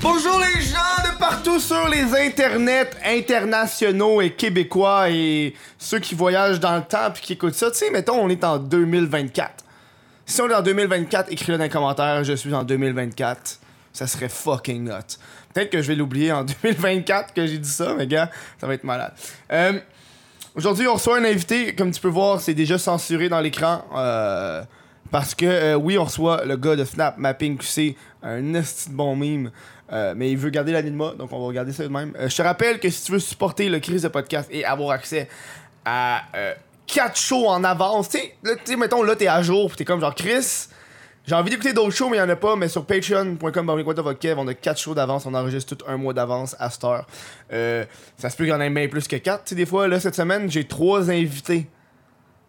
Bonjour les gens de partout sur les internets internationaux et québécois et ceux qui voyagent dans le temps puis qui écoutent ça. Tu sais, mettons, on est en 2024. Si on est en 2024, écris-le dans les commentaires, je suis en 2024. Ça serait fucking hot. Peut-être que je vais l'oublier en 2024 que j'ai dit ça, mais gars, ça va être malade. Euh, Aujourd'hui, on reçoit un invité, comme tu peux voir, c'est déjà censuré dans l'écran. euh, parce que, euh, oui, on reçoit le gars de Snap Mapping QC, un esti bon meme. euh, mais il veut garder l'anonymat, donc on va regarder ça de même. Je te rappelle que si tu veux supporter le Crise de podcast et avoir accès à 4 shows en avance, tu sais, mettons, là, t'es à jour, pis t'es comme genre, Chris, j'ai envie d'écouter d'autres shows, mais il y en a pas. Mais sur patreon.com, on a 4 shows d'avance. On enregistre tout un mois d'avance à cette heure. Euh, ça se peut qu'il y en ait bien plus que 4. Tu sais, des fois, là, cette semaine, j'ai 3 invités.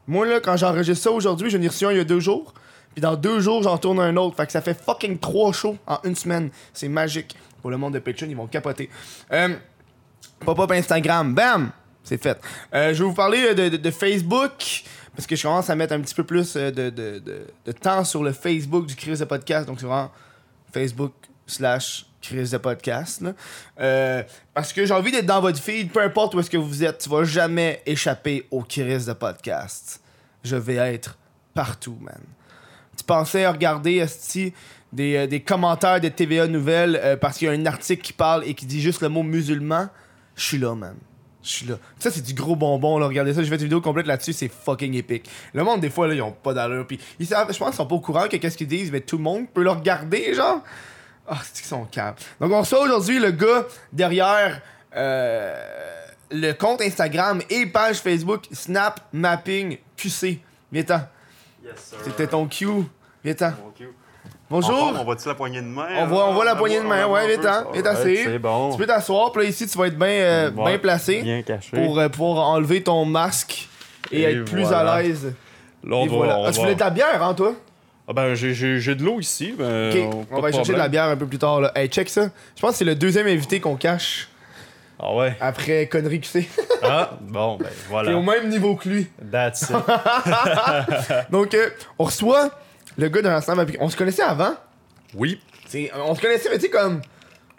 Moi, là, quand j'enregistre ça aujourd'hui, j'en ai reçu un il y a 2 jours. Puis dans 2 jours, j'en tourne un autre. Fait que ça fait fucking 3 shows en une semaine. C'est magique. Pour le monde de Patreon, ils vont capoter. Euh, Pop-up Instagram, bam! C'est fait. Euh, je vais vous parler de Facebook, parce que je commence à mettre un petit peu plus euh, de, de- de- temps sur le Facebook du Crise de Podcast. Donc, c'est vraiment Facebook slash Crise de Podcast. là. Euh, parce que j'ai envie d'être dans votre feed, peu importe où est-ce que vous êtes, tu vas jamais échapper au Crise de Podcast. Je vais être partout, man. Tu pensais regarder esti, des, euh, des commentaires de TVA Nouvelles parce qu'il y a un article qui parle et qui dit juste le mot musulman? Je suis là, man. Je suis là. Ça, c'est du gros bonbon, là. Regardez ça. J'ai fait une vidéo complète là-dessus. C'est fucking épique. Le monde, des fois, là, ils ont pas d'allure. Puis, ils savent, je pense qu'ils sont pas au courant que qu'est-ce qu'ils disent, mais tout le monde peut le regarder, genre. Ah, c'est qu'ils sont capables. Donc, on reçoit aujourd'hui le gars derrière euh, le compte Instagram et page Facebook Snap Mapping QC. Viens-t'en. Yes, sir. C'était ton cue. Viens-on. Bonjour. On voit-tu la poignée de main? On voit, on voit la poignée de main. Ouais, viens-t'en. Viens t'asseoir. C'est bon. Tu peux t'asseoir. Puis là, ici, tu vas être bien euh, Ouais, bien placé Bien caché. pour euh, pouvoir enlever ton masque et, Et être plus voilà. à l'aise. Là, on Et va- voilà. on Ah, tu voulais de la bière, hein, toi? Ah ben, j'ai- j'ai j'ai de l'eau ici. Ben, Ok, pas on va aller chercher de la bière un peu plus tard. Là. Hey, check ça. Je pense que c'est le deuxième invité qu'on cache Ah ouais. après Connery QC. Ah, bon, ben T'es au voilà. même niveau que lui. That's it. Donc, euh, on reçoit le gars de l'ensemble. On se connaissait avant. Oui. On se connaissait, mais tu sais, comme.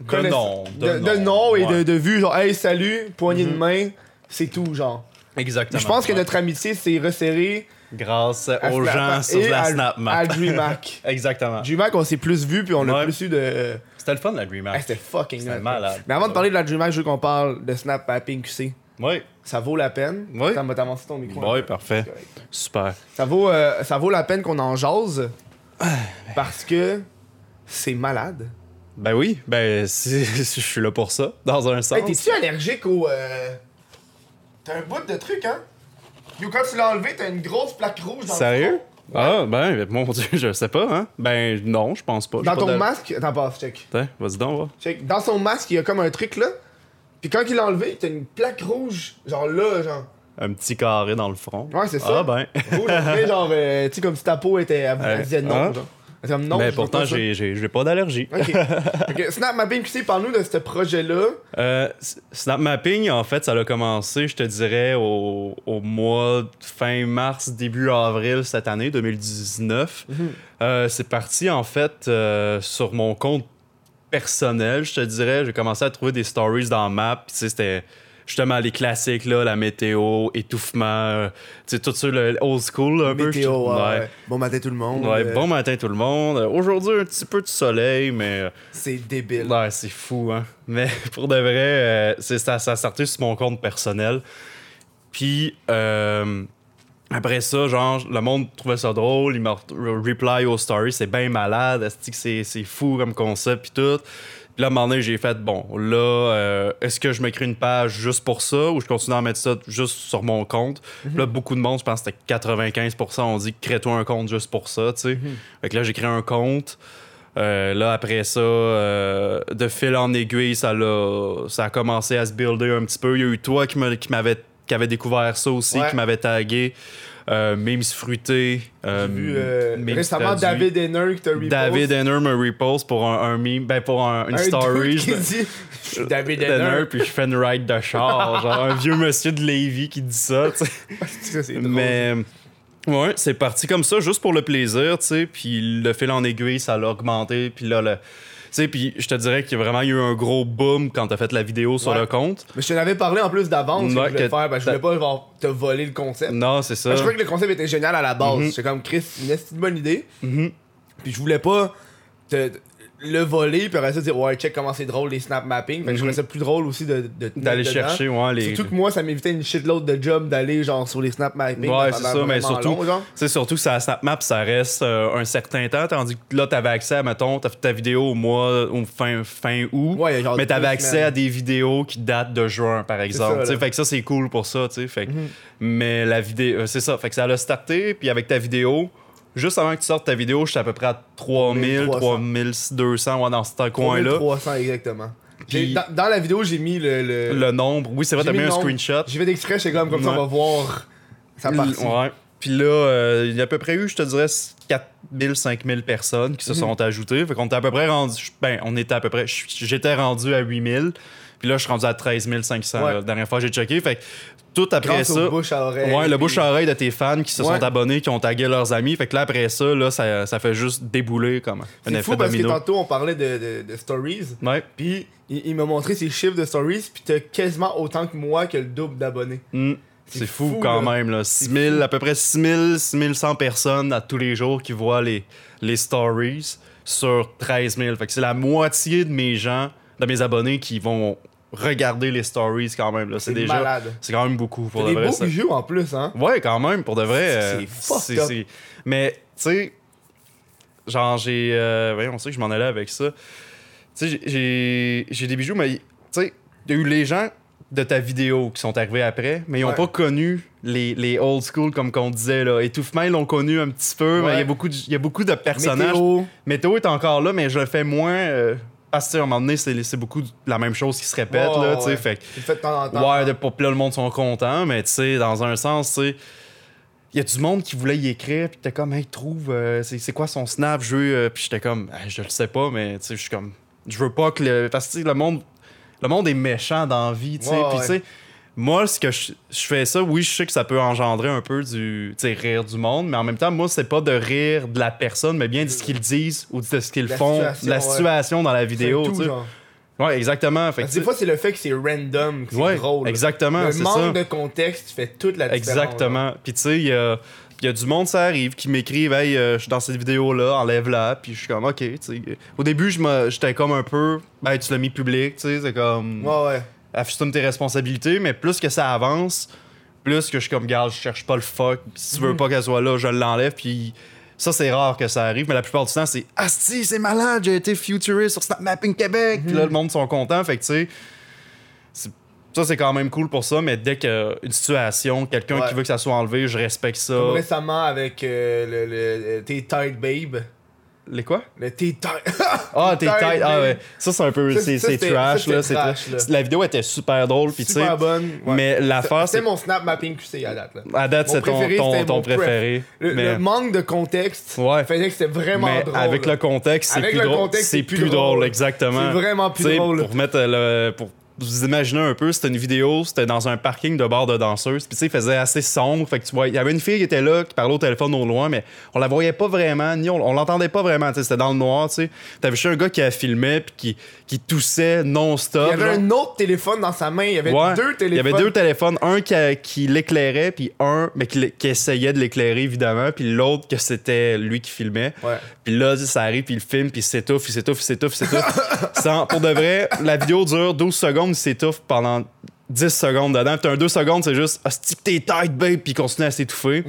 De nom. De, de nom et de, ouais. de vue, genre, hey, salut, poignée de main, c'est tout, genre. Exactement. Je pense que notre amitié s'est resserrée Grâce aux gens sur et la à- Snap Map. À DreamHack. Exactement. DreamHack, on s'est plus vu, puis on a plus eu de. C'était le fun, la Ah, DreamHack. c'était fucking C'était hot. malade. Mais avant de parler de la DreamHack, je veux qu'on parle de Snap Mapping QC. Oui. Ça vaut la peine. Attends, t'as avancé ton micro. un Oui, parfait. Super. Ça vaut, euh, ça vaut la peine qu'on en jase. Parce que c'est malade. Ben oui, ben c'est- je suis là pour ça, dans un sens. Hey, t'es-tu allergique au. euh, T'as un bout de truc, hein? Yo, quand tu l'as enlevé, t'as une grosse plaque rouge dans le Sérieux? Ah, ben, mon dieu, je sais pas, hein. Ben, non, je pense pas. Dans pas ton de- masque. Attends, passe, check. Vas-y donc, va. check. Dans son masque, il y a comme un truc là. Puis quand il l'a enlevé, t'as une plaque rouge. Genre là, genre. Un petit carré dans le front. Ouais, c'est ça. Ah, ben. Rouge, après, genre, euh, tu sais, comme si ta peau était. Elle, elle disait non, hein? genre. Elle disait non. Mais je Ben, pourtant, j'ai j'ai- j'ai pas d'allergie. Ok. Ok, Snap Mapping QC, parle-nous de ce projet-là. Euh, Snap Mapping, en fait, ça a commencé, je te dirais, au, au mois de fin mars, début avril cette année, 2019. Mhm. Euh, c'est parti, en fait, euh, sur mon compte personnel, je te dirais. J'ai commencé à trouver des stories dans Map. Puis, tu sais, c'était justement les classiques, là, la météo, étouffement, euh, tu sais, tout ça, le old school, un. Météo, ouais. Bon matin tout le monde. Ouais, Euh, bon matin tout le monde. Aujourd'hui, un petit peu de soleil, mais euh, C'est débile. Ouais, c'est fou, hein. Mais pour de vrai, euh, ça, ça a sorti sur mon compte personnel. Puis euh, après ça, genre, le monde trouvait ça drôle, il m'a re- reply aux stories, c'est bien malade, c'est fou comme concept, puis tout. Puis là, à un moment donné, j'ai fait, bon, là, euh, est-ce que je m'écris une page juste pour ça ou je continue à mettre ça juste sur mon compte? Puis Là, beaucoup de monde, je pense que c'était 95%, on dit, crée-toi un compte juste pour ça, tu sais. Fait que là, j'ai créé un compte. Euh, là, après ça, euh, de fil en aiguille, ça, l'a- ça a commencé à se builder un petit peu. Il y a eu toi qui me- qui m'avais qui avait découvert ça aussi, Ouais. qui m'avait tagué. Euh, Memes fruité. euh, J'ai vu euh, récemment. David Henner qui t'a repost. David Henner me repost pour un, un meme, ben pour un- une Un story. je- dit Je suis David Henner, puis je fais une ride de char. genre un vieux monsieur de Lévis qui dit ça, drôle. Mais ouais, c'est parti comme ça, juste pour le plaisir, tu sais. Puis le fil en aiguille, ça l'a augmenté. Puis là, le. Sais, puis je te dirais qu'il y a vraiment eu un gros boom quand t'as fait la vidéo sur Ouais. le compte. Mais je te l'avais parlé en plus d'avance que je voulais que faire. Ben, je voulais pas genre, te voler le concept. Non, c'est ça. Ben, je crois que le concept était génial à la base. Mhm. J'étais comme Chris, une bonne idée. Mhm. Puis je voulais pas te le voler puis après ça dire ouais check comment c'est drôle les snap mapping. Fait que je trouvais ça plus drôle aussi de, D'aller chercher, ouais, les. Surtout que moi ça m'évitait une shitload de job d'aller genre sur les snap mapping. Ouais, c'est ça, mais surtout- sais, surtout que ça SnapMap, ça reste euh, un certain temps, tandis que là, t'avais accès à, mettons, t'as fait ta vidéo au mois, au fin, fin août, Ouais, genre mais t'avais accès à des vidéos qui datent de juin, par exemple. ça, fait que ça, c'est cool pour ça, tu sais. Fait Mhm. Mais la vidéo, euh, c'est ça. Fait que ça l'a starté, puis avec ta vidéo, juste avant que tu sortes ta vidéo, j'étais à peu près à 3000, 1300. 3200, ouais, dans ce coin-là. 300 exactement. Puis- Dans, dans la vidéo j'ai mis le. le- Le nombre, oui, c'est vrai, t'as mis un nombre. screenshot. J'ai fait d'extrait, j'étais comme comme ça on va voir sa partie. Ouais. Puis là, euh, il y a à peu près eu, je te dirais, 4000, 5000 personnes qui se Mhm. sont ajoutées. Fait qu'on était à peu près rendu. Ben, on était à peu près. J'étais rendu à 8000. Puis là, je suis rendu à 13 500. Ouais. là, La dernière fois, j'ai checké. Fait que tout après Grâce ça. au bouche à oreille. Ouais, le bouche à oreille de tes fans qui se Ouais. sont abonnés, qui ont tagué leurs amis. Fait que là, après ça, là, ça, ça fait juste débouler comme un C'est effet fou parce que domino. tantôt on parlait de, de, de stories. Ouais. Puis il, il m'a montré ses chiffres de stories, puis t'as quasiment autant que moi que le double d'abonnés. Mm. C'est C'est fou, fou, quand là. même. Là. 6000, à peu près 6000, 6100 personnes à tous les jours qui voient les, les stories sur 13 000. Fait que c'est la moitié de mes gens, de mes abonnés qui vont regarder les stories quand même. là. C'est déjà. C'est quand même beaucoup. Pour de des vrai, beaux ça. bijoux en plus, hein. Ouais, quand même, pour de vrai. C'est- euh, c'est. Mais, tu sais, genre, j'ai. Euh, voyons, on sait que je m'en allais avec ça. Tu sais, j'ai- j'ai des bijoux, mais, tu sais, il y a eu les gens de ta vidéo qui sont arrivés après, mais ils n'ont Ouais. pas connu les, les old school, comme qu'on disait, là. Étouffement, ils l'ont connu un petit peu, mais il y a beaucoup de- il y a beaucoup de personnages. Météo. Météo est encore là, mais je le fais moins. euh, parce que, à un moment donné, c'est c'est beaucoup la même chose qui se répète, Ouais, là, ouais. Fait fais de temps en temps. Ouais, de, pour là, le monde sont contents, mais tu sais, dans un sens, tu il y a du monde qui voulait y écrire, puis t'es comme, hey, trouve, euh, c'est c'est quoi son snap, je veux, euh, puis j'étais comme, Hey, je le sais pas, mais tu sais, je suis comme, je veux pas que le. Parce que le monde, le monde est méchant dans la vie, tu sais, Ouais, puis tu sais, moi, ce que je, je fais ça, oui, je sais que ça peut engendrer un peu du, rire du monde, mais en même temps, moi, c'est pas de rire de la personne, mais bien de ce qu'ils disent ou de ce qu'ils La font, situation, de la ouais. situation dans la vidéo, tout, genre. Ouais, exactement. Fait que, des fois, c'est le fait que c'est random, que c'est Ouais, drôle. exactement, Le manque ça. de contexte fait toute la différence. Exactement. Puis tu sais, il y a, il y a du monde, ça arrive, qui m'écrivent Hey, euh, je suis dans cette vidéo-là, enlève-la. Puis je suis comme, OK. Au début, j'étais comme un peu, ben, tu l'as mis public, tu sais, c'est comme. Ouais, ouais. Affiche-toi tes responsabilités. Mais plus que ça avance, plus que je suis comme, garde, je cherche pas le fuck. Si tu veux Mhm. pas qu'elle soit là, je l'enlève. Puis ça, c'est rare que ça arrive. Mais la plupart du temps, c'est Asti, c'est malade, j'ai été futuriste sur Snap Mapping Québec. Puis là, le monde sont contents. Fait que tu sais, ça, c'est quand même cool pour ça. Mais dès qu'il y a une situation, quelqu'un Ouais. qui veut que ça soit enlevé, je respecte ça. Comme récemment avec euh, le, T'es tight, babe. Les quoi? Le T'es tight. Ah, t'es Tight, tight. Ah ouais. Ça, c'est un peu. C'est trash, ça, là. c'est trash, là. La vidéo était super drôle. Puis tu sais. Super bonne. ouais. Mais l'affaire, C'est mon snap mapping QC à date. Là. À date, c'est ton, préféré, ton, ton. Le, mais le manque de contexte Ouais. faisait que c'était vraiment mais drôle. avec là. le contexte, c'est plus le drôle. C'est plus drôle, exactement. C'est vraiment plus drôle. Pour mettre le. Pour vous imaginer un peu, c'était une vidéo, c'était dans un parking de bar de danseuses. Puis tu sais, il faisait assez sombre. Fait que tu vois, il y avait une fille qui était là, qui parlait au téléphone au loin, mais on la voyait pas vraiment, ni on, on l'entendait pas vraiment. tu sais, C'était dans le noir, tu sais. T'avais juste un gars qui a filmé, puis qui, qui toussait non-stop. Il y avait genre. un autre téléphone dans sa main. Il y avait Ouais. deux téléphones. Il y avait deux téléphones, un qui, qui l'éclairait, puis un mais qui, essayait de l'éclairer évidemment, puis l'autre que c'était lui qui filmait. Ouais. Puis là, ça arrive, puis il filme, puis il s'étouffe, il s'étouffe, il s'étouffe, il s'étouffe. Pour de vrai, la vidéo dure 12 secondes, il s'étouffe pendant 10 secondes dedans. Puis un 2 secondes, c'est juste « Hostie que t'es tight, babe! » Puis il continue à s'étouffer.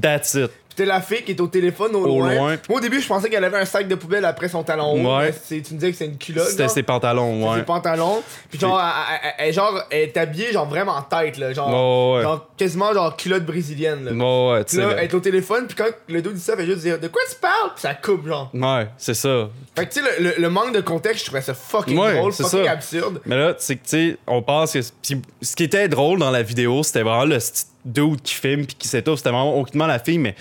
That's it. Puis t'as la fille qui est au téléphone au, Au loin. loin. Moi, au début, je pensais qu'elle avait un sac de poubelle après son talon haut. Ouais. Tu me disais que c'est une culotte. C'était ses pantalons, ouais. ses pantalons. Puis genre, elle, elle- elle- genre, elle est habillée genre vraiment en tête, là. Genre, Ouais, ouais. genre quasiment genre culotte brésilienne, là. Ouais, ouais, tu sais. elle est au téléphone, puis quand le dos dit ça, elle fait juste dire De quoi tu parles Puis ça coupe, genre. Ouais, c'est ça. Fait que tu sais, le, le- le manque de contexte, je trouvais ça fucking Ouais, drôle, fucking ça. absurde. Mais là, c'est que, tu sais, on pense que. Ce qui était drôle dans la vidéo, c'était vraiment le petit dude qui filme puis qui s'étouffe. C'était vraiment aucunement la fille, mais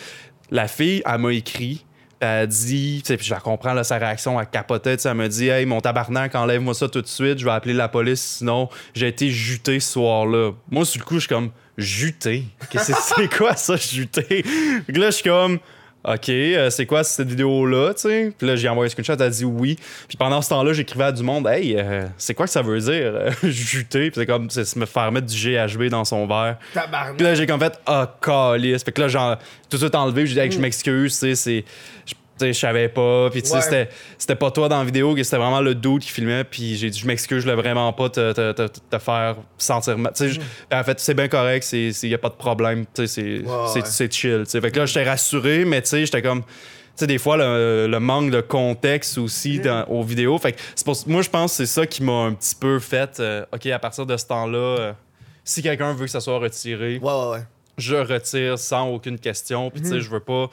la fille, elle m'a écrit. Elle a dit, puis je la comprends, sa réaction, elle capotait, elle m'a dit, hey, mon tabarnak, enlève-moi ça tout de suite, je vais appeler la police, sinon j'ai été juté ce soir-là. Moi, sur le coup, je suis comme, juté? C'est? Quoi ça, juté? Là, je suis comme, OK, euh, c'est quoi cette vidéo-là, tu sais? Puis là, j'ai envoyé un screenshot, elle a dit oui. Puis pendant ce temps-là, j'écrivais à du monde, hey, euh, c'est quoi que ça veut dire, euh, juter? Puis c'est comme, c'est me faire mettre du GHB dans son verre. Puis là, j'ai comme fait, ah, calice. Fait que là, j'ai tout de suite enlevé, j'ai dit, hey, je Mm. m'excuse, tu sais, c'est. Je- savais pas, puis tu sais, c'était, pas toi dans la vidéo, c'était vraiment le dude qui filmait, puis j'ai dit, je m'excuse, je voulais vraiment pas te, te, te, te faire sentir mal. Tu sais, je- puis en fait, c'est bien correct, il y a pas de problème, tu sais, c'est, Mm. Ouais, chill, tu sais. Fait que là, j'étais rassuré, mais tu sais, j'étais comme. Tu sais, des fois, le, le manque de contexte aussi Mm. dans, aux vidéos. Fait que c'est pour, moi, je pense que c'est ça qui m'a un petit peu fait. euh, OK, à partir de ce temps-là, euh, si quelqu'un veut que ça soit retiré, Ouais, ouais, ouais. je retire sans aucune question. Puis, tu sais, je veux pas.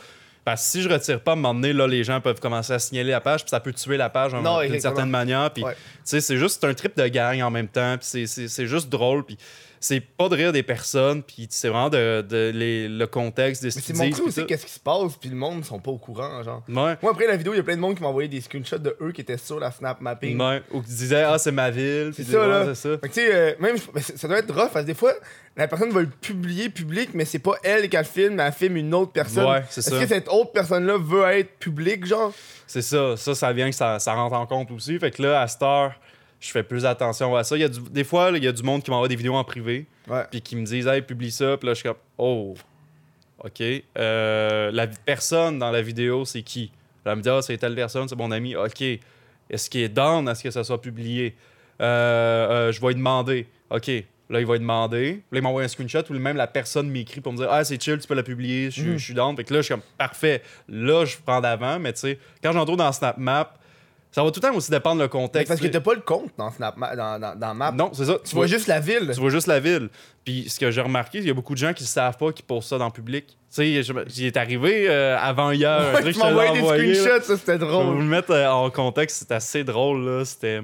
Parce que si je retire pas, à un moment donné, là, les gens peuvent commencer à signaler la page, puis ça peut tuer la page Non, d'une certaine manière. Puis, Ouais. tu sais, c'est juste un trip de gang en même temps, puis c'est juste drôle. Puis, c'est pas de rire des personnes, puis c'est vraiment de, de les- le contexte des Mais c'est montrer aussi qu'est-ce qui se passe, puis le monde sont pas au courant, genre. Ouais. Moi, après la vidéo, il y a plein de monde qui m'a envoyé des screenshots de eux qui étaient sur la Snap Mapping. Ouais. Ou qui disaient, ah, c'est ma ville. C'est puis ça, là. c'est ça. Tu sais, euh, même, ça doit être rough, parce que des fois, la personne va le publier public, mais c'est pas elle qui le film, mais elle filme une autre personne. Ouais, c'est Est-ce que cette autre personne-là veut être publique, genre? C'est ça, ça, ça vient que ça, ça rentre en compte aussi. Fait que là, à cette heure, je fais plus attention à ça. Il y a du- des fois, il y a du monde qui m'envoie des vidéos en privé, puis qui me disent, hey, publie ça. Puis là, je suis comme, oh, OK. Euh, la personne dans la vidéo, c'est qui? Là, elle me dit, ah, c'est telle personne, c'est mon ami. OK. Est-ce qu'il est down à ce que ça soit publié? Euh, euh, je vais lui demander. OK. Là, il va lui demander. Là, il m'envoie un screenshot ou même la personne m'écrit pour me dire Ah, c'est chill, tu peux la publier, je suis Mhm. je suis down. Fait que là, je suis comme Parfait. Là, je prends d'avant, mais tu sais, quand j'entre dans SnapMap, ça va tout le temps aussi dépendre le Mais contexte. Parce que t'as pas le compte dans Snap dans, dans, dans Map. Non, c'est ça. Tu vois juste la ville. tu vois juste la ville. Puis ce que j'ai remarqué, il y a beaucoup de gens qui ne savent pas qu'ils postent ça dans le public. Tu sais, j'y est arrivé euh, avant hier. Ouais, tu m'envoyais des screenshots, ça c'était Je vais vous drôle. le mettre euh, en contexte, c'est assez drôle. là. C'était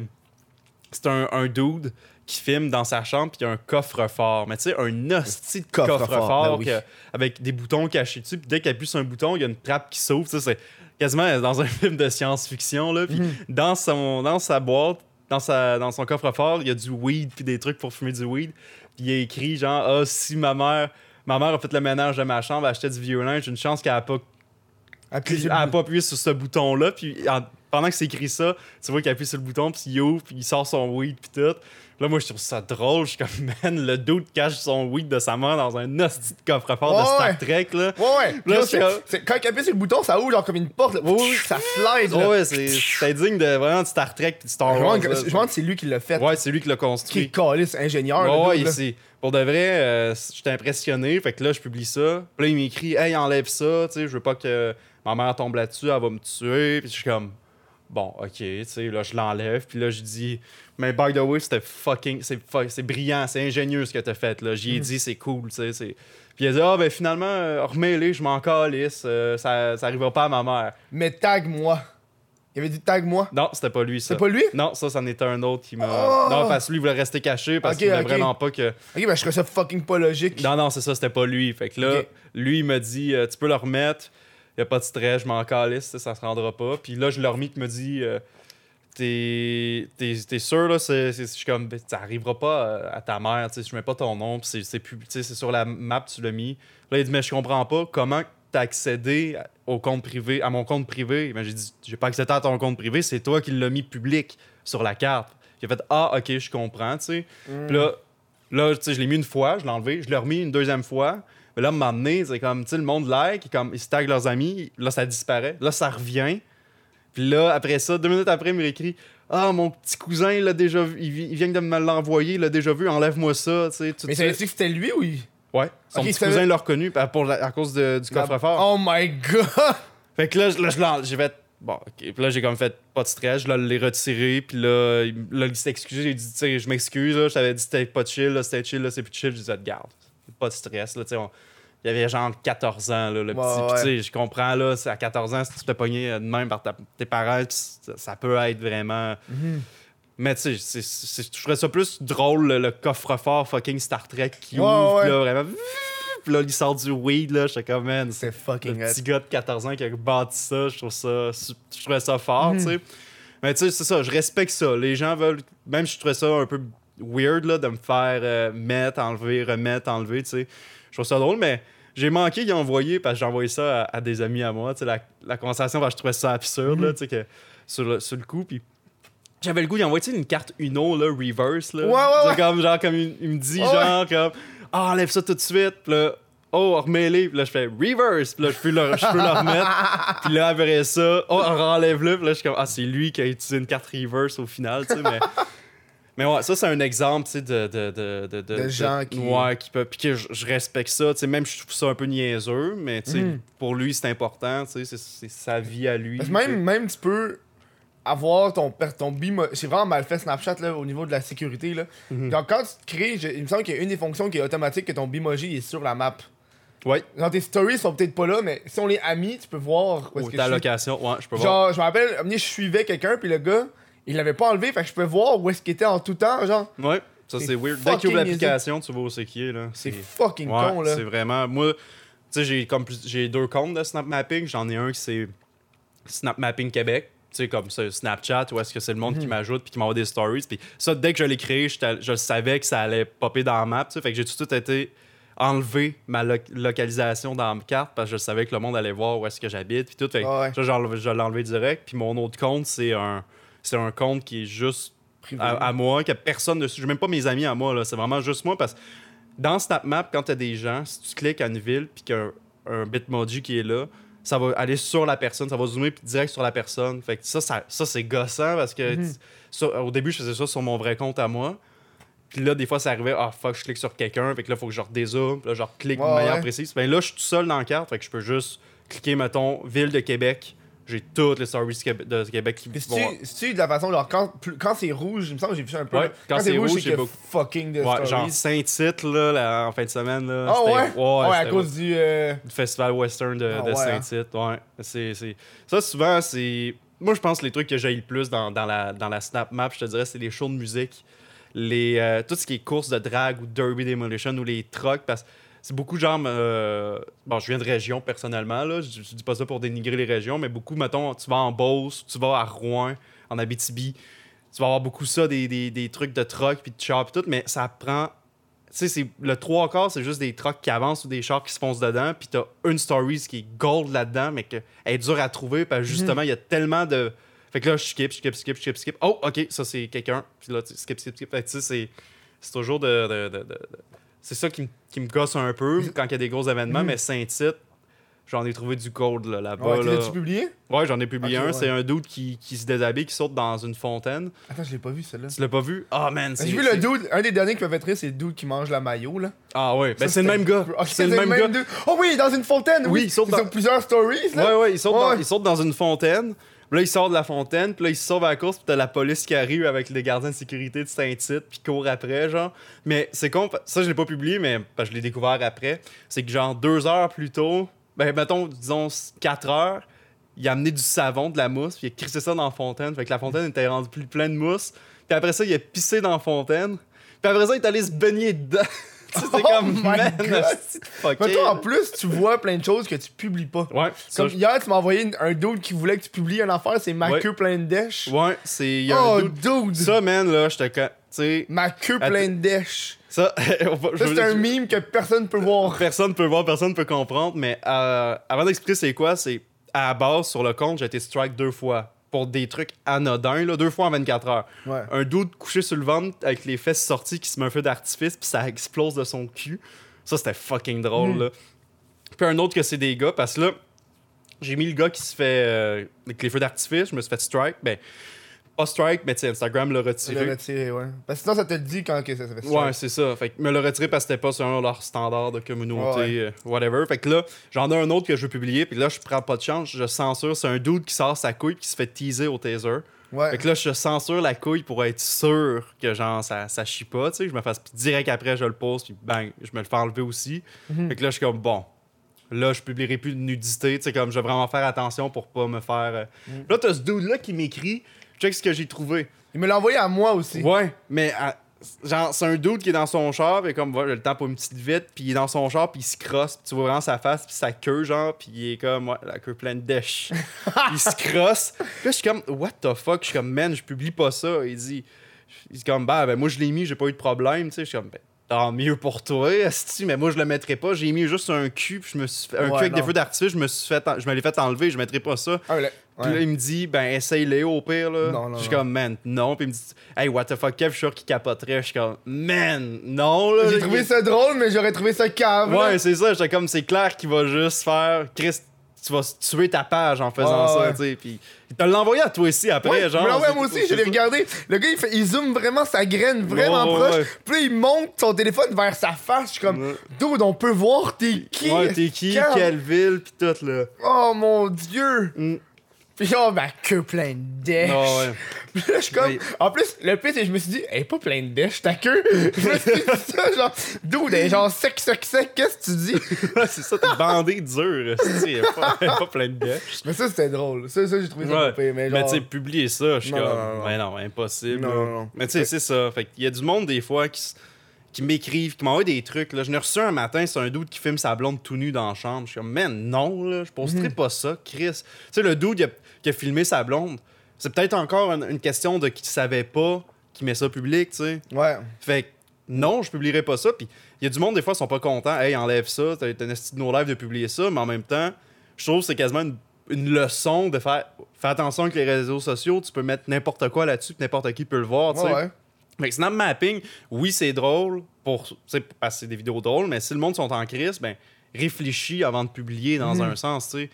un, un dude qui filme dans sa chambre, puis il y a un coffre-fort. Mais tu sais, un hostie de Coffre-fort, ben oui. avec des boutons cachés dessus. Puis dès qu'il appuie sur un bouton, il y a une trappe qui s'ouvre. Tu sais, C'est quasiment dans un film de science-fiction. là. Puis Mhm. dans, son, dans sa boîte, dans, sa, dans son coffre-fort, il y a du weed, puis des trucs pour fumer du weed. Puis il est écrit genre, ah, si ma mère. Ma mère a fait le ménage de ma chambre, elle achetait du vieux linge, une chance qu'elle a pas le a pas appuyé sur ce bouton-là, puis en- pendant que c'est écrit ça, tu vois qu'il appuie sur le bouton, puis il ouvre, puis il sort son weed, puis tout. Là, moi, je trouve ça drôle. Je suis comme, man, le dude cache son weed de sa mère dans un hostie de coffre-fort de Star. Trek, là. Ouais, ouais. Quand il appuie sur le bouton, ça ouvre genre comme une porte. là. Oui. Ça slide. Ouais, c'est c'est digne de vraiment de Star Trek puis de Star Wars. que- je me demande si c'est lui qui l'a fait. Ouais, c'est lui qui l'a Qui construit. est calice, ingénieur. Ouais, c'est- pour de vrai, euh, j'étais impressionné. Fait que là, je publie ça. Puis là, il m'écrit Hey, enlève ça. Tu sais, je veux pas que ma mère tombe là-dessus, elle va me tuer. Puis je suis comme Bon, ok. Tu sais, là, je l'enlève. Puis là, je dis Mais by the way, c'était fucking. C'est c'est brillant, c'est ingénieux ce que t'as fait. là. J'y ai Mhm. dit, c'est cool. Tu sais. c'est- Puis il a dit Ah, ben finalement, euh, remets-les, je m'en calisse. euh, ça, ça arrivera pas à ma mère. Mais tag-moi. Il avait dit tag-moi? Non, c'était pas lui, ça. C'est pas lui? Non, ça, c'en était un autre qui m'a. Oh! Non, parce que lui, il voulait rester caché parce qu'il voulait vraiment pas que. Ok, ben je trouvais ça fucking pas logique. Non, non, c'est ça, c'était pas lui. Fait que là, lui, il m'a dit euh, Tu peux le remettre, y a pas de stress, je m'en calisse, ça, ça se rendra pas. Puis là, je l'ai remis qui me dit euh, T'es t'es- t'es sûr, là, c'est, c'est- je suis comme Ben, Ça arrivera pas euh, à ta mère, tu sais, je mets pas ton nom, c'est, c'est, c'est sur la map, tu l'as mis. Là, il dit Mais je comprends pas comment t'as accédé au compte privé, à mon compte privé. Ben, j'ai dit J'ai pas accédé à ton compte privé, c'est toi qui l'as mis public sur la carte. Il a fait Ah, ok, je comprends, tu sais. Hmm. Puis là, là tu sais, je l'ai mis une fois, je l'ai enlevé, je l'ai remis une deuxième fois. Mais là, donné, c'est comme, tu sais, le monde like, comme, ils se taguent leurs amis, là, ça disparaît. Là, ça revient. Puis là, après ça, deux minutes après, il me réécrit Ah, mon petit cousin, il l'a déjà vu, il, vi- il vient de me l'envoyer, il l'a déjà vu, enlève-moi ça, tu sais. tout Mais ça veut dire que c'était lui ou il. Ouais. Son Ok, petit ça cousin l'a reconnu à, pour la- à cause de- du coffre-fort. Oh my god! Fait que là, je- là, je l'en- j'ai fait. Bon, ok. Puis là, j'ai comme fait pas de stress. Je l'ai retiré. Puis là, il, là, il s'est excusé. J'ai dit, tu sais, je m'excuse. là, Je t'avais dit, c'était pas chill. Là, c'était chill. Là, c'est plus chill. J'ai dit, garde. Pas de stress. Là, tu sais, on- il y avait genre 14 ans, là, le Ouais, petit. Puis, ouais. tu sais, je comprends, là, à 14 ans, si tu te fais pogner de même par ta- tes parents, ça, ça peut être vraiment. Mhm. Mais tu sais, je trouvais ça plus drôle, le, le coffre-fort fucking Star Trek qui Ouais, ouvre, ouais. là, vraiment. Puis là, il sort du weed, là. J'étais comme, man, C'est le fucking petit hot. gars de 14 ans qui a bâti ça, je trouve ça, je trouvais ça fort, Mhm. tu sais. Mais tu sais, c'est ça, je respecte ça. Les gens veulent, même si je trouvais ça un peu weird, là, de me faire euh, mettre, enlever, remettre, enlever, tu sais. Je trouve ça drôle, mais j'ai manqué d'y envoyer parce que j'ai envoyé ça à, à des amis à moi, tu sais, la, la conversation, parce que je trouvais ça absurde, Mhm. là, que sur le, sur le coup, puis j'avais le goût d'y envoyer, une carte Uno, là, reverse, là. Ouais, ouais. Comme, genre, comme il, il me dit, genre, comme, ah, enlève ça tout de suite, puis là, oh, remets-les, puis là, je fais reverse, puis là, je peux le, je peux le remettre, puis là, après ça, oh, renlève-le, puis là, je suis comme, ah, c'est lui qui a utilisé une carte reverse au final, tu sais, mais. Mais ouais, ça, c'est un exemple, tu sais, de, de, de, de, De gens qui- Ouais, qui peuvent. Puis que je, je respecte ça, tu sais, même je trouve ça un peu niaiseux, mais tu sais, Mhm. pour lui, c'est important, tu sais, c'est- c'est sa vie à lui. Même, même tu peux avoir ton, ton bimo... C'est vraiment mal fait Snapchat là, au niveau de la sécurité. Là. Mhm. Genre, quand tu te crées, je- il me semble qu'il y a une des fonctions qui est automatique que ton Bimoji est sur la map. Ouais, Genre tes stories sont peut-être pas là, mais si on est amis, tu peux voir où est-ce ou que ta je suis. location, ouais, je peux voir. Genre, je me rappelle, je suivais quelqu'un, puis le gars, il l'avait pas enlevé, fait que je peux voir où est-ce qu'il était en tout temps, genre. Ouais, ça C'est weird. Dès qu'il ouvre l'application, tu vois où c'est qui est, là. C'est fucking Ouais, con, là. C'est vraiment. Moi, tu sais, j'ai comme plus- j'ai deux comptes de Snap Mapping. J'en ai un qui c'est Snap Mapping Québec. Tu sais, comme ça, Snapchat, où est-ce que c'est le monde qui m'ajoute puis qui m'envoie des stories. Puis ça, dès que je l'ai créé, je savais que ça allait popper dans la map. tu sais. Fait que j'ai tout de suite été enlever ma lo- localisation dans ma carte parce que je savais que le monde allait voir où est-ce que j'habite puis tout. Fait que ouais. ça, je l'ai enlevé direct. Puis mon autre compte, c'est un, c'est un compte qui est juste à, à moi, a personne dessus. J'ai même pas mes amis à moi, là. C'est vraiment juste moi parce que dans SnapMap, quand tu as des gens, si tu cliques à une ville puis qu'il y a un, un Bitmoji qui est là, ça va aller sur la personne, ça va zoomer puis direct sur la personne. Fait que ça, ça, ça, c'est gossant parce que Mhm. au début, je faisais ça sur mon vrai compte à moi. Puis là, des fois, ça arrivait, ah fuck, je clique sur quelqu'un, fait que là, faut que je redézoome, là, je clique Ouais, de manière ouais. précise. Ben là, je suis tout seul dans la carte, fait que je peux juste cliquer, mettons, ville de Québec. J'ai toutes les stories de Québec qui vont. si-tu de la façon, genre, quand, quand c'est rouge, il me semble que j'ai vu ça un peu. Ouais, quand quand, c'est rouge, c'est beaucoup- fucking de Ouais, genre stories. Saint-Tite, là, en fin de semaine, là. Ah c'était- ouais? Ouais, Ouais, à cause du. euh, du festival western de, Ah de ouais, Saint-Tite. Ouais. C'est, c'est- Ça, souvent, c'est. Moi, je pense que les trucs que j'ai le plus dans, dans la, dans la Snap Map, je te dirais, c'est les shows de musique. Les, euh, tout ce qui est course de drag ou derby demolition ou les trucks. Parce que c'est beaucoup genre. euh, Bon, je viens de région personnellement, là. Je, je dis pas ça pour dénigrer les régions, mais beaucoup, mettons, tu vas en Beauce, tu vas à Rouen, en Abitibi. Tu vas avoir beaucoup ça, des, des, des trucs de truck puis de char puis tout, mais ça prend tu sais, c'est- le trois quarts, c'est juste des trucks qui avancent ou des chars qui se foncent dedans, puis t'as une stories qui est gold là-dedans, mais qu'elle est dure à trouver, parce que justement, il y a tellement de. Fait que là, je skip, je skip, je skip, je skip, je skip. Oh, ok, ça c'est quelqu'un. Puis là, tu skip, skip, skip. Fait que tu sais, c'est, toujours de. de- de- de- de- C'est ça qui, me- qui me gosse un peu quand il y a des gros événements, Mhm. mais Saint-Tite, j'en ai trouvé du gold là, là-bas. Ouais, là. t'as-tu publié? Ouais, j'en ai publié Ok, un. ouais. C'est un dude qui, qui se déshabille, qui saute dans une fontaine. Attends, je l'ai pas vu, celle-là. Tu l'as pas vu? Ah, man, c'est. J'ai vu c'est- le dude, un des derniers qui m'a fait rire, c'est le dude qui mange la maillot, là. Ah, ouais. Ben, Ça, c'est le c'était- même gars. Ok, c'est le même gars. dude. Oh oui, dans une fontaine, Oui, oui. il saute dans- plusieurs stories, là. Ouais, ouais, il saute, Dans, Ouais. il saute dans une fontaine. Puis là, il sort de la fontaine. Puis là, il se sauve à la course. Puis t'as la police qui arrive avec les gardiens de sécurité de Saint-Tite. Puis court après, genre. Mais c'est con. Ça, je l'ai pas publié, mais je l'ai découvert après. C'est que, genre, deux heures plus tôt, ben, mettons, disons, quatre heures, il a amené du savon, de la mousse. Puis il a crissé ça dans la fontaine. Fait que la fontaine était rendue plus pleine de mousse. Puis après ça, il a pissé dans la fontaine. Puis après ça, il est allé se baigner dedans. C'est Oh comme, my man. Mais toi, en plus, tu vois plein de choses que tu publies pas. Ouais, ça, Comme je- hier, tu m'as envoyé un dude qui voulait que tu publies une affaire, c'est ma Ouais. queue pleine d'èches. ouais, c'est. il y a Oh, un dude- dude! Ça, man, là, Tu sais, Ma queue Attends. pleine d'èches. ça. on va- je Ça, c'est un je- meme que personne peut voir. Personne peut voir, personne peut comprendre, mais euh, avant d'expliquer c'est quoi, c'est à la base, sur le compte, j'ai été strike deux fois. Pour des trucs anodins, là, deux fois en 24 heures. Ouais. Un dude couché sur le ventre avec les fesses sorties qui se met un feu d'artifice, puis ça explose de son cul. Ça, c'était fucking drôle, Mm. là. Puis un autre que c'est des gars, parce que là, j'ai mis le gars qui se fait. euh, avec les feux d'artifice, je me suis fait strike. Ben, pas strike, mais Instagram l'a retiré. Le retirer, ouais. Parce que sinon, ça te le dit quand que ça, ça fait Ouais, c'est ça. Fait que me l'a retiré parce que c'était pas selon leur standard de communauté, Ouais, euh, whatever. Fait que là, j'en ai un autre que je veux publier, puis là, je prends pas de chance, je censure. C'est un dude qui sort sa couille qui se fait teaser au taser. Ouais. Fait que là, je censure la couille pour être sûr que genre ça, ça chie pas, tu sais. Je me fasse direct après, je le pose, puis bang, je me le fais enlever aussi. Mhm. Fait que là, je suis comme bon. Là, je publierai plus de nudité, tu sais, comme je vais vraiment faire attention pour pas me faire. Mhm. Là, t'as ce dude-là qui m'écrit, check ce que j'ai trouvé. Il me l'a envoyé à moi aussi. Ouais, mais à- genre, c'est un dude qui est dans son char, et comme, voilà, j'ai le temps pour une petite vite, puis il est dans son char, puis il se crosse, puis tu vois vraiment sa face, puis sa queue, genre, puis il est comme, ouais, la queue pleine de dèche. Puis il se crosse. Puis là, je suis comme, what the fuck? Je suis comme, man, je publie pas ça. Il dit, il est comme, bah, ben, moi, je l'ai mis, j'ai pas eu de problème, tu sais. Je suis comme, ben, tant mieux pour toi, esti, mais moi, je le mettrais pas. J'ai mis juste un cul, puis je me suis fait, un Ouais, cul avec des non. feux d'artifice, je me suis fait, en- je me l'ai fait enlever, je mettrais pas ça. Ah, ouais. Puis là, il me dit, ben, essaye-le au pire, là. Non, non, Je suis comme, man, non. Puis il me dit, hey, what the fuck, Kev, je suis sûr qu'il capoterait. Je suis comme, man, non, là. J'ai trouvé ça drôle, mais j'aurais trouvé ça cave. Ouais, c'est ça. J'étais comme, c'est clair qu'il va juste faire, Chris, tu vas tuer ta page en faisant ça, ouais. tu sais. Puis il te l'a envoyé à toi aussi après, Ouais, genre. ouais, moi aussi, je l'ai regardé. Le gars, il, fait, il zoome vraiment sa graine vraiment proche. Puis là, il monte son téléphone vers sa face. Je suis comme, dude, on peut voir t'es qui? Ouais, t'es qui, quelle ville, pis tout, là. Oh mon dieu. Mm. Puis oh, ma queue pleine de dèche. Ah ouais. Puis là, je suis comme. Mais- En plus, le pire, c'est que je me suis dit, elle est pas pleine de dèche, ta queue. je me suis dit ça, genre, elle est genre sec, sec, sec. Qu'est-ce que tu dis? c'est ça, t'es bandé dur, il est pas, il pas plein de dèche. mais ça, c'était drôle. Ça, ça j'ai trouvé ça Ouais. pire, Mais, Mais genre... tu sais, publier ça, je suis comme, non, non, mais non, impossible. Non, non. Mais tu sais, c'est ça. Fait qu'il y a du monde des fois qui, s- qui m'écrivent, qui m'envoient des trucs. Là. Je n'ai reçu un matin, c'est un dude qui filme sa blonde tout nu dans la chambre. Je suis comme, man, non, là, je posterai Mhm. pas ça, Chris. Tu sais, le dude qui a, qui a filmé sa blonde, c'est peut-être encore une, une question de qu'il savait pas qu'il met ça public, tu sais. Ouais. Fait que non, je publierai pas ça. Puis il y a du monde, des fois, ils sont pas contents. Hey, enlève ça, t'as un esti de no live de publier ça. Mais en même temps, je trouve que c'est quasiment une, une leçon de faire, faire attention avec les réseaux sociaux. Tu peux mettre n'importe quoi là-dessus, n'importe qui peut le voir, tu sais. Ouais, ouais. Fait que Snap Mapping, oui, c'est drôle, pour, parce que c'est des vidéos drôles, mais si le monde sont en crise, ben, réfléchis avant de publier dans Mhm. un sens, tu sais.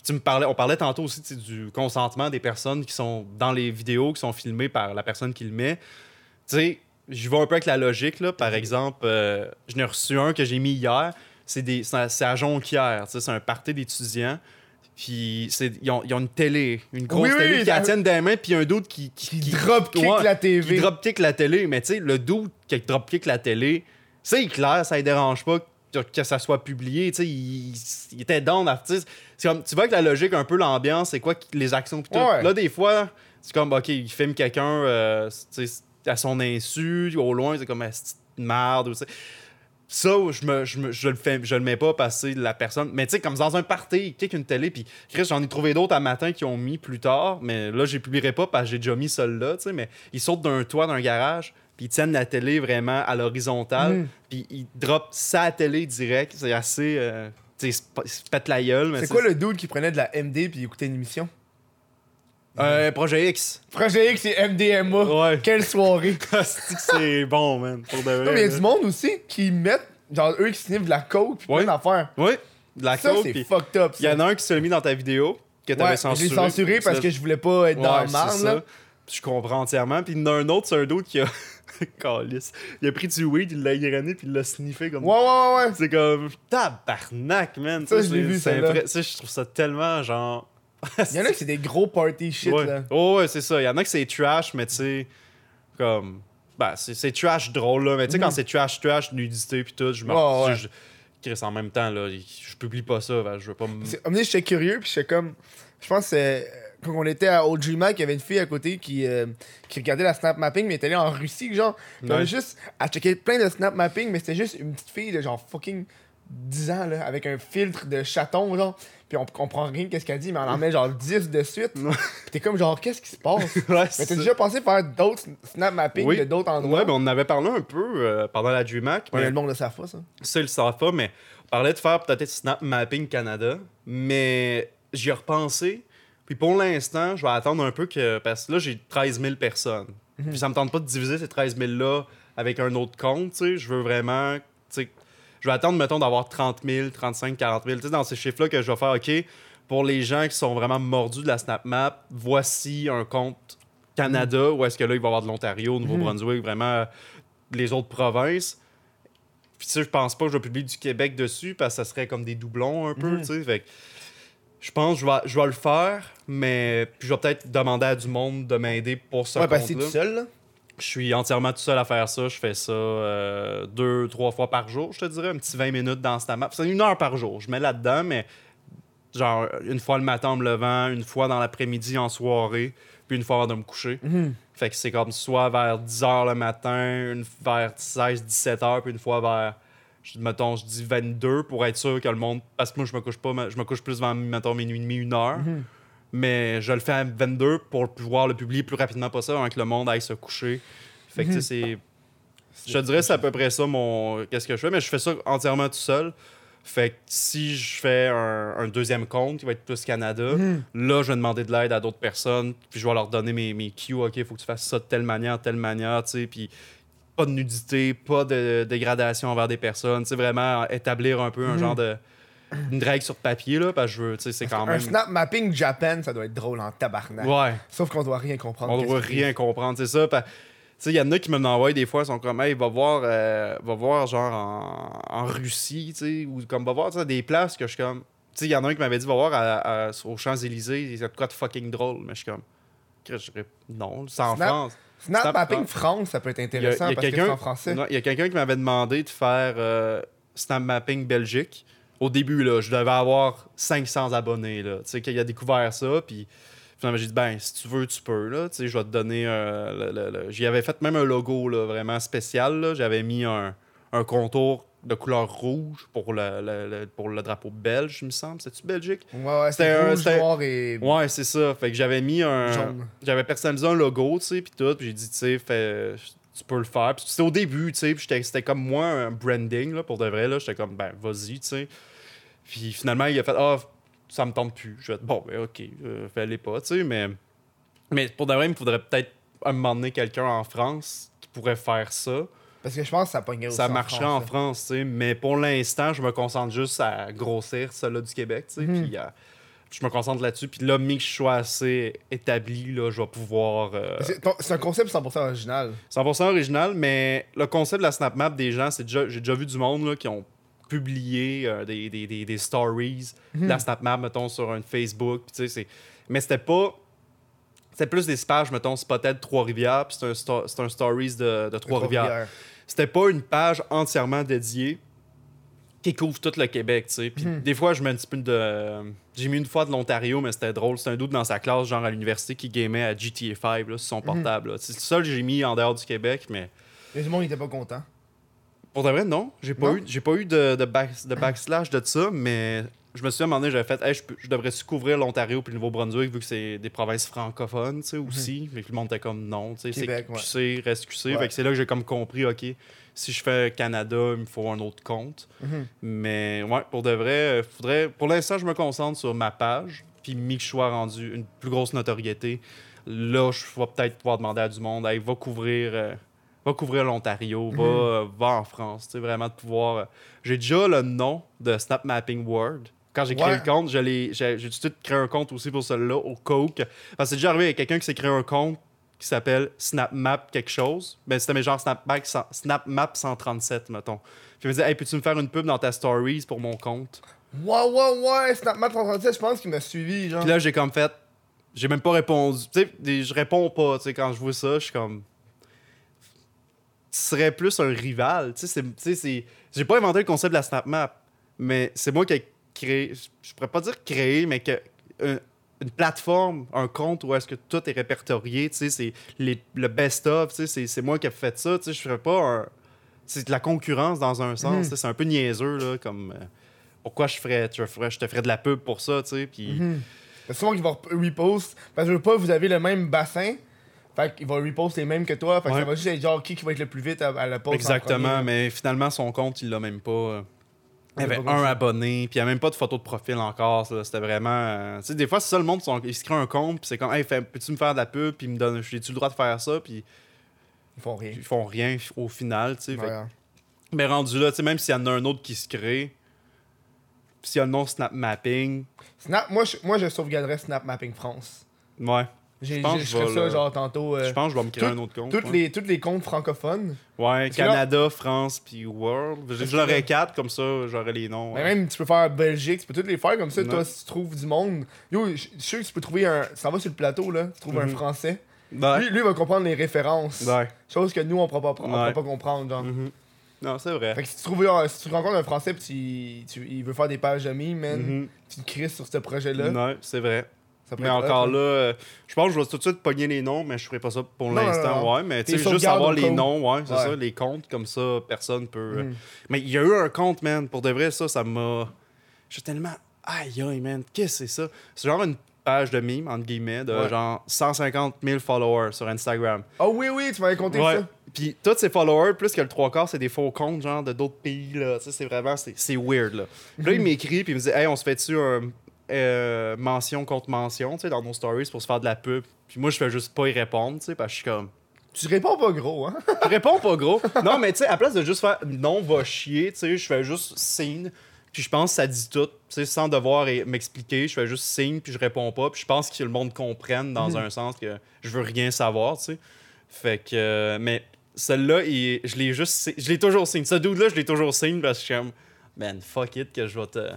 Puis tu me parlais, on parlait tantôt aussi du consentement des personnes qui sont dans les vidéos, qui sont filmées par la personne qui le met. Tu sais, j'y vais un peu avec la logique, là. Par exemple, euh, je n'ai reçu un que j'ai mis hier, c'est des- c'est à, Jonquière, c'est un party d'étudiants. Puis c'est- ils ont, ils ont une télé, une grosse Oui, oui, télé qui la tiennent des mains, puis un d'autre qui, qui, Qui dropkick Ouais, la TV. qui dropkick la télé. Mais tu sais, le doute qui dropkick la télé, c'est clair, ça ne dérange pas que, que ça soit publié. Tu sais, il, il était down. à- comme- tu vois que la logique, un peu l'ambiance, c'est quoi les actions pis tout. Ouais. Là, des fois, c'est comme, OK, il filme quelqu'un euh, à son insu, au loin, c'est comme, merde. ou. Ça, je, me, je, me- je le fais, je le mets pas passer de la personne. Mais tu sais, comme dans un party, il kick une télé, puis Chris, j'en ai trouvé d'autres à matin qui ont mis plus tard, mais là, je les publierai pas parce que j'ai déjà mis celle-là, tu sais, mais ils sautent d'un toit d'un garage, puis ils tiennent la télé vraiment à l'horizontale, Mm. puis ils drop sa télé direct. C'est assez. euh, ils se pètent la gueule, C'est quoi le dude qui prenait de la MD puis écoutait une émission? Euh, Projet X. Projet X et MDMA. Ouais. Quelle soirée. C'est bon, man, pour de vrai. Non, mais il y a du monde aussi qui mettent, genre, eux qui sniffent de la coke puis plein d'affaires. Oui, de la Ça, coke, c'est fucked up. Il y en a un qui se l'a mis dans ta vidéo, que t'avais Ouais, censuré. J'ai censuré parce que je voulais pas être dans Ouais, ça. là. Je comprends entièrement. Puis il y en a un autre, c'est un d'autre qui a. Calice. Il a pris du weed, il l'a irané, puis il l'a sniffé comme. Ouais, ouais, ouais, ouais. C'est comme. Tabarnak, man. Ça, je l'ai vu, Ça, je trouve ça tellement genre. Il y en a qui c'est des gros party shit, ouais. là. Oh, ouais, c'est ça. Il y en a que c'est trash, mais tu sais. Comme. Ben, c'est trash drôle, là. Mais tu sais, quand c'est trash, trash, nudité, puis tout, je me. Mhm. Ouais, je- Chris, en même temps, là, je publie pas ça. ben, je veux pas me. J'étais curieux, puis j'étais comme. Je pense que c'est- quand on était à Mac, il y avait une fille à côté qui, euh, qui regardait la snap mapping, mais elle était allée en Russie, genre. Ouais. juste. Elle checkait plein de snap mapping, mais c'était juste une petite fille de genre fucking 10 ans, là, avec un filtre de chaton, genre. Puis on comprend rien de ce qu'elle dit, mais on en met genre 10 de suite. T'es comme genre, qu'est-ce qui se passe? Ouais, mais t'as déjà pensé faire d'autres snap mapping Oui. de d'autres endroits? Ouais, ben on en avait parlé un peu euh, pendant la DreamHack. Ouais, mais- le monde le savent pas, ça. Ça, ils le savent pas, mais on parlait de faire peut-être Snap Mapping Canada, mais j'y ai repensé. Puis pour l'instant, je vais attendre un peu que. Parce que là, j'ai 13 000 personnes. Puis ça me tente pas de diviser ces 13 000-là avec un autre compte, tu sais. Je veux vraiment. tu sais, Je vais attendre, mettons, d'avoir 30 000, 35 40 000. Tu sais, dans ces chiffres-là que je vais faire, OK, pour les gens qui sont vraiment mordus de la Snap Map, voici un compte Canada, ou est-ce que là, il va y avoir de l'Ontario, Nouveau-Brunswick, vraiment euh, les autres provinces. Puis tu sais, je pense pas que je vais publier du Québec dessus parce que ça serait comme des doublons un peu, Mhm. tu sais. Fait je pense que je vais, je vais le faire, mais puis je vais peut-être demander à du monde de m'aider pour ce Ouais, compte-là. tout seul, là. Je suis entièrement tout seul à faire ça. Je fais ça euh, deux, trois fois par jour, je te dirais. Un petit 20 minutes dans cette map. C'est une heure par jour. Je mets là-dedans, mais genre une fois le matin en me levant, une fois dans l'après-midi en soirée, puis une fois avant de me coucher. Mhm. Fait que c'est comme soit vers 10h le matin, une vers 16-17h, puis une fois vers, je- mettons, je dis 22 pour être sûr que le monde. Parce que moi, je me couche pas, je me couche plus vers, mettons, minuit et demi, une heure. Mhm. Mais je le fais à 22 pour pouvoir le publier plus rapidement possible avant que le monde aille se coucher. Fait que, sais, c'est. Je te dirais, c'est à peu près ça mon. Qu'est-ce que je fais, mais je fais ça entièrement tout seul. Fait que si je fais un, un deuxième compte qui va être plus Canada, Mhm. là, je vais demander de l'aide à d'autres personnes, puis je vais leur donner mes, mes cues. OK, il faut que tu fasses ça de telle manière, de telle manière, tu sais, puis pas de nudité, pas de dégradation envers des personnes, sais, vraiment établir un peu un Mhm. genre de. Une règle sur papier, là, parce que je veux, tu sais, c'est quand Un même. snap mapping Japan, ça doit être drôle en tabarnak. Ouais. Sauf qu'on doit rien comprendre. On doit rien comprendre, c'est ça. Tu sais, il y en a qui me l'envoient des fois, ils sont comme, hey, va voir, euh, va voir genre en, en Russie, tu sais, ou comme, va voir tu sais, des places que je suis comme. Tu sais, il y en a un qui m'avait dit, va voir à, à- aux Champs-Élysées, il y a de quoi de fucking drôle, mais je suis comme, non, c'est en France. Snap, Snap- mapping non. France, ça peut être Il y a, intéressant il y a parce que c'est quelqu'un en français. il y a quelqu'un qui m'avait demandé de faire euh, Snap Mapping Belgique. Au début, là, je devais avoir 500 abonnés. Là. Tu sais, qu'il a découvert ça, puis finalement, j'ai dit, ben, si tu veux, tu peux. Là. Tu sais, je vais te donner. euh, J'y avais fait même un logo là, vraiment spécial. J'avais mis un, un contour de couleur rouge pour le, le- le- pour le drapeau belge, il me semble. C'est-tu Belgique? Ouais, ouais, C'était rouge, c'était- noir et Ouais, c'est ça. Fait que j'avais mis un. jaune. J'avais personnalisé un logo, tu sais, puis tout. Puis j'ai dit, tu sais, fais- tu peux le faire. Puis c'était au début, tu sais, puis j'étais- c'était comme moi un branding, là, pour de vrai, là. J'étais comme, ben, vas-y, tu sais. Puis finalement, il a fait, ah, ça me tente plus. Je vais bon, ben, ok, euh, fais-les pas, tu sais, mais. Mais pour de vrai, il me faudrait peut-être un moment donné quelqu'un en France qui pourrait faire ça. Parce que je pense que ça pognerait Ça marcherait en France. Tu sais. Mais pour l'instant, je me concentre juste à grossir celle-là du Québec, tu sais. Mhm. Puis euh, je me concentre là-dessus. Puis là, mais que je sois assez établi, là, je vais pouvoir. euh. C'est un concept 100% original. 100% original, mais le concept de la snap map des gens, c'est déjà, j'ai déjà vu du monde là, qui ont publié euh, des, des, des, des stories de la snap map, mettons, sur un Facebook. puis tu sais, c'est- mais c'était pas. C'était plus des pages, mettons, Spotted Trois-Rivières, puis c'est un, sto- un stories de, de Trois-Rivières. C'était pas une page entièrement dédiée qui couvre tout le Québec, tu sais. Puis Mhm. des fois, je mets un petit peu de. J'ai mis une fois de l'Ontario, mais c'était drôle. C'était un doute dans sa classe, genre à l'université, qui gamait à GTA 5 là, sur son portable. là. C'est le seul que j'ai mis en dehors du Québec, mais Les monde n'était pas content. pour de vrai, non. J'ai pas eu, j'ai pas eu de, de, back- de backslash de ça, mais je me suis dit, à un moment donné, j'avais fait, hey, je, peux- je devrais-tu couvrir l'Ontario puis le Nouveau-Brunswick vu que c'est des provinces francophones, tu sais, aussi. Fait que le monde était comme non, tu sais, c'est Québec, ouais. QC, reste QC. Ouais. Fait que c'est là que j'ai comme compris, OK, si je fais Canada, il me faut un autre compte. Mhm. Mais ouais, pour de vrai, euh, faudrait. Pour l'instant, je me concentre sur ma page, puis mis que je sois rendu une plus grosse notoriété, là, je vais peut-être pouvoir demander à du monde, hey, va couvrir. euh, Va couvrir l'Ontario, va, euh, va en France, tu sais, vraiment de pouvoir. J'ai déjà le nom de Snap Mapping World. Quand j'ai créé Ouais. le compte, j'ai tout de suite créé un compte aussi pour celui-là, au Coke. Parce que c'est déjà arrivé avec quelqu'un qui s'est créé un compte qui s'appelle SnapMap quelque chose. Ben, c'était mes genre SnapMap, SnapMap 137, mettons. Puis il me disait, hey, peux-tu me faire une pub dans ta stories pour mon compte? Ouais, ouais, ouais, SnapMap 337, je pense qu'il m'a suivi, genre. Puis là, j'ai comme fait, j'ai même pas répondu. Tu sais, je réponds pas, tu sais, quand je vois ça, je suis comme. Tu serais plus un rival. Tu sais, c'est. J'ai pas inventé le concept de la SnapMap, mais c'est moi qui ai créé. Je pourrais pas dire créé, mais que. un- une plateforme, un compte où est-ce que tout est répertorié, tu sais, c'est les- le best-of, tu sais, c'est- moi qui ai fait ça, tu sais, je ferais pas un... C'est de la concurrence dans un sens, Mhm. c'est un peu niaiseux, là, comme... euh, pourquoi je ferais, tu ferais- je te ferais de la pub pour ça, tu sais, puis... Souvent qu'il va rep- repost. Parce que je veux pas, vous avez le même bassin. Fait qu'il va repost les mêmes que toi. Fait que Ouais. ça va juste être genre qui, qui va être le plus vite à, à la post. en Exactement, mais finalement, son compte, il l'a même pas. euh, Il y avait un abonné, puis il n'y a même pas de photo de profil encore. C'était vraiment. euh, Tu sais, des fois, c'est ça le monde, ils se créent un compte, puis c'est comme, hey, fais- peux-tu me faire de la pub, puis me donnent, j'ai-tu le droit de faire ça, puis Ils font rien. ils font rien au final, tu sais. Fait. Mais rendu là, tu sais, même s'il y en a un autre qui se crée, s'il y a le nom Snap Mapping, Snap, moi, je, moi, je sauvegarderais Snap Mapping France. ouais. J'ai Je je je ça le- genre tantôt. euh, Je pense que je vais me créer tout- un autre compte. toutes, ouais. les, toutes les comptes francophones. Ouais, là- Canada, France, puis World. J'aurais là- quatre, comme ça, j'aurais les noms. Mais ouais. même, tu peux faire Belgique, tu peux toutes les faire comme ça. Toi, si tu trouves du monde. Yo, je je suis sûr que tu peux trouver un. Ça va sur le plateau, là. Tu trouves un Mhm. français. Ouais. Lui, lui, il va comprendre les références. Ouais. Chose que nous, on ne pourra pas, comprendre. Genre. Mhm. Non, c'est vrai. Fait que si tu, trouves, un- si tu rencontres un français pis tu, tu- il veut faire des pages d'amis, man, Mhm. tu te crises sur ce projet-là. Ouais, c'est vrai. Ça Mais encore là, euh, je pense que je vais tout de suite pogner les noms, mais je ferai pas ça pour l'instant. Ouais, mais tu sais, juste avoir les noms, ouais, c'est Ouais. ça, les comptes, comme ça, personne peut. euh, Mhm. Mais il y a eu un compte, man, pour de vrai, ça, ça m'a. Je suis tellement. Aïe, aïe, man, qu'est-ce que c'est ça? C'est genre une page de mime, entre guillemets, de Ouais. genre 150 000 followers sur Instagram. Oh oui, oui, tu m'avais compté Ouais. ça. Puis tous ces followers, plus que le trois quarts, c'est des faux comptes, genre de d'autres pays, là. Tu sais, c'est vraiment, c'est c'est weird, là. Puis là, il m'écrit, puis il me dit, hey, on se fait-tu un euh, mention contre mention, tu sais, dans nos stories pour se faire de la pub. Puis moi, je fais juste pas y répondre, tu sais, parce que je suis comme. Tu réponds pas gros, hein? Je réponds pas gros. Non, mais tu sais, à place de juste faire non, va chier, tu sais, je fais juste signe. Puis je pense que ça dit tout, tu sais, sans devoir m'expliquer. Je fais juste signe, puis je réponds pas. Puis je pense que le monde comprenne dans un sens que je veux rien savoir, tu sais. Fait que. euh, mais celle-là, je l'ai juste. Je l'ai toujours signe. Ce dude-là, je l'ai toujours signe parce que je suis comme. Man, fuck it, que je vais te.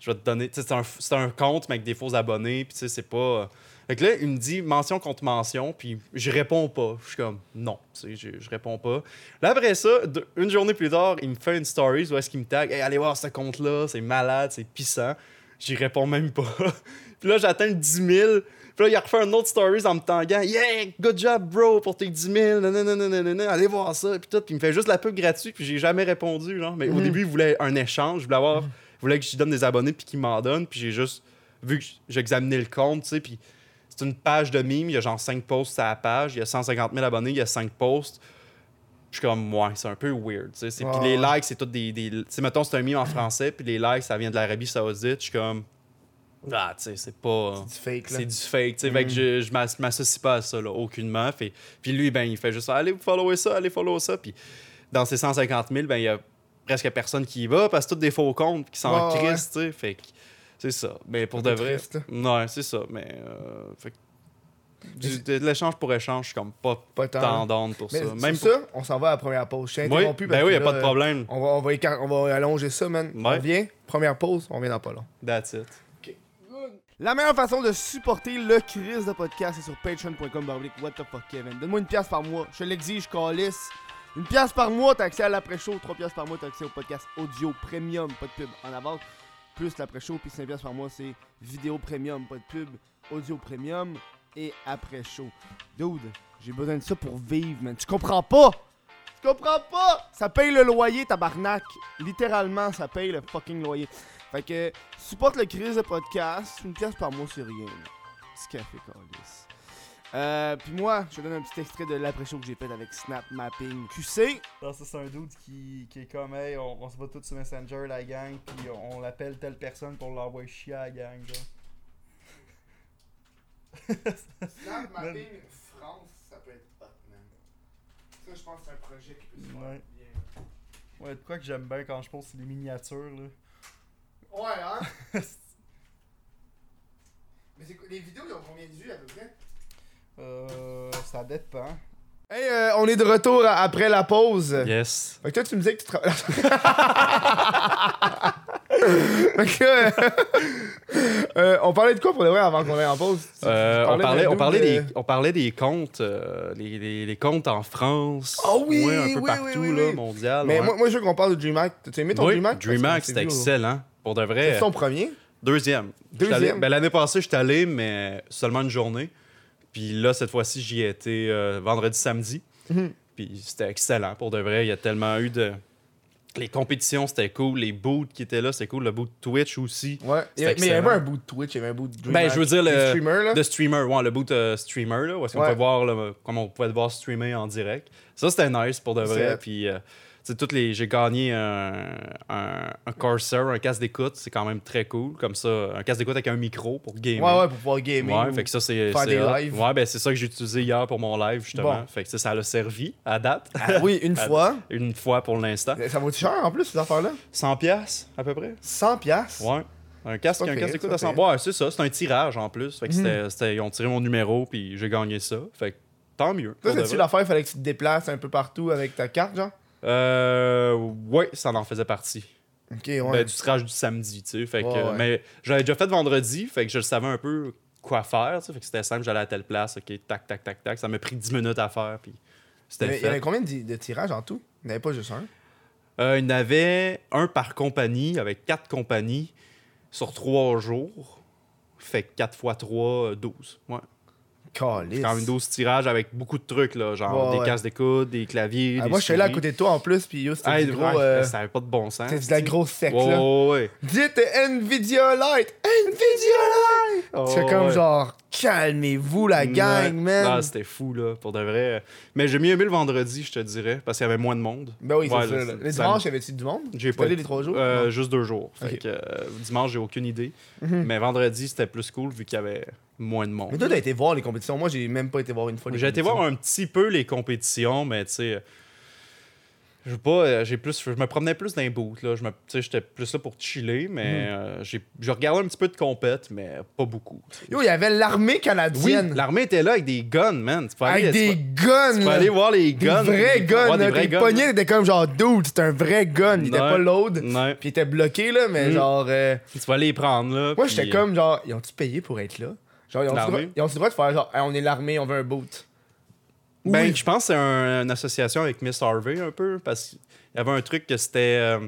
Je vais te donner. C'est un, c'est un compte, mais avec des faux abonnés. Puis tu sais, c'est pas. Fait que là, il me dit mention contre mention, puis je réponds pas. Je suis comme non, tu sais, je, je réponds pas. Là, après ça, une journée plus tard, il me fait une story où est-ce qu'il me tag Hey, allez voir ce compte-là, c'est malade, c'est pissant. J'y réponds même pas. puis là, j'atteins le 10 000. Puis là, il a refait un autre story en me taguant Yeah, good job, bro, pour tes 10 000. Nanana, allez voir ça. Puis tout. Puis il me fait juste la pub gratuite, puis j'ai jamais répondu. Genre. Mais au Mhm. début, il voulait un échange. Il voulait, avoir, il voulait que je lui donne des abonnés, puis qu'il m'en donne. Puis j'ai juste vu que j'ai examiné le compte, tu sais. Puis c'est une page de mime. Il y a genre 5 posts à la page. Il y a 150 000 abonnés. Il y a 5 posts. Je suis comme, ouais, c'est un peu weird. tu sais. C'est- Puis les likes, c'est tout des. des tu sais, mettons, c'est un mime en français. Puis les likes, ça vient de l'Arabie Saoudite. Je suis comme, ah, tu sais, c'est pas. Du fake, là. C'est du fake, tu sais. Fait que je, je m'as- m'associe pas à ça, là, aucunement. Fait, puis lui, ben, il fait juste allez vous follower ça, allez follow ça. Puis dans ces 150 000, ben, il y a presque personne qui y va parce que tous des faux comptes qui s'en Ouais, crissent, tu sais. Fait que c'est ça. Mais pour de vrai. triste. Ouais, c'est ça. Mais. euh, fait que du- de l'échange pour échange, je suis comme pas, Pas tant. down pour Mais ça. Même pour- ça, on s'en va à la première pause. Je suis Oui, interrompu ben parce oui, y a pas de problème. On va, on, va écar- on va allonger ça, man. On Ouais. revient. Première pause, on vient dans pas long. That's it. La meilleure façon de supporter le Chris de podcast, c'est sur patreon.com what the fuck Kevin. Donne-moi une pièce par mois. Je l'exige, calice. Une pièce par mois, t'as accès à l'après-show. Trois pièces par mois, t'as accès au podcast audio premium, pas de pub en avance. Plus l'après-show, puis 5 pièces par mois, c'est vidéo premium, pas de pub, audio premium et après-show. Dude, j'ai besoin de ça pour vivre, man. Tu comprends pas? Tu comprends pas? Ça paye le loyer, tabarnak. Littéralement, ça paye le fucking loyer. Fait que, supporte le crise de podcast. Une pièce par mois, c'est rien. Petit café, calice. Euh, puis moi, je te donne un petit extrait de l'après-show que j'ai fait avec Snap Mapping QC. ça, c'est un dude qui, qui est comme, hey, on, on se va tous sur Messenger, la gang, puis on, l'appelle telle personne pour l'envoyer chier à la gang, Snap Mapping France, ça peut être hot, man. Ça, je pense que c'est un projet qui peut se faire Ouais. bien. Ouais, de quoi que j'aime bien quand je pose les miniatures, là. Ouais, hein? Mais c'est quoi- les vidéos, ils ont combien de vues à peu près? Euh, ça dépend. Hey, euh, on est de retour à- après la pause. Yes. Fait que toi, tu me disais que tu travailles. fait que. euh, euh, on parlait de quoi pour le vrai avant qu'on aille en pause? Tu- tu Euh, on, parlait, on, parlait euh, des, on parlait des comptes, euh, les, les, les comptes en France. Ah oui, ouais, un peu oui, partout, oui, oui, là, oui. mondial. Mais ouais. moi, moi, je veux qu'on parle de DreamHack. T'as aimé ton oui, DreamHack? DreamHack, c'était excellent. Pour de vrai. C'est ton premier? Deuxième. J'étais Deuxième? ben, L'année passée, j'étais allé, mais seulement une journée. Puis là, cette fois-ci, j'y ai été euh, vendredi, samedi. Mhm. Puis c'était excellent. Pour de vrai, il y a tellement eu de. Les compétitions, c'était cool. Les boots qui étaient là, c'était cool. Le boot Twitch aussi. Ouais. Il mais il y avait un bout de Twitch, il y avait un bout de DreamHack. Ben, je veux dire, le- là. De streamer, ouais, le boot euh, streamer, là, où est-ce qu'on Ouais. voir, là, comment on pouvait te voir streamer en direct. Ça, c'était nice pour de vrai. Puis, euh, toutes les, j'ai gagné un, un, un Corsair, un casque d'écoute, c'est quand même très cool. Comme ça, un casque d'écoute avec un micro pour gamer. Ouais, ouais, pour pouvoir gamer. Ouais, ou- fait que ça, c'est. faire des hot. lives. Ouais, ben c'est ça que j'ai utilisé hier pour mon live, justement. Bon. Fait que ça, ça l'a servi à date. Ah oui, une fois. Une fois pour l'instant. Ça vaut cher en plus, ces affaires-là? 100 pièces à peu près. 100 piastres? Ouais. Un casque, un casque d'écoute à 100 pas Ouais, c'est ça. C'est un tirage en plus. Fait que Mhm. c'était- ils ont tiré mon numéro, puis j'ai gagné ça. Fait que tant mieux. Ça, c'est-tu l'affaire, il fallait que tu te déplaces un peu partout avec ta carte, genre? Euh. Ouais, ça en faisait partie. Ok, ouais. Ben, du tirage du samedi, tu sais. Fait que, Ouais, ouais. Mais j'avais déjà fait vendredi, fait que je savais un peu quoi faire, tu sais. Fait que c'était simple, j'allais à telle place, ok, tac, tac, tac, tac. Ça m'a pris 10 minutes à faire, puis il, y c'était avait, il y avait combien de, de tirages en tout? Il n'y avait pas juste un? Euh, il y en avait un par compagnie, avec quatre compagnies, sur trois jours. Fait que 4 x 3, 12. Ouais. Calice. Quand même 12 tirages avec beaucoup de trucs, là, genre Ouais, des casques d'écoute, des claviers. Ah, des moi, je suis là à côté de toi en plus, puis yo, c'était Hey, du gros. ouais, euh, Ça avait pas de bon sens. c'était de la grosse sec, Ouais, là. ouais. Dites Nvidia Light! Nvidia Light! C'est Oh, comme ouais. genre, calmez-vous la gang, man! Ah, c'était fou, là, pour de vrai. Mais j'ai mieux aimé le vendredi, je te dirais, parce qu'il y avait moins de monde. ben oui, c'est ça. c'est- Les dimanches, y avait-tu du monde? J'ai pas allé les trois jours? Euh, Non. juste deux jours. Fait que euh, dimanche, j'ai aucune idée. Mhm. Mais vendredi, c'était plus cool vu qu'il y avait moins de monde. Mais toi, t'as été voir les compétitions. Moi, j'ai même pas été voir une fois les J'ai été voir un petit peu les compétitions, mais tu sais, je veux pas, euh, j'ai plus, je me promenais plus dans les boots là. Je me, tu sais, j'étais plus là pour chiller, mais Mhm. euh, j'ai, je regardais un petit peu de compète, mais pas beaucoup. Yo, il y avait l'armée Oui, canadienne. l'armée était là avec des guns, man. Tu peux aller, avec tu des guns, tu peux aller voir les Des guns. vrais guns, Ouais, des vrais guns. poignets étaient comme genre, dude, c'est un vrai gun. Il était pas load. Puis il était bloqué, là, mais Mm. genre. euh, Tu vas aller les prendre, là. Moi, j'étais comme genre, ils ont-tu payé pour être là? Genre, ils ont-tu ont-tu le droit de faire genre, Hey, on est l'armée, on veut un boot? Ben, Oui. je pense que c'est un- une association avec Miss Harvey un peu, parce qu'il y avait un truc que c'était euh,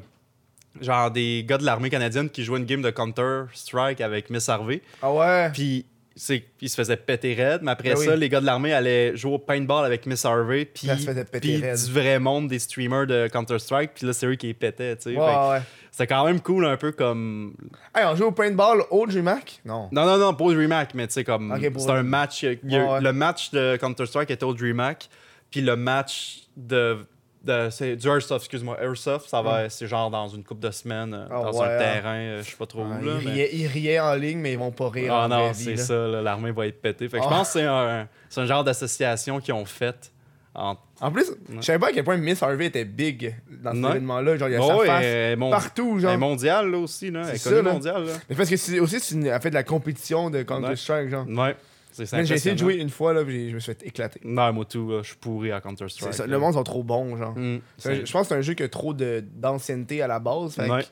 genre des gars de l'armée canadienne qui jouaient une game de Counter-Strike avec Miss Harvey. Ah ouais? Puis c'est- ils se faisaient péter raide, mais après Ben ça, oui. les gars de l'armée allaient jouer au paintball avec Miss Harvey, puis Ça se faisait péter puis raide. du vrai monde des streamers de Counter-Strike, puis là, c'est eux qui les pétaient, tu sais. Ouais, Fait que ouais. C'était quand même cool, un peu comme... Hey, on joue au paintball au G-Mac? Non. Non, non, non, pas au DreamHack, mais tu sais, comme... Ok, pour- C'était un match... a- Ouais, ouais. Le match de Counter-Strike était au DreamHack, puis le match de... de c'est du Airsoft, excuse-moi. Airsoft, ça va... C'est genre dans une couple de semaines, Ah, dans ouais, un hein. terrain, euh, je sais pas trop Ah, où, là. ils, mais- riaient, ils riaient en ligne, mais ils vont pas rire Ah en non, c'est ça, l'armée va être pétée. Fait que je Ah. pense que c'est un, c'est un genre d'association qu'ils ont faite. En... En plus, je savais pas à quel point Miss Harvey était big dans cet événement-là. Genre, il y a Oh, sa face mon- partout, elle est genre. mondiale, là, aussi. Là. Elle est connue mondiale. Là. Mais parce que c'est aussi, c'est une- elle fait de la compétition de Counter-Strike, genre. Ouais, J'ai essayé de jouer une fois, là, puis je me suis fait éclater. Non, moi, tout, je suis pourri à Counter-Strike. le monde sont trop bons, genre. Mm, Je pense que c'est un jeu qui a trop de- d'ancienneté à la base. fait que Ouais.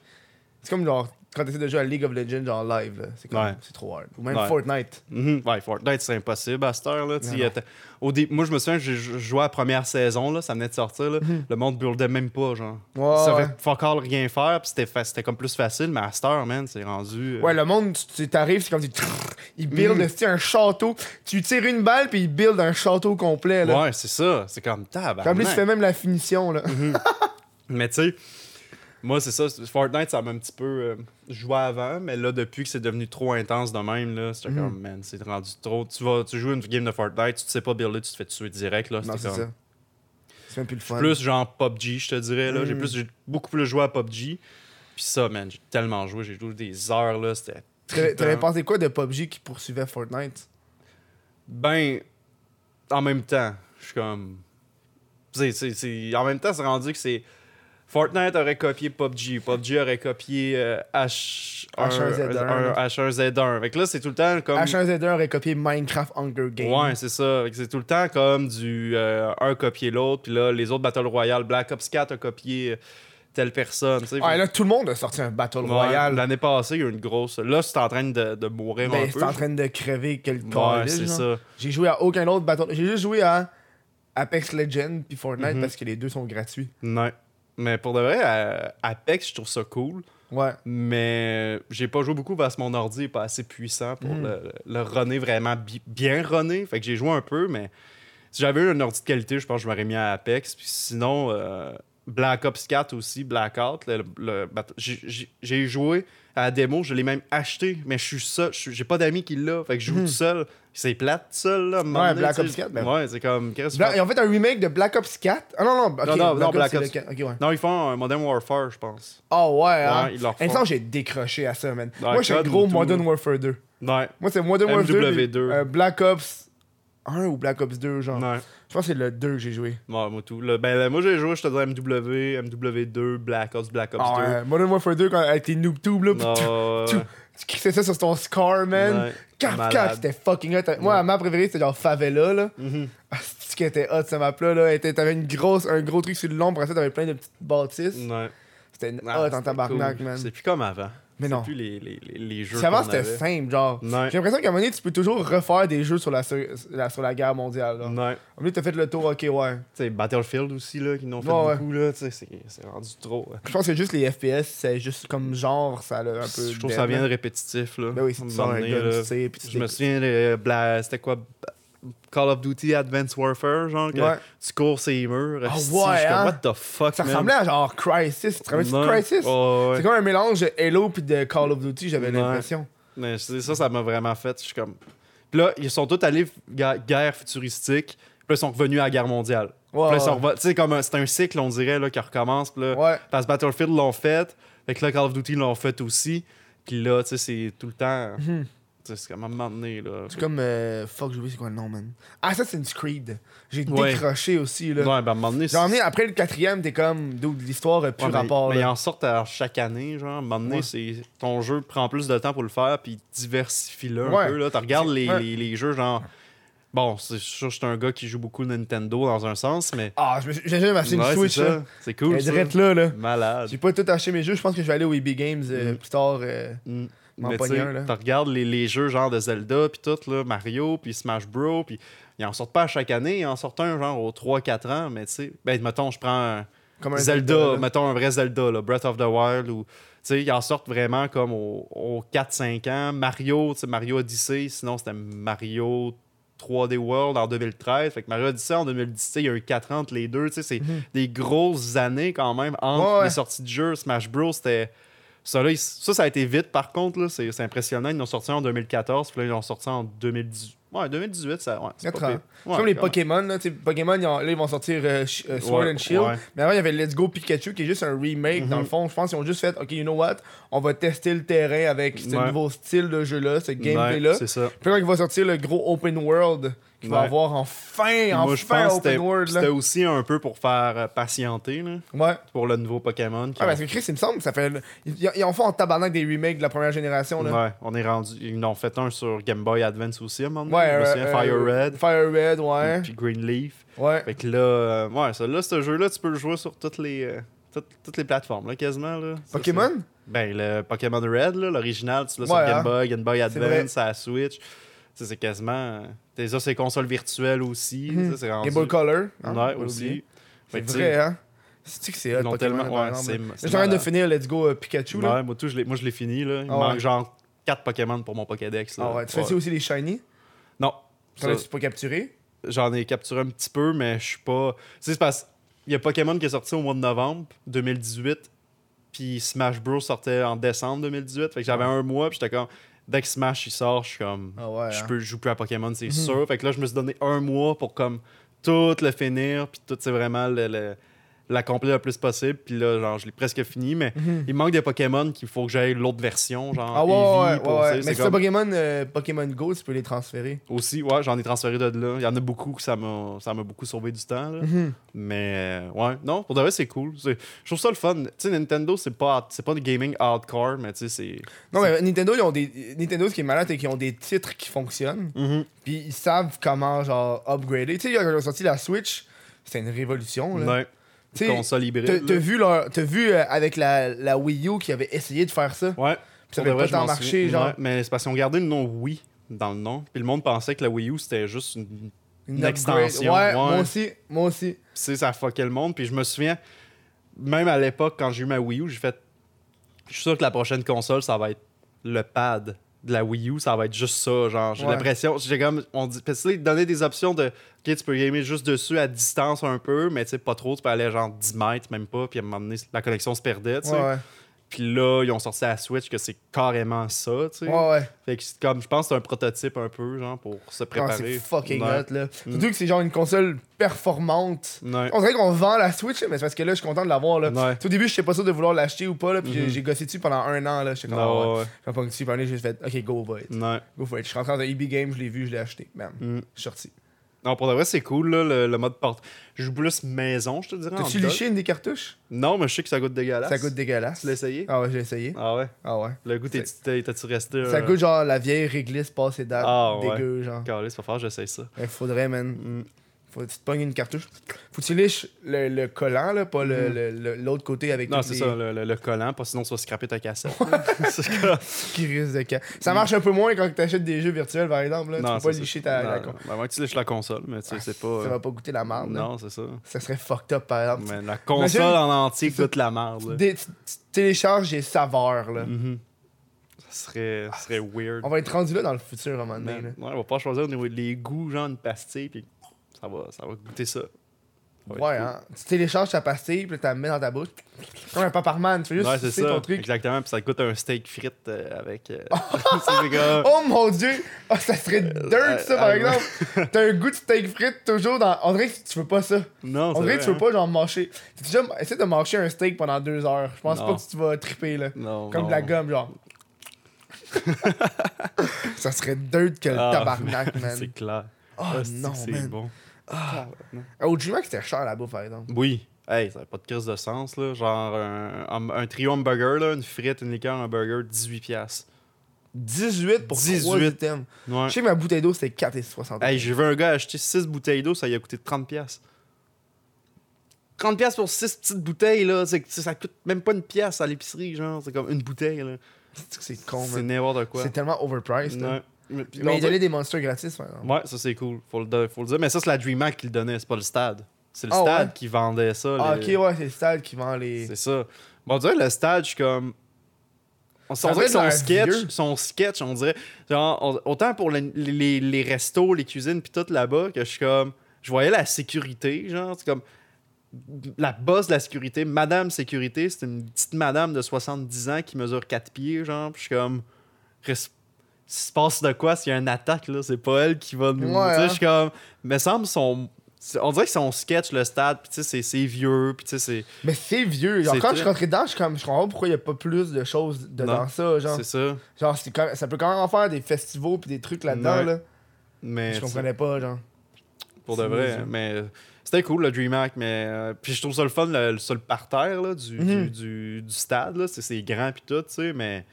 C'est comme genre quand tu essaies de jouer à League of Legends genre live, c'est comme- Ouais. c'est trop hard. Ou même Ouais. Fortnite. Mhm. Ouais, Fortnite, c'est impossible à cette heure. Là, tu Au dé- Moi, je me souviens, j'ai jou- joué à la première saison, là, ça venait de sortir. Là. Le monde buildait même pas, genre. Mhm. Ouais, ça fait fuck all rien faire, puis c'était fa- c'était comme plus facile, mais à cette heure, man, c'est rendu. euh, Ouais, le monde, tu tu- t'arrives, c'est comme si il build Mhm. tu un château? Tu tires une balle, puis il build un château complet. Là. ouais, c'est ça. C'est comme en plus, tabarnak. tu fais même la finition. Là. Mais tu sais, moi, c'est ça. Fortnite, ça m'a un petit peu euh, joué avant, mais là, depuis que c'est devenu trop intense de même, là, c'était Mhm. comme, man, c'est rendu trop. Tu vas, tu joues une game de Fortnite, tu te sais pas builder, tu te fais tuer direct, là. non, c'est comme ça. C'est même plus le fun. plus genre PUBG, je te dirais, là. J'ai Mhm. plus, j'ai beaucoup plus joué à PUBG. Puis ça, man, j'ai tellement joué, j'ai joué des heures, là, c'était. T'avais pensé quoi de PUBG qui poursuivait Fortnite? Ben, en même temps, je suis comme. c'est- c'est- c'est- En même temps, c'est rendu que c'est. Fortnite aurait copié PUBG, PUBG aurait copié euh, H... H1Z1, un- un H1Z1. Fait que là, c'est tout le temps comme. H1Z1 aurait copié Minecraft Hunger Games. Ouais, c'est ça. Fait que c'est tout le temps comme du euh, un copier l'autre. Puis là, les autres Battle Royale, Black Ops 4 a copié euh, telle personne. tu sais. Ouais, là, tout le monde a sorti un Battle Ouais, Royale. L'année passée, il y a eu une grosse. Là, c'est en train de, de mourir Ben, un c'est peu. en train de crever quel Ouais, calice, c'est ça. J'ai joué à aucun autre Battle. J'ai juste joué à Apex Legends puis Fortnite Mhm. parce que les deux sont gratuits. Ouais. Mais pour de vrai, à- Apex, je trouve ça cool. Ouais. Mais j'ai pas joué beaucoup parce que mon ordi est pas assez puissant pour Mhm. le, le runner vraiment bi- bien runner. Fait que j'ai joué un peu, mais si j'avais eu un ordi de qualité, je pense que je m'aurais mis à Apex. Puis sinon, euh, Black Ops 4 aussi, Blackout. Le, le- j'ai- joué à la démo, je l'ai même acheté, mais je suis seul. J'ai pas d'amis qui l'ont. Fait que je joue Mhm. tout seul. C'est plate seul, là. Ouais, Black. Ops 4, ben- Ouais, c'est comme. Bla- Ils ont fait un remake de Black Ops 4. Ah non, non, ok, Non, non, non, Black le Ops. 4. Ok, ouais. Non, ils font un Modern Warfare, je pense. Ah ouais, hein? Ouais, ils leur font. ça, j'ai décroché à ça, man. Ouais, Moi, je suis un gros Modern. Warfare 2. Ouais. Moi, c'est Modern Warfare 2. MW2. puis, euh, Black Ops 1 ou Black Ops 2, genre. Ouais. Je pense que c'est le 2 que j'ai joué. Ouais, moi tout. Là, ben, moi j'ai joué, je te dis MW, MW2, Black Ops, Black Ops Ah ouais, Modern Warfare 2 quand, avec tes noob tubes là. 2. pis tout- Non, tout- ouais. Tu crissais ça sur ton scar, man. Ouais, Cap, cap, c'était fucking hot. Moi, ma préférée, c'était genre Favela, là. Mhm. Ah, c'est qui était hot, cette map-là, là? T'avais une grosse, un gros truc sur le long, après ça, t'avais plein de petites bâtisses. Ouais. C'était Ah, hot en tabarnak, man. C'est plus comme avant. Mais C'est non. plus les, les, les, jeux. Avant, c'était simple, genre. Ouais. J'ai l'impression qu'à un moment donné, tu peux toujours refaire des jeux sur la, sur la, sur la guerre mondiale, là. À un moment Ouais. donné, t'as fait le tour, ok, ouais. Tu sais, Battlefield aussi, là, qui n'ont fait Ouais, ouais. beaucoup, là. Tu sais, c'est- rendu trop. hein. Je pense que juste les FPS, c'est juste comme genre, ça l'a un peu. Je trouve que ça vient là. de répétitif, là. Ben oui, c'est ça, là. Je me souviens, de Bla- c'était quoi? Call of Duty Advanced Warfare, genre, que Ouais. tu cours ces murs. Ah ouais, hein? what the fuck, Ça man? ressemblait à genre Crisis. Tu te rappelles de Ouais. Crisis? Ouais. C'est comme un mélange de Halo puis de Call of Duty, j'avais l'impression. Mais ça, ça m'a vraiment fait. Je suis comme. Puis là, ils sont tous allés guerre futuristique. Puis là, ils sont revenus à la guerre mondiale. Puis là, ils sont comme un- c'est un cycle, on dirait, là, qui recommence. Puis là, Ouais. parce que Battlefield l'ont fait. Fait que là, Call of Duty l'ont fait aussi. Puis là, tu sais, c'est tout le temps. Mhm. C'est comme à un moment donné, là. C'est comme. euh, fuck, j'ai oublié c'est quoi le nom, man. Assassin's Creed. J'ai Ouais. décroché aussi, là. Ouais, ben à un moment donné, Genre, après le quatrième, t'es comme. L'histoire a plus Ouais, rapport. Mais, ils en sortent à chaque année, genre. À un moment donné, Ouais. c'est ton jeu prend plus de temps pour le faire, puis diversifie-le un peu. Là. Tu regardes les, les, les jeux, genre. Bon, c'est sûr, je suis un gars qui joue beaucoup Nintendo dans un sens, mais. Ah, je me suis- j'ai jamais acheté une Switch, c'est ça. là. C'est cool. Elle est ça. direct là, là. Malade. J'ai pas tout acheté mes jeux, je pense que je vais aller au EB Games euh, Mm. plus tard. euh, Mm. Mais tu regardes les, les jeux genre de Zelda, puis tout, là, Mario, puis Smash Bros, puis ils en sortent pas à chaque année, ils en sortent un genre aux 3-4 ans, mais tu sais, ben mettons, je prends un comme un Zelda, mettons un vrai Zelda, là, Breath of the Wild, ou tu sais, ils en sortent vraiment comme aux, aux 4-5 ans. Mario, tu sais, Mario Odyssey, sinon c'était Mario 3D World en 2013, fait que Mario Odyssey en 2017, il y a eu 4 ans entre les deux, tu sais, c'est Mhm. des grosses années quand même entre Ouais, les sorties de jeux. Smash Bros, c'était. Ça, là, ça, ça a été vite par contre, c'est impressionnant. Ils l'ont sorti en 2014, puis là, ils l'ont sorti en 2018. Ouais, 2018, ça. Ouais, c'est pas pire. Ouais, comme les. Pokémon, là. Pokémon, ils, ont- là, ils vont sortir euh, euh, Sword Ouais, and Shield. ouais. Mais avant, il y avait Let's Go Pikachu, qui est juste un remake, dans Mhm. le fond. Je pense qu'ils ont juste fait, OK, you know what? On va tester le terrain avec ce nouveau style de jeu-là, ce gameplay-là. c'est ça. Puis quand il va sortir le gros open world, qu'il va avoir enfin, enfin Moi, que open c'était world, là. c'était aussi un peu pour faire euh, patienter, là, Ouais. pour le nouveau Pokémon. Ah, ont- parce que Chris, il me semble, ça fait. Ils, ils en font en tabarnak des remakes de la première génération, là. Ouais, on est rendu. Ils en ont fait un sur Game Boy Advance aussi à un moment donné. Euh, souviens, euh, Fire Red, Fire Red, ouais. puis Green Leaf. Ouais. Fait que là, euh, ouais, ça, là, ce jeu-là, tu peux le jouer sur toutes les, euh, toutes, toutes les plateformes, là, quasiment. Là. Pokémon? Ben, le Pokémon Red, là, l'original, tu l'as sur Ouais, Game hein. Boy, Game Boy. Advance, à la Switch. C'est quasiment. euh, T'as ça, c'est consoles virtuelles aussi. Mhm. ça, rendu... Game Boy Color. hein, Ouais, aussi. C'est vrai, hein? C'est-tu que c'est hot, Pokémon, tellement- par ouais, en train de finir Let's Go euh, Pikachu, là. Ouais, moi, tout, je l'ai- moi, je l'ai fini. Là. Il Ah manque ouais. genre 4 Pokémon pour mon Pokédex. Là. Ah ouais, tu fais aussi les shiny? Non. T'en as-tu pas capturé? J'en ai capturé un petit peu, mais je suis pas. Tu sais, c'est parce il y a Pokémon qui est sorti au mois de novembre 2018, puis Smash Bros sortait en décembre 2018. Fait que j'avais un mois, puis j'étais comme. Dès que Smash il sort, je suis comme. Ah ouais, Je hein. peux je joue plus à Pokémon, c'est Mhm. sûr. Fait que là, je me suis donné un mois pour comme tout le finir, puis tout, c'est vraiment le, le- l'accomplir le plus possible. Puis là, genre, je l'ai presque fini, mais Mhm. il manque des Pokémon qu'il faut que j'aille l'autre version, genre Ah ouais, Eevee, ouais, pour- ouais, Mais c'est comme- Pokémon, euh, Pokémon Go, tu peux les transférer. Aussi, ouais, j'en ai transféré de là. Il y en a beaucoup que ça m'a ça m'a beaucoup sauvé du temps. là. Mhm. Mais euh, ouais, non, pour de vrai, c'est cool. Je trouve ça le fun. Tu sais, Nintendo, c'est pas, c'est pas du gaming hardcore, mais tu sais, c'est. Non, mais Nintendo, ils ont des... Nintendo, ce qui est malade, c'est qu'ils ont des titres qui fonctionnent. Puis ils savent comment, genre, upgrader. Tu sais, quand ils ont sorti la Switch, c'était une révolution, là. Ouais. Console hybride. T'as vu, leur- t'as vu euh, avec la, la Wii U qui avait essayé de faire ça? Ouais. Puis ça avait pas tant marché, genre. Ouais, mais c'est parce qu'ils ont gardé le nom Wii dans le nom. Puis le monde pensait que la Wii U, c'était juste une. Extension, Ouais, ouais. moi aussi, moi aussi. Sais, ça fuckait le monde. Puis je me souviens, même à l'époque, quand j'ai eu ma Wii U, j'ai fait. Je suis sûr que la prochaine console, ça va être le pad de la Wii U, ça va être juste ça. Genre, j'ai Ouais. l'impression. J'ai comme. On dit. Parce que donnaient des options de. Ok, tu peux gamer juste dessus à distance un peu, mais tu sais, pas trop. Tu peux aller genre 10 mètres, même pas. Puis à un moment donné, la connexion se perdait, tu sais. Ouais, ouais. Puis là, ils ont sorti à la Switch que c'est carrément ça, tu sais. Ouais, ouais. Fait que c'est comme, je pense que c'est un prototype un peu, genre, pour se Ah, préparer. c'est fucking Ouais. hot, là. Surtout que c'est genre une console performante. Ouais. On dirait qu'on vend la Switch, mais c'est parce que là, je suis content de l'avoir, là. Ouais. Au début, je sais pas sûr de vouloir l'acheter ou pas, là. Puis j'ai- Mhm. j'ai gossé dessus pendant un an, là. J'étais comme, ah Non, ouais. Je pas dessus, puis un an, j'ai fait, ok, go for it. Go for it. Je suis rentré dans un EB Game, je l'ai vu, je l'ai acheté. Bam. Mm. Je suis sorti. Non, pour de vrai, c'est cool, là, le, le mode porte. Je joue plus maison, je te dirais. T'as-tu liché une des cartouches? Non, mais je sais que ça goûte dégueulasse. Ça goûte dégueulasse. Tu l'as essayé? Ah ouais, j'ai essayé. Ah ouais? Ah ouais. Le goût, t'as-tu resté. Ça euh, goûte genre la vieille réglisse passée date. Ah, ouais. dégueu, genre. C'est pas fort, j'essaye ça. Il faudrait, man. Mm. Faut que tu te pognes une cartouche. Faut que tu liches le, le collant, là, pas le- Mhm. le- le- l'autre côté avec Non, c'est les- ça, le, le- le collant, pas sinon tu vas scraper ta cassette. qui risque de ca- Ça marche un peu moins quand tu achètes des jeux virtuels, par exemple. Là. Non, tu peux pas licher ta. Non, la non. con- Ben, ouais, tu lèches la console, mais tu sais, c'est pas. Ça va pas goûter la merde. là. Non, c'est ça. Ça serait fucked up, par exemple. Mais la console Imagine- en entier goûte la. Des- tu, télécharges des saveurs. Là. Mhm. Ça serait, ça serait weird. On va être rendu là dans le futur à un moment donné. Ouais, on va pas choisir au niveau des goûts, genre une pastille, puis ça va, ça va goûter ça. Ça va être Ouais, hein. Tu télécharges ta pastille, puis tu la mets dans ta bouche. Comme un paparman, tu fais juste Ouais, c'est ça. ton truc. Exactement, puis ça goûte un steak frites euh, avec. euh, Oh mon dieu! Ah, ça serait dirt ça par exemple! T'as un goût de steak frites toujours dans. On dirait que tu veux pas ça. Non, On c'est dirait vrai, que tu veux hein. pas genre mâcher. Tu déjà essaie de mâcher un steak pendant deux heures. Je pense Non. pas que tu vas triper là. Non, Comme non. de la gomme, genre. ça serait dirt que le Ah, tabarnak, man. C'est clair. Oh non, c'est man. bon. Ah. Au Dreamax, c'était cher là-bas, par exemple. Oui. Hey, ça n'a pas de crise de sens, là. Genre, un, un, un trio hamburger, là, une frite, une liqueur, un burger, 18$. piastres. 18 pour 18. 3 items. Ouais. Je sais que ma bouteille d'eau, c'était 4,60. Hey, j'ai vu un gars acheter 6 bouteilles d'eau, ça lui a coûté 30$. piastres. 30$ piastres pour 6 petites bouteilles, là, c'est, ça coûte même pas une pièce à l'épicerie, genre, c'est comme une bouteille, là. C'est con, C'est n'importe quoi. C'est tellement overpriced. là. Mais, Mais il donnait des monsters gratis, par exemple. Ouais, ça c'est cool, faut le, faut le dire. Mais ça, c'est la DreamHack qui le donnait, c'est pas le stade. C'est le Ah, stade ouais? qui vendait ça. Ah, les- ok, ouais, c'est le stade qui vend les. C'est ça. Bon, on dirait le stade, je suis comme. On, dirait son sketch, vieux. son sketch, on dirait. Genre, on- autant pour les, les, les restos, les cuisines, puis tout là-bas, que je suis comme. Je voyais la sécurité, genre, c'est comme. La boss de la sécurité, Madame Sécurité, c'est une petite madame de 70 ans qui mesure 4 pieds, genre, puis je suis comme. S'il se passe de quoi, s'il y a une attaque, là, c'est pas elle qui va nous. Ouais, hein. je suis comme. Me semble son. On dirait que son sketch, le stade, puis tu sais, c'est- vieux, puis tu sais, c'est. Mais c'est vieux. Genre, quand je suis rentré dedans, je suis comme, je comprends pas pourquoi il y a pas plus de choses dedans Non, ça. Genre, C'est ça. genre c'est quand- ça peut quand même en faire des festivals puis des trucs là-dedans. Là. Mais Je comprenais pas, genre. pour de vrai. niaiseux. Mais c'était cool le DreamHack. Mais euh, puis je trouve ça le fun, le, sur le parterre là, du, Mhm. du, du- du stade. là. C'est c'est grand puis tout, tu sais, mais.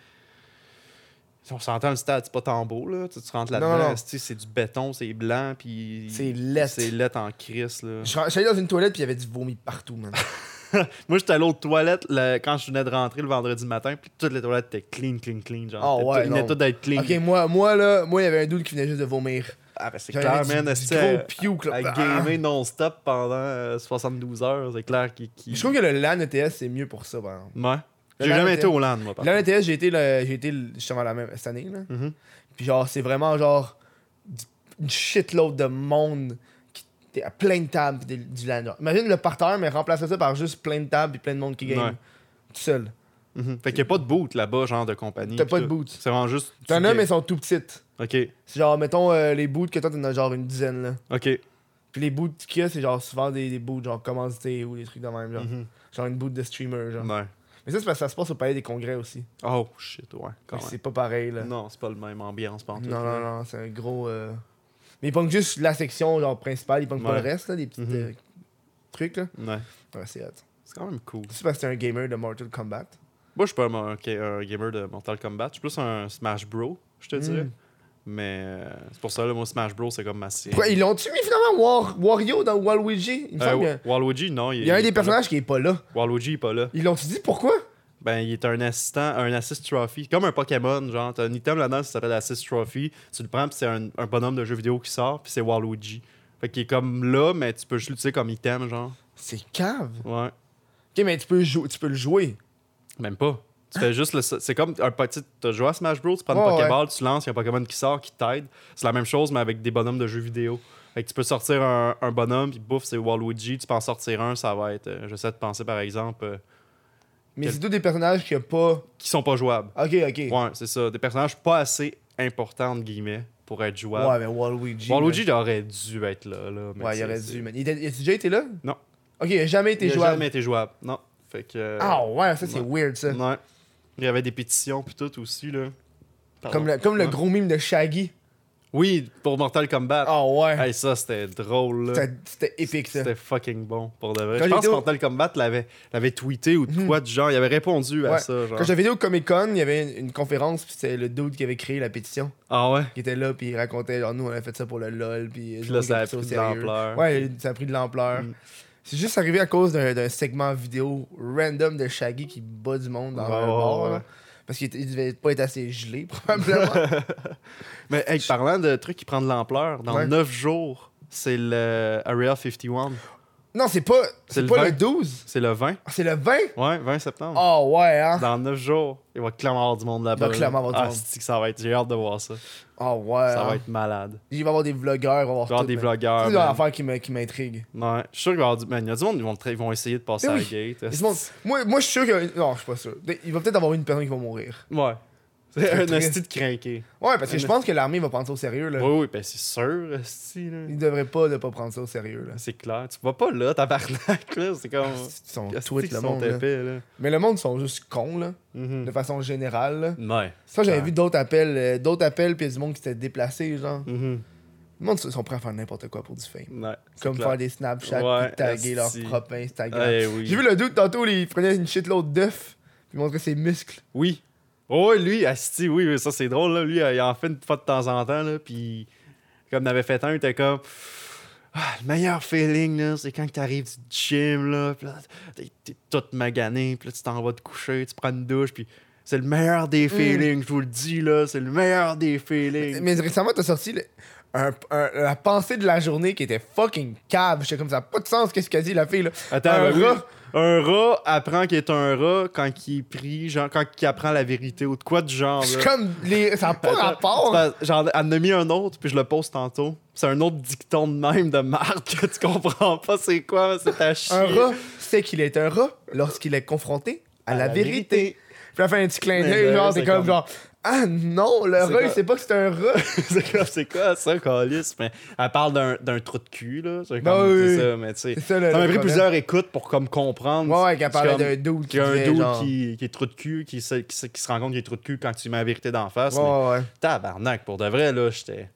On s'entend le stade, c'est pas tant beau, là. Tu, rentres là-dedans, c'est du béton, c'est blanc, puis. C'est laid. C'est laid en crise, là. Allé dans une toilette puis il y avait du vomi partout, man. Moi, j'étais à l'autre toilette le- quand je venais de rentrer le vendredi matin, puis toutes les toilettes étaient clean, clean, clean. Genre, C'était ouais, tout- d'être clean. ok, moi, moi, là, moi, il y avait un dude qui venait juste de vomir. Ah, ben c'est clair, man. esti, gros puke, là. À Ah. gamer non-stop pendant euh, 72 heures, c'est clair qu'il. qu'il- Je trouve que le LAN ETS, c'est mieux pour ça, par exemple. Ouais. J'ai jamais été au LAN, moi, par LAN contre. ETS, j'ai été, le- j'ai été le- justement la même cette année, là. Mhm. Puis genre, c'est vraiment genre une shitload de monde qui était à plein de tables du LAN. genre. Imagine le parterre, mais remplacer ça par juste plein de tables et plein de monde qui. Ouais. Tout seul. Mhm. Fait qu'il n'y a pas de boot là-bas, genre de compagnie. T'as pas de boot. C'est vraiment juste. T'en as, mais ils sont tout petites. Ok, C'est genre, mettons, euh, les boots que toi, t'en as genre une dizaine, là. ok. Puis les boots qu'il y a, c'est genre souvent des, des boots genre commandités ou des trucs de même, genre. Mhm. Genre une boot de streamer, genre. Ouais. Mais ça, c'est parce que ça se passe au palais des congrès aussi. Oh shit, ouais. Quand même. C'est pas pareil, là. Non, c'est pas le même ambiance, pas en tout, Non, non, non, c'est un gros. euh, Mais ils pognent juste la section genre principale, ils pognent pas Ouais. le reste, là, des petits Mhm. euh, trucs, là. Ouais. Ouais, c'est hot. C'est quand même cool. C'est parce que t'es un gamer de Mortal Kombat. Moi, je suis pas un, un- un gamer de Mortal Kombat. Je suis plus un Smash Bro, je te dirais. Mais euh, c'est pour ça, là, moi, Smash Bro, c'est comme ma série. Pourquoi ils l'ont-tu mis finalement War... Wario dans Waluigi? Il me semble Euh, Waluigi, non. qu'il y a un il des personnages qui est pas là. Waluigi est pas là. Ils l'ont-tu dit pourquoi? Ben, il est un assistant, un assist trophy. Comme un Pokémon, genre, t'as un item là-dedans qui s'appelle assist trophy. Tu le prends, puis c'est un, un bonhomme de jeu vidéo qui sort, puis c'est Waluigi. Fait qu'il est comme là, mais tu peux juste l'utiliser comme item, genre. C'est cave. Ouais. Ok, mais tu peux, jou- tu peux le jouer. Même pas. Tu fais juste le. C'est comme un petit. T'as joué à Smash Bros, tu prends une Pokéball, tu lances, il y a un Pokémon qui sort, qui t'aide. C'est la même chose, mais avec des bonhommes de jeux vidéo. Fait que tu peux sortir un, un bonhomme, puis bouffe, c'est Waluigi. Tu peux en sortir un, ça va être. euh, J'essaie de penser par exemple. euh, Mais Quel- c'est tous des personnages qui a pas. qui sont pas jouables. Ok, ok. Ouais, c'est ça. Des personnages pas assez importants, entre guillemets, pour être jouables. Ouais, mais Waluigi. Waluigi, il aurait dû être là. là mais. Ouais, il aurait dû, man. Il était- il a déjà été là? Non. Ok, il a jamais été Il a jouable. jamais été jouable. Non. Fait que. euh, Ah ouais, ça c'est ouais. weird ça. Ouais. Il y avait des pétitions, puis tout aussi, là. Pardon. Comme le, comme le gros mime de Shaggy. Oui, pour Mortal Kombat. Ah ouais. Hey, ça, c'était drôle, là. C'était- C'était épique, ça. C'était fucking bon, pour de vrai. Quand Je pense j'étais que au- Mortal Kombat l'avait, l'avait tweeté ou de quoi du genre. Il avait répondu à Ouais. ça, genre. Quand j'avais été au Comic Con, il y avait une, une conférence, puis c'était le dude qui avait créé la pétition. Ah ouais? qui était là puis il racontait genre nous on a fait ça pour le lol puis Puis là, ça a pris de l'ampleur. ouais ça a pris de l'ampleur Mm. C'est juste arrivé à cause d'un segment vidéo random de Shaggy qui bat du monde dans Ouais, un bar là. parce qu'il devait pas être assez gelé probablement Mais hey, parlant de trucs qui prennent de l'ampleur, dans Ouais. 9 jours, c'est le Area 51. Non c'est pas C'est pas 20. le 12 C'est le 20. Ah, c'est le 20 Ouais, 20 septembre. oh ouais hein Dans 9 jours, il va clairement avoir du monde là-bas. Il va clairement avoir du ah, monde. c'est que ça va être. J'ai hâte de voir ça. oh ouais Ça hein. va être malade. il va y avoir des vlogueurs il va y avoir, tout, des vlogueurs. c'est l'affaire qui me- qui m'intrigue Ouais, je suis sûr qu'il va y avoir du. Man, il y a du monde, ils vont, ils vont essayer de passer Mais à la gate. monde- moi, moi je suis sûr que non je suis pas sûr il va peut-être avoir une personne qui va mourir Ouais. C'est un esti de crinqué. ouais parce que je pense que l'armée va prendre ça au sérieux là Oui, oui, ben c'est sûr, là. Ils devraient pas ne pas prendre ça au sérieux là. C'est clair. Tu vas pas là, tabarnak, là. C'est comme. Ils sont tweet le sont monde. là. épais, là. Mais le monde sont juste cons là, Mhm. de façon générale. Là. Ouais. Ça j'avais vu d'autres appels, euh, d'autres appels puis du monde qui s'était déplacé genre. Mhm. Le monde sont prêts à faire n'importe quoi pour du fame. Ouais. Comme clair. faire des Snapchat Ouais, puis taguer leur propre Instagram. Eh oui. J'ai vu le doute tantôt, il prenait une shitload d'œufs puis montrait ses muscles. Oui. Oh, ouais, lui, Asti, oui, ça c'est drôle, là. Lui, il en fait une fois de temps en temps, là. Puis, comme il avait fait un, il était comme. Ah, le meilleur feeling, là, c'est quand t'arrives du gym, là. Là, t'es, t'es toute magané. Puis là, tu t'en vas te coucher, tu prends une douche. Puis c'est le meilleur des feelings, je vous le dis, là. C'est le meilleur des feelings. Mais récemment t'as sorti le- un- un- la pensée de la journée qui était fucking cave. J'étais comme ça, pas de sens qu'est-ce qu'a dit la fille là. Attends, un ben oui. Un rat apprend qu'il est un rat quand il est pris, genre quand il apprend la vérité ou de quoi du genre. C'est comme les. Ça a pas rapport. pas- Genre, elle en a mis un autre, puis je le pose tantôt. C'est un autre dicton de même de marque que tu comprends pas c'est quoi, c'est à chier. Un rat sait qu'il est un rat lorsqu'il est confronté à, la, vérité. Puis elle fait un petit clin d'œil, genre, c'est c'est comme, comme- genre, ah non, le rat, il sait pas que c'est un rat. c'est quoi, c'est quoi ça, Calis? Mais elle parle d'un, d'un trou de cul, là. C'est Ben comme, oui, c'est oui. ça, mais tu sais. Ça, m'a pris plusieurs écoutes pour comme comprendre. Ouais, ouais, qu'elle parlait d'un y a un dude genre- qui, qui est trou de cul, qui, se- qui, qui se rend compte qu'il est trou de cul quand tu mets la vérité d'en face. Ouais, mais ouais, ouais. tabarnak, pour de vrai, là, j'étais.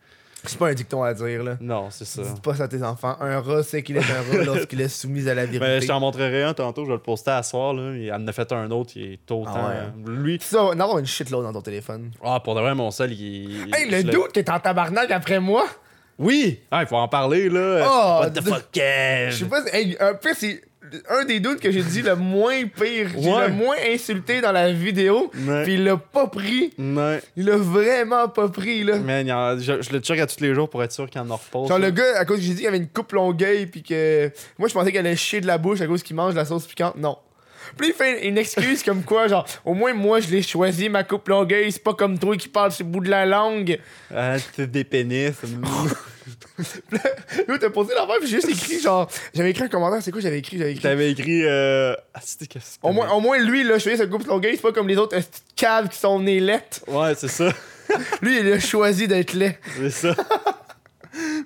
C'est pas un dicton à dire, là. Non, c'est ça. Dis pas ça à tes enfants. Un rat sait qu'il est un rat lorsqu'il est soumis à la Mais je vérité. t'en montrerai un tantôt, je vais le poster à soir, là. Elle en a fait un autre, il est autant. Ah ouais. Lui, Tu sais, d'avoir une shitload dans ton téléphone. ah, pour de vrai, mon sel, il. Hey, le je qui est en tabarnak après moi, Oui! Ah, il faut en parler, là. Oh, What the de- fuck, je sais pas, si- hey, un peu, c'est un des doutes que j'ai dit le moins pire, j'ai Ouais. le moins insulté dans la vidéo, Ouais. puis il l'a pas pris. Ouais. Il l'a vraiment pas pris, là. Man, en- je, je le check à tous les jours pour être sûr qu'il en repose. Genre là. le gars, à cause que j'ai dit qu'il avait une coupe longueuil, puis que. Moi, je pensais qu'elle allait chier de la bouche à cause qu'il mange de la sauce piquante. Non. Puis il fait une excuse comme quoi, genre, au moins moi je l'ai choisi, ma coupe longueuil, c'est pas comme toi qui parle sur le bout de la langue. Ah, c'est des pénis. Là, t'as posé l'affaire, puis j'ai juste écrit, genre, j'avais écrit un commentaire, c'est quoi j'avais écrit J'avais écrit. T'avais écrit. Euh... Ah, c'était qu'est-ce que Au moins, au moins, lui, là, choisi sa coupe longueuil, c'est pas comme les autres caves qui sont nés laites? Ouais, c'est ça. Lui, il a choisi d'être laid. C'est ça.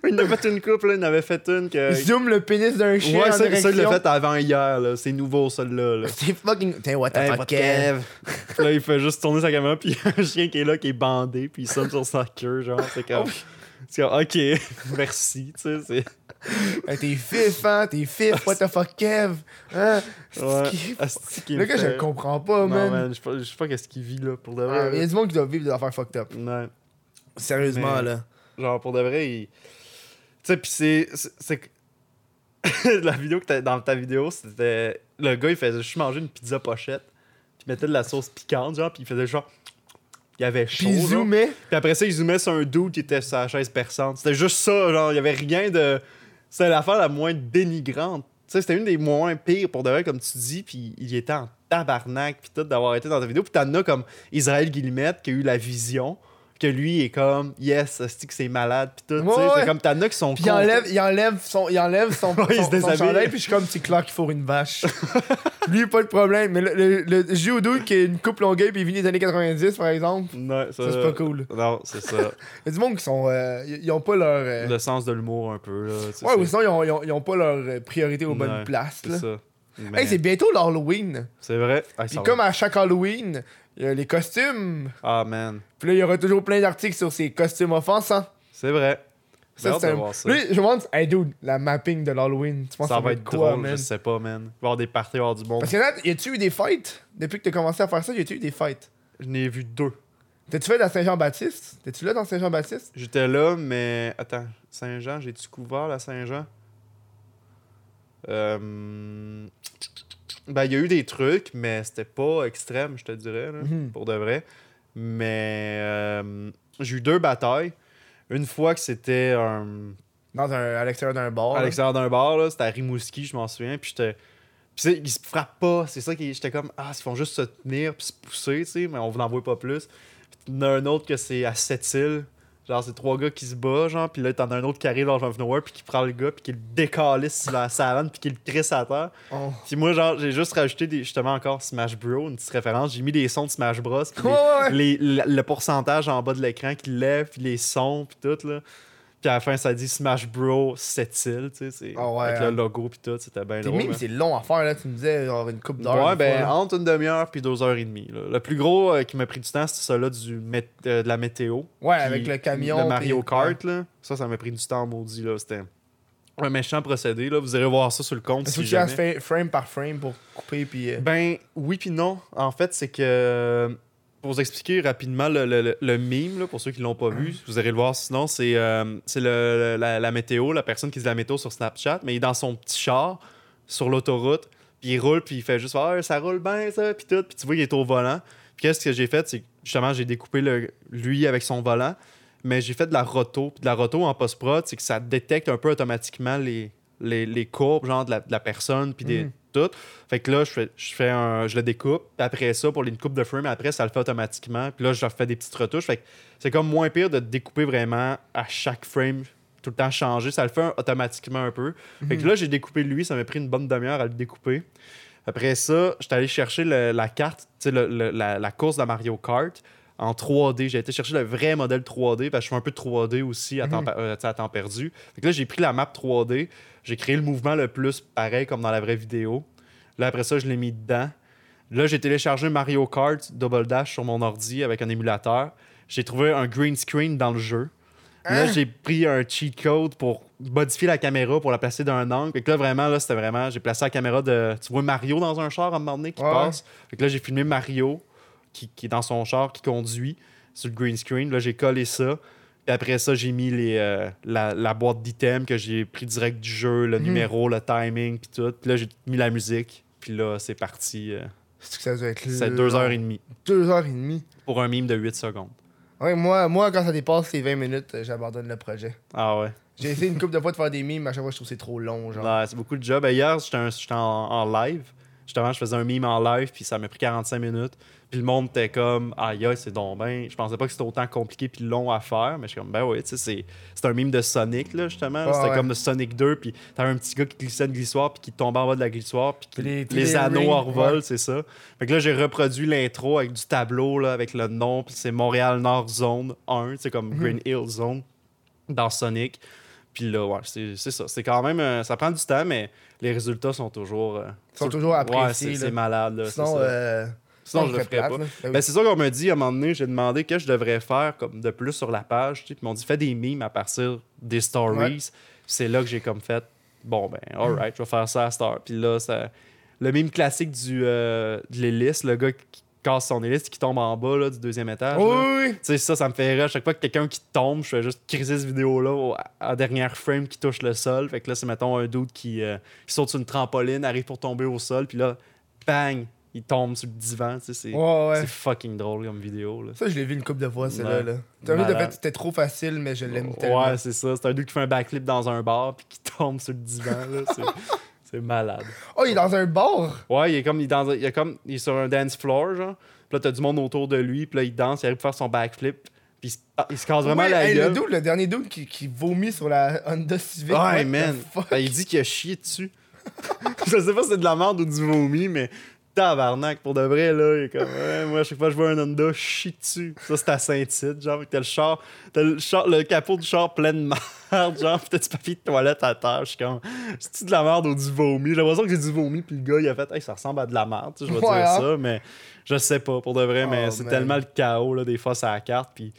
il en a fait une coupe, là. Il en avait fait une que. Il zoome le pénis d'un chien Ouais, en ça, ça, il l'a direction. fait avant hier, là. C'est nouveau, celui-là, là. C'est fucking... Tiens, what the Hey, fuck, Kev? Là, il fait juste tourner sa caméra, puis il y a un chien qui est là, qui est bandé, puis il sonne sur sa queue, genre. C'est comme. C'est comme, ok, merci, tu sais. c'est- Hey, t'es fif, hein? T'es fif, what the fuck, Kev? Hein? Ouais. Le gars, je le comprends pas, Non, man. man, je sais pas, qu'est-ce qu'il vit, là, pour de Ah, vrai. Il y a du monde qui doit vivre des affaires fucked up. Ouais. Sérieusement, Mais- là. Genre, pour de vrai, il. Tu sais, pis c'est. c'est- la vidéo que t'as dans ta vidéo, c'était. Le gars, il faisait juste manger une pizza pochette, puis il mettait de la sauce piquante, genre, puis il faisait genre. Il y avait chaud. Puis il zoomait. Puis après ça, il zoomait sur un dude qui était sur la chaise perçante. C'était juste ça, genre, il y avait rien de. C'était l'affaire la moins dénigrante. Tu sais, c'était une des moins pires pour de vrai, comme tu dis, puis il était en tabarnak, puis tout, d'avoir été dans ta vidéo. Puis t'en as comme Israël Guillemette qui a eu la vision, que lui est comme, yes, c'est que c'est malade, puis tout. tu sais. Ouais, ouais. C'est comme t'en as qui sont Puis il enlève, il enlève son, il enlève son, Ouais, il se son chandail, puis je suis comme, c'est clair qu'il faut une vache. Lui, pas de problème. Mais le, le, le judo qui a une coupe longueuil, puis il vient des années 90, par exemple, Non, ça, ça, c'est pas cool. Non, c'est ça. Il y a du monde qui sont. euh, ils ont pas leur. euh, Le sens de l'humour, un peu, là. Ouais, ou sinon, ils ont, ils ont, ils ont pas leur euh, priorité aux bonnes places, C'est ça. Mais Hey, c'est bientôt l'Halloween. c'est vrai. Ah, Puis comme à chaque Halloween, il y a les costumes. Ah, man. Puis là, il y aura toujours plein d'articles sur ces costumes offensants. C'est vrai. Ça, c'est un... Lui, je me demande, hey dude, la mapping de l'Halloween, tu penses ça va être quoi, drôle, man? je sais pas, man. Il va y avoir des parties, avoir du monde. Parce que là, y a-tu eu des fights? Depuis que t'as commencé à faire ça, y a-tu eu des fights? Je n'ai vu deux. T'as-tu fait dans Saint-Jean-Baptiste? T'es-tu là dans Saint-Jean-Baptiste? J'étais là, mais. Attends, Saint-Jean, j'ai-tu couvert la Saint-Jean? Euh... Ben, il y a eu des trucs, mais c'était pas extrême, je te dirais, là, Mhm. pour de vrai. Mais euh, j'ai eu deux batailles. Une fois que c'était un... Dans un, à l'extérieur d'un bar. à l'extérieur d'un bar, là, c'était à Rimouski, je m'en souviens. Puis j'étais. Puis ils se frappent pas. C'est ça qui. J'étais comme, ah, ils font juste se tenir puis se pousser, tu sais, mais on n'en voit pas plus. Puis t'en as un autre que c'est à Sept-Îles. Genre, c'est trois gars qui se battent, genre, puis là, t'en as un autre qui arrive dans le nowhere, puis qui prend le gars, puis qui le décalisse sur la savane, puis qui le trisse à terre. Oh. Puis moi, genre, j'ai juste rajouté des, justement encore Smash Bros, une petite référence. J'ai mis des sons de Smash Bros, puis les- Ouais, ouais, ouais. les- le, le pourcentage en bas de l'écran qui lève, puis les sons, puis tout, là. Puis à la fin, ça dit Smash Bros. Sept-Îles, tu sais, c'est- Ah ouais, avec hein. le logo, puis tout, c'était bien drôle. mimes, hein. c'est long à faire, là. Tu me disais, genre, une coupe d'heure. Ouais, ben, fois, entre une demi-heure puis deux heures et demie. là. Le plus gros euh, qui m'a pris du temps, c'était celui-là euh, de la météo. Ouais, avec le camion. Le Mario Kart, là. Ça, ça m'a pris du temps maudit, là. C'était un méchant procédé, là. Vous irez voir ça sur le compte Est-ce que si tu jamais. fait frame par frame pour couper, puis. euh, Ben, oui puis non. En fait, c'est que... Pour vous expliquer rapidement le, le, le- meme, là, pour ceux qui l'ont pas vu, vous irez le voir sinon, c'est euh, le- la, météo, la personne qui dit la météo sur Snapchat, mais il est dans son petit char sur l'autoroute, puis il roule, puis il fait juste Ah, ça roule bien, ça, puis tout, puis tu vois, il est au volant. Puis qu'est-ce que j'ai fait, c'est justement, j'ai découpé le, lui avec son volant, mais j'ai fait de la roto. Puis de la roto en post-prod, c'est que ça détecte un peu automatiquement les, les, les courbes, genre de la, personne, puis des, Mhm. Tout. Fait que là, je fais, je fais un, je le découpe. Après ça, pour les coupe de frame, après, ça le fait automatiquement. Puis là, je refais des petites retouches. Fait que c'est comme moins pire de découper vraiment à chaque frame, tout le temps changer. Ça le fait automatiquement un peu. Fait que là, j'ai découpé lui. Ça m'a pris une bonne demi-heure à le découper. Après ça, j'étais allé chercher le- la carte, tu sais, le- le- la, la course de Mario Kart en 3D. J'ai été chercher le vrai modèle 3D parce que je fais un peu de 3D aussi à, temps, per- euh, à temps perdu. Fait que là, j'ai pris la map 3D. J'ai créé le mouvement le plus pareil comme dans la vraie vidéo. Là, après ça, je l'ai mis dedans. Là, j'ai téléchargé Mario Kart Double Dash sur mon ordi avec un émulateur. J'ai trouvé un green screen dans le jeu. Là, Hein? j'ai pris un cheat code pour modifier la caméra pour la placer d'un angle. Fait que là, vraiment, là, c'était vraiment. J'ai placé la caméra de. Tu vois Mario dans un char à un moment donné qui Ouais, passe. Fait que là, j'ai filmé Mario qui, qui est dans son char, qui conduit sur le green screen. Là, j'ai collé ça. Et après ça, j'ai mis les, euh, la, la boîte d'items que j'ai pris direct du jeu, le Mhm. numéro, le timing, puis tout. Puis là, j'ai mis la musique. Puis là, c'est parti. euh, C'est que ça doit être c'est deux heures et demie Deux heures et demie. pour un mime de 8 secondes. Ouais, moi, moi, quand ça dépasse les 20 minutes, euh, j'abandonne le projet. Ah ouais. J'ai essayé une couple de fois de faire des mimes, mais à chaque fois, je trouve que c'est trop long. Genre. Ouais, c'est beaucoup de job. Ben, hier, j'étais un- j'étais en, en live. Justement, je faisais un mime en live, puis ça m'a pris 45 minutes. Puis le monde était comme, aïe, aïe, c'est donc ben. Je pensais pas que c'était autant compliqué puis long à faire, mais je suis comme, ben oui, tu sais, c'est- un mime de Sonic, là, justement. Ouais, c'était ouais. comme de Sonic 2, puis t'avais un petit gars qui glissait une glissoire, puis qui tombait en bas de la glissoire, puis qui- les- anneaux en revol, ouais. c'est ça. Fait que là, j'ai reproduit l'intro avec du tableau, là, avec le nom, puis c'est Montréal Nord Zone 1, c'est comme Mhm. Green Hill Zone dans Sonic. Puis là, ouais, c'est ça. C'est quand même. euh, ça prend du temps, mais les résultats sont toujours. euh, Ils sont toujours Ouais, appréciés, là. c'est malade, là. Sinon, ça. euh, Sinon, je le ferais plate, pas. Ben oui. C'est ça qu'on m'a dit à un moment donné. J'ai demandé que je devrais faire comme de plus sur la page. Puis ils m'ont dit fais des memes à partir des stories. Ouais. C'est là que j'ai comme fait bon, ben, alright, je vais faire ça à Star. Puis là, ça... le meme classique du, euh, de l'hélice, le gars qui casse son hélice qui tombe en bas là, du deuxième étage. Oui. Tu sais, ça, ça me fait rire. À chaque fois que quelqu'un qui tombe, je fais juste criser cette vidéo-là à dernière frame qui touche le sol. Fait que là, c'est, mettons, un qui, euh, qui saute sur une trampoline, arrive pour tomber au sol, puis là, bang, il tombe sur le divan. Tu sais, c'est, Ouais, ouais. c'est fucking drôle comme vidéo. Là. Ça, je l'ai vu une couple de fois, celle-là. Là. T'as vu, de fait, c'était trop facile, mais je l'aime tellement. Ouais, c'est ça. C'est un dude qui fait un backflip dans un bar, puis qui tombe sur le divan. Là. C'est, malade. Oh, il est dans un bar! Ouais, il est comme, il est dans, il est comme, il est sur un dance floor, genre. Puis là, t'as du monde autour de lui, puis là, il danse, il arrive pour faire son backflip, puis il se, ah, il se casse vraiment Ouais, la hey, gueule. le, dude, le dernier dude qui, qui vomit sur la Honda Civic. Ouais, man. Ben, il dit qu'il a chié dessus. je sais pas si c'est de la merde ou du vomi, mais tabarnak, pour de vrai, là. Il est comme, ouais, moi, à chaque fois que je vois un Honda, je chie dessus. Ça, c'est à Saint-Tite, genre, t'as le char, t'as le, char, le capot du char plein de merde, genre, pis t'as du papier de toilette à terre. Je suis comme, c'est-tu de la merde ou du vomi? J'ai l'impression que j'ai du vomi, puis le gars, il a fait, hey, ça ressemble à de la merde, je vais dire ça, mais je sais pas, pour de vrai, mais Oh, c'est tellement le chaos, là, des fois, ça la carte, puis.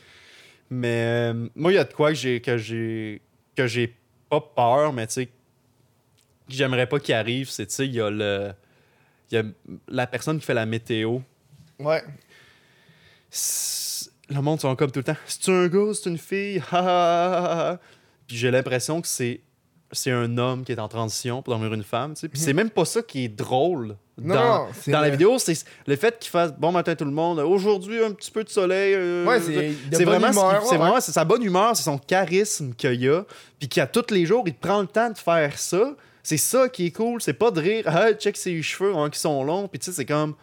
Mais euh, moi, il y a de quoi que j'ai que j'ai que j'ai pas peur, mais tu sais, que j'aimerais pas qu'il arrive, c'est tu sais, il y a le. Il y a la personne qui fait la météo. Ouais. Le monde sont comme tout le temps. C'est un gars, c'est une fille. Puis j'ai l'impression que c'est c'est un homme qui est en transition pour devenir une femme. Puis c'est même pas ça qui est drôle Mhm. Non, dans, non, dans la vidéo. C'est le fait qu'il fasse bon matin tout le monde. Aujourd'hui un petit peu de soleil. euh, Ouais, c'est vraiment, humeur, ouais, vraiment c'est sa bonne humeur, c'est son charisme qu'il a, puis qu'à tous les jours, il prend le temps de faire ça. C'est ça qui est cool, c'est pas de rire, ah, check ses cheveux hein, qui sont longs, puis tu sais, c'est comme.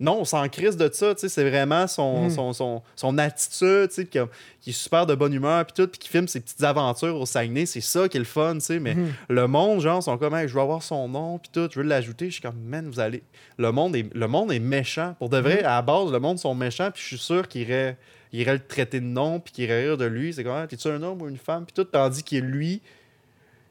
Non, on s'en crise de ça, tu sais, c'est vraiment son, Mhm. son, son, son attitude, tu sais, qui, qui est super de bonne humeur, puis tout, puis qui filme ses petites aventures au Saguenay, c'est ça qui est le fun, tu sais, mais Mhm. le monde, genre, sont comme, Hey, je veux avoir son nom, puis tout, je veux l'ajouter, je suis comme, man, vous allez. Le monde est, le monde est méchant. Pour de vrai, à la base, le monde sont méchants, puis je suis sûr qu'il irait, il irait le traiter de nom, puis qu'il irait rire de lui. C'est comme, Ah, t'es-tu un homme ou une femme, puis tout, tandis que lui,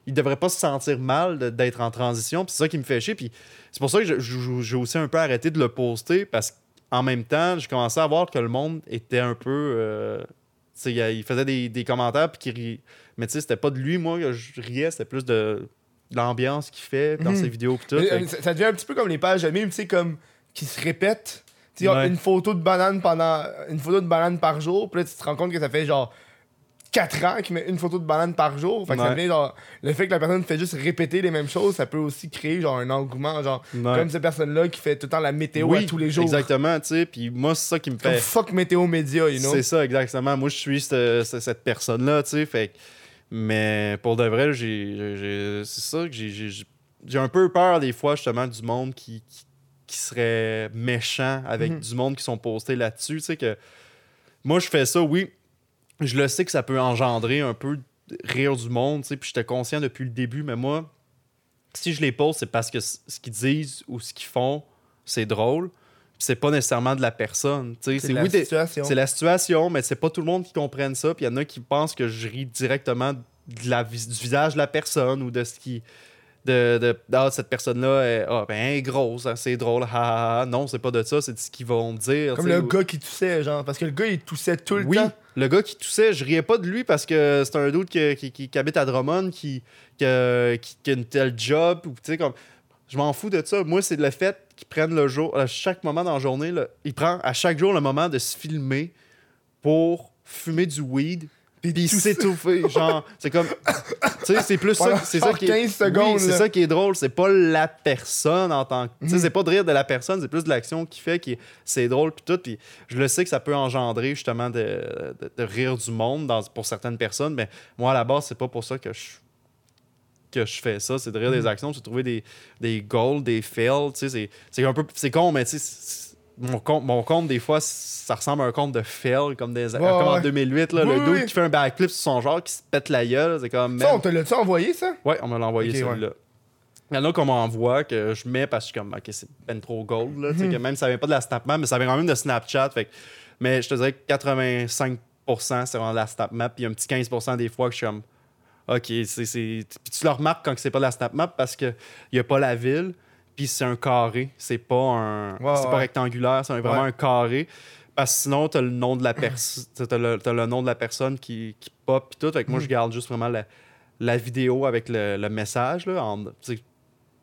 il devrait pas se sentir mal d'être en transition, puis c'est ça qui me fait chier, puis c'est pour ça que j'ai aussi un peu arrêté de le poster, parce qu'en même temps, j'ai commencé à voir que le monde était un peu. euh, il faisait des, des commentaires, puis rit- Mais tu sais, c'était pas de lui, moi, que je riais, c'était plus de, de l'ambiance qu'il fait dans Mhm. ses vidéos, tout. Fait euh, ça, ça devient un petit peu comme les pages de mime, tu sais, comme qui se répètent. Ouais. une photo de banane pendant. Une photo de banane par jour, puis là, tu te rends compte que ça fait genre 4 ans qu'il met une photo de banane par jour. Fait que ça devient genre. Le fait que la personne fait juste répéter les mêmes choses, ça peut aussi créer genre un engouement. Genre, Ouais. comme cette personne-là qui fait tout le temps la météo Oui, à tous les jours. Exactement, tu sais. Puis moi, c'est ça qui me Comme fait. fuck météo média, you know? C'est ça, exactement. Moi, je suis cette, personne-là, tu sais. Fait Mais pour de vrai, j'ai, c'est ça que j'ai, j'ai, un peu peur des fois, justement, du monde qui, qui, qui serait méchant avec Mhm. du monde qui sont postés là-dessus. Tu sais, que moi, je fais ça, oui. Je le sais que ça peut engendrer un peu de rire du monde, tu sais. Puis j'étais conscient depuis le début, mais moi, si je les pose, c'est parce que ce qu'ils disent ou ce qu'ils font, c'est drôle. Puis c'est pas nécessairement de la personne. tu sais. C'est la oui, des- situation. c'est la situation, mais c'est pas tout le monde qui comprenne ça. Puis il y en a qui pensent que je ris directement de la, vis- du visage de la personne ou de ce qui. De, de ah, cette personne-là est, ah, ben, elle est grosse, hein, c'est drôle. ah. Non, c'est pas de ça, c'est de ce qu'ils vont dire. Comme le ou- gars qui toussait, genre. Parce que le gars, il toussait tout le oui, temps. Le gars qui toussait, je riais pas de lui parce que c'est un doute qui, qui, qui- habite à Drummond, qui, qui, a- une telle job. Ou, comme, je m'en fous de ça. Moi, c'est le fait qu'ils prennent le jour, à chaque moment dans la journée, il prend à chaque jour le moment de se filmer pour fumer du weed. Puis tousser. s'étouffer, genre, c'est comme, tu sais, c'est plus ça, c'est ça qui est, 15 secondes, oui, c'est ça qui est drôle, c'est pas la personne en tant que, tu sais, Mhm. c'est pas de rire de la personne, c'est plus de l'action qui fait qui, c'est drôle puis tout, puis je le sais que ça peut engendrer justement de, de- de rire du monde dans, pour certaines personnes, mais moi à la base c'est pas pour ça que je que je fais ça, c'est de rire des actions, c'est de trouver des, des goals, des fails, tu sais, c'est- c'est un peu, c'est con, mais tu sais, mon compte, mon compte, des fois, ça ressemble à un compte de fail, comme, des, comme en ouais. 2008, là, Oui, le dude oui. qui fait un backflip sur son genre, qui se pète la gueule, c'est comme... Ça, on te l'a-tu envoyé, ça? Ouais, on me l'a envoyé celui-là. Il y en a qu'on m'envoie que je mets parce que je suis comme, ok, c'est ben trop gold, là, Mhm. que même ça vient pas de la SnapMap, mais ça vient quand même de Snapchat. Fait mais je te dirais que 85% c'est vraiment de la SnapMap, puis il y a un petit 15% des fois que je suis comme, ok, c'est. c'est- Puis tu le remarques quand c'est pas de la SnapMap parce qu'il n'y a pas la ville, puis c'est un carré, c'est pas un. C'est pas rectangulaire, c'est vraiment Ouais. un carré. Parce que sinon, t'as le nom de la personne. T'as le, t'as le nom de la personne qui, qui pop pis tout. Fait que moi, je garde juste vraiment la, la vidéo avec le, le message. Là, en-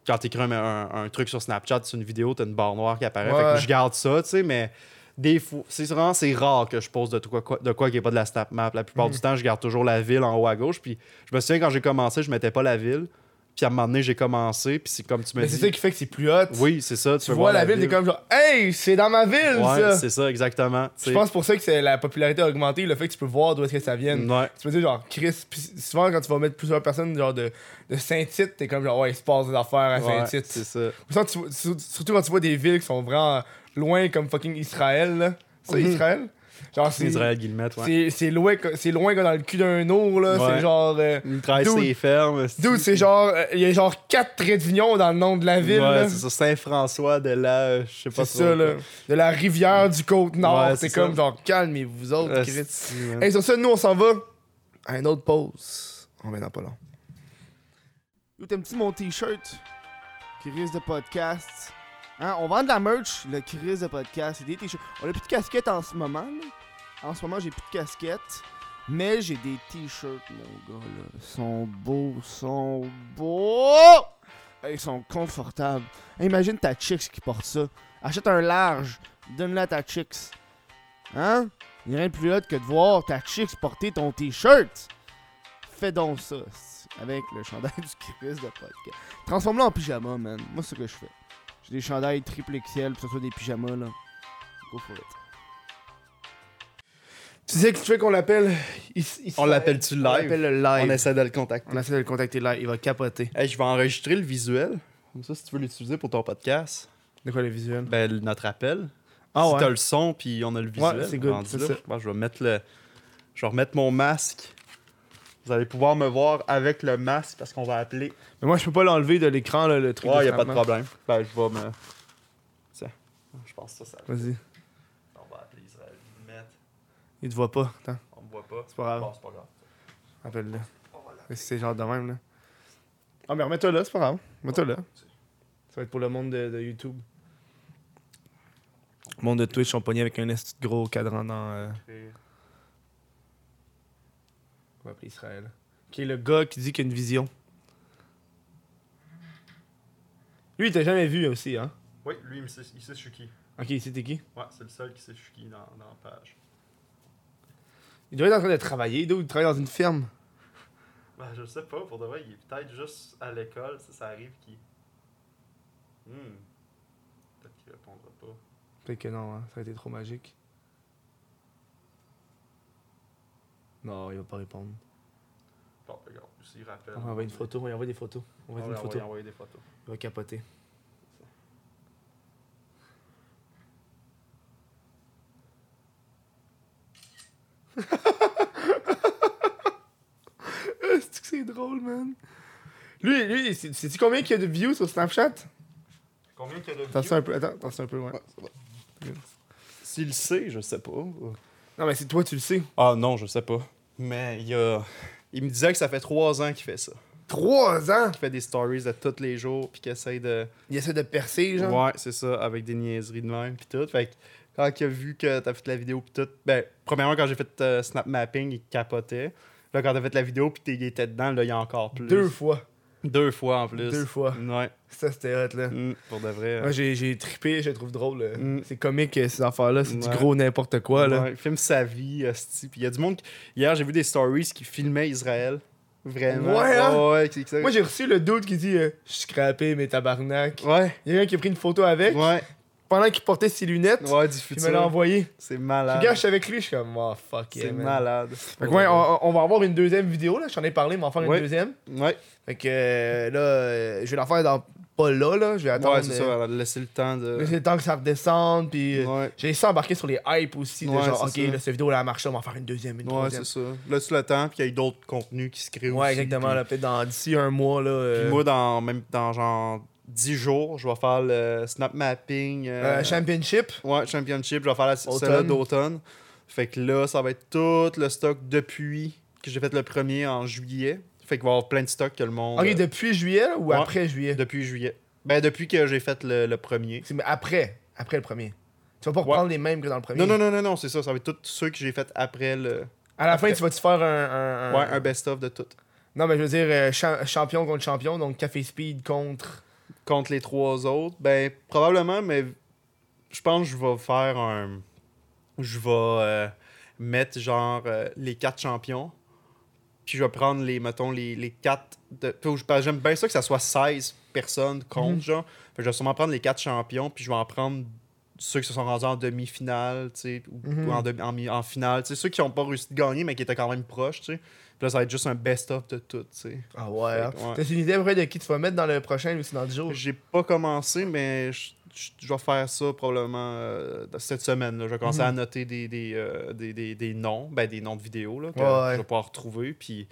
quand tu écris un, un- un truc sur Snapchat, c'est une vidéo, tu as une barre noire qui apparaît. Fait que je garde ça, tu sais, mais des fois, c'est vraiment c'est rare que je pose de quoi, de quoi qui n'est pas de la Snap Map. La plupart du temps, je garde toujours la ville en haut à gauche. Puis je me souviens quand j'ai commencé, je mettais pas la ville. Puis à un moment donné, j'ai commencé. Puis c'est comme tu me Mais dis. c'est ça qui fait que c'est plus hot. Oui, c'est ça. Tu, vois la ville, t'es comme genre, hey, c'est dans ma ville, Ouais, ça. c'est ça, exactement. Je pense pour ça que c'est la popularité a augmenté, le fait que tu peux voir d'où est-ce que ça vient. Ouais. Tu peux dire genre Chris, souvent quand tu vas mettre plusieurs personnes genre de, de Saint-Tite, t'es comme genre ouais, il se passe des affaires à Ouais, Saint-Tite. c'est ça. Tu surtout quand tu vois des villes qui sont vraiment loin comme fucking Israël là. C'est Mhm. Israël? Genre c'est Israël Guillemette, ouais. c'est loin loin comme dans le cul d'un ours là, Ouais. c'est genre euh, Il travaille ses fermes. Dude, c'est genre euh, il y a genre quatre traits d'union dans le nom de la ville Ouais, c'est ça. Saint-François de la. euh, Je sais pas C'est ça, là. De la rivière du Côte-Nord. Ouais, c'est comme ça. genre, calmez-vous autres, Chris. Hey, sur ça, nous, on s'en va à une autre pause. On va dans pas long. Yo, t'aimes-tu mon t-shirt? Chris de podcast. Hein, on vend de la merch, le Chris de podcast. Des t-shirts. On a plus de casquettes en ce moment. En ce moment, j'ai plus de casquettes. Mais j'ai des t-shirts, mon gars, là. Ils sont beaux, sont beaux! Ils sont confortables. Imagine ta chicks qui porte ça. Achète un large, donne-le à ta chicks. Hein? Il n'y a rien de plus hot que de voir ta chicks porter ton t-shirt. Fais donc ça, avec le chandail du Chris de podcast. Transforme-le en pyjama, man. Moi, c'est ce que je fais. J'ai des chandails triple XL, pis ce soit des pyjamas, là. Go for it. Tu sais que tu fais qu'on l'appelle? On l'appelle-tu On live? l'appelle le live. On essaie de le contacter. On essaie de le contacter live. Il va capoter. Hey, je vais enregistrer le visuel. Comme ça, si tu veux l'utiliser pour ton podcast, De quoi le visuel? ben, notre appel. Ah si ouais. t'as le son, puis on a le visuel. Ouais, c'est good, ça. que je vais mettre le. Je vais remettre mon masque. Vous allez pouvoir me voir avec le masque parce qu'on va appeler. Mais moi, je peux pas l'enlever de l'écran, là, le truc. Ouais, y a pas de problème. Ben, je vais me. Tiens. Je pense que ça, ça. Vas-y. On va appeler Israël. Mettre. Il te voit pas. Attends, On me voit pas. c'est pas grave. Bon, c'est pas grave. Appelle-le. C'est genre de même, là. Ah, mais remets-toi là, c'est pas grave. Remets-toi là. Ça va être pour le monde de, de YouTube. Le monde de Twitch sont pognés avec un gros cadran dans. euh, On va appeler Israël. Qui est le gars qui dit qu'il a une vision. Lui, il t'a jamais vu aussi, hein? Oui, lui, il sait, il sait je suis qui. Ok, ici, t'es qui? Ouais, c'est le seul qui sait je suis qui dans, dans la page. Il doit être en train de travailler, d'où il travaille dans une ferme. Ben, je sais pas, pour de vrai, il est peut-être juste à l'école, ça, ça arrive qu'il. Hmm. Peut-être qu'il répondra pas. Peut-être que non, hein, ça a été trop magique. Non, il va pas répondre. Bon, regarde, s'il rappelle. On va envoyer une photo, on va envoyer des photos. On va On envoyer va une photo. envoyer, envoyer des photos. Il va capoter. C'est que c'est drôle, man? Lui, lui, c'est- sais-tu combien il y a de views sur Snapchat? Combien qu'il y a de Attention un peu, attends, attention un peu, ouais. S'il le sait, je sais pas. Non, mais c'est toi, tu le sais. Ah non, je sais pas. Mais il a. Il me disait que ça fait trois ans qu'il fait ça. Trois ans! Qu'il fait des stories de tous les jours, puis qu'il essaye de. Il essaie de percer, genre? Ouais, c'est ça, avec des niaiseries de même, puis tout. Fait que quand il a vu que t'as fait la vidéo, puis tout. Ben, premièrement, quand j'ai fait euh, snap mapping, il capotait. Là, quand t'as fait la vidéo, puis il était dedans, là, il y a encore plus. Deux fois. Deux fois en plus. Deux fois. Ouais. Ça, c'était hot, là. Mm, pour de vrai. Moi, j'ai, j'ai trippé, je le trouve drôle. là. Mm. C'est comique, euh, ces affaires-là. C'est du gros n'importe quoi, là. Ouais, il filme sa vie, hostie. Puis il y a du monde. qui- Hier, j'ai vu des stories qui filmaient Israël. Vraiment. Ouais, hein? Ouais, Moi, j'ai reçu le doute qui dit euh, Je suis scrappé, mais tabarnak. Ouais. Il y a un qui a pris une photo avec Ouais. Pendant qu'il portait ses lunettes. Ouais, du Puis il me l'a envoyé. C'est malade. je suis avec lui, je suis comme, oh fuck yeah, C'est malade. Fait que ouais, on, on va avoir une deuxième vidéo, là. J'en ai parlé, mais on va en faire Ouais. une deuxième. Ouais, Fait que euh, là, euh, je vais la faire dans pas là, là. Je vais attendre. ouais c'est euh, ça. laisser le temps de. laisser le temps que ça redescende. Puis euh, Ouais. j'ai essayé d'embarquer sur les hypes aussi. de Ouais, genre, ok, ça. là, cette vidéo là a marché, on va en faire une deuxième, une Ouais, c'est ça. Laisse le temps, puis il y a eu d'autres contenus qui se créent aussi. Ouais, exactement. puis- Là, peut-être dans d'ici un mois, là. euh, Puis moi, dans, même dans genre 10 jours, je vais faire le snap mapping. euh, euh, championship? Ouais, Championship, je vais faire la celle-là d'automne. Fait que là, ça va être tout le stock depuis que j'ai fait le premier en juillet. Fait qu'il va y avoir plein de stocks que le monde. Ok, euh, depuis juillet ou Ouais. après juillet? depuis juillet. Ben, depuis que j'ai fait le, le premier. Mais après, après le premier. Tu vas pas Ouais. reprendre les mêmes que dans le premier. Non, non, non, non, non, c'est ça. Ça va être tous ceux que j'ai fait après le. À la fin, tu vas-tu faire un, un- un- Ouais, un best-of de tout. Non, mais je veux dire euh, cha- champion contre champion, donc Café Speed contre. Contre les trois autres, ben, probablement, mais je pense que je vais faire un. Je vais euh, mettre genre euh, les quatre champions. Puis je vais prendre les, mettons, les, les quatre. De... J'aime bien ça que ça soit 16 personnes contre, Mhm. genre. Fait que je vais sûrement prendre les quatre champions, puis je vais en prendre ceux qui se sont rendus en demi-finale, tu sais, ou, Mhm. en, demi- en, en finale, tu sais, ceux qui n'ont pas réussi de gagner, mais qui étaient quand même proches, tu sais. Là, ça va être juste un best-of de tout, tu sais. Ah ouais. Hein. ouais. T'as une idée après de qui tu vas mettre dans le prochain dans 10 jours? J'ai pas commencé, mais je, je- je vais faire ça probablement euh, cette semaine. là. Je vais commencer Mhm. à noter des, des, euh, des, des- des noms, ben, des noms de vidéos là, que Ouais, je vais pouvoir retrouver. Puis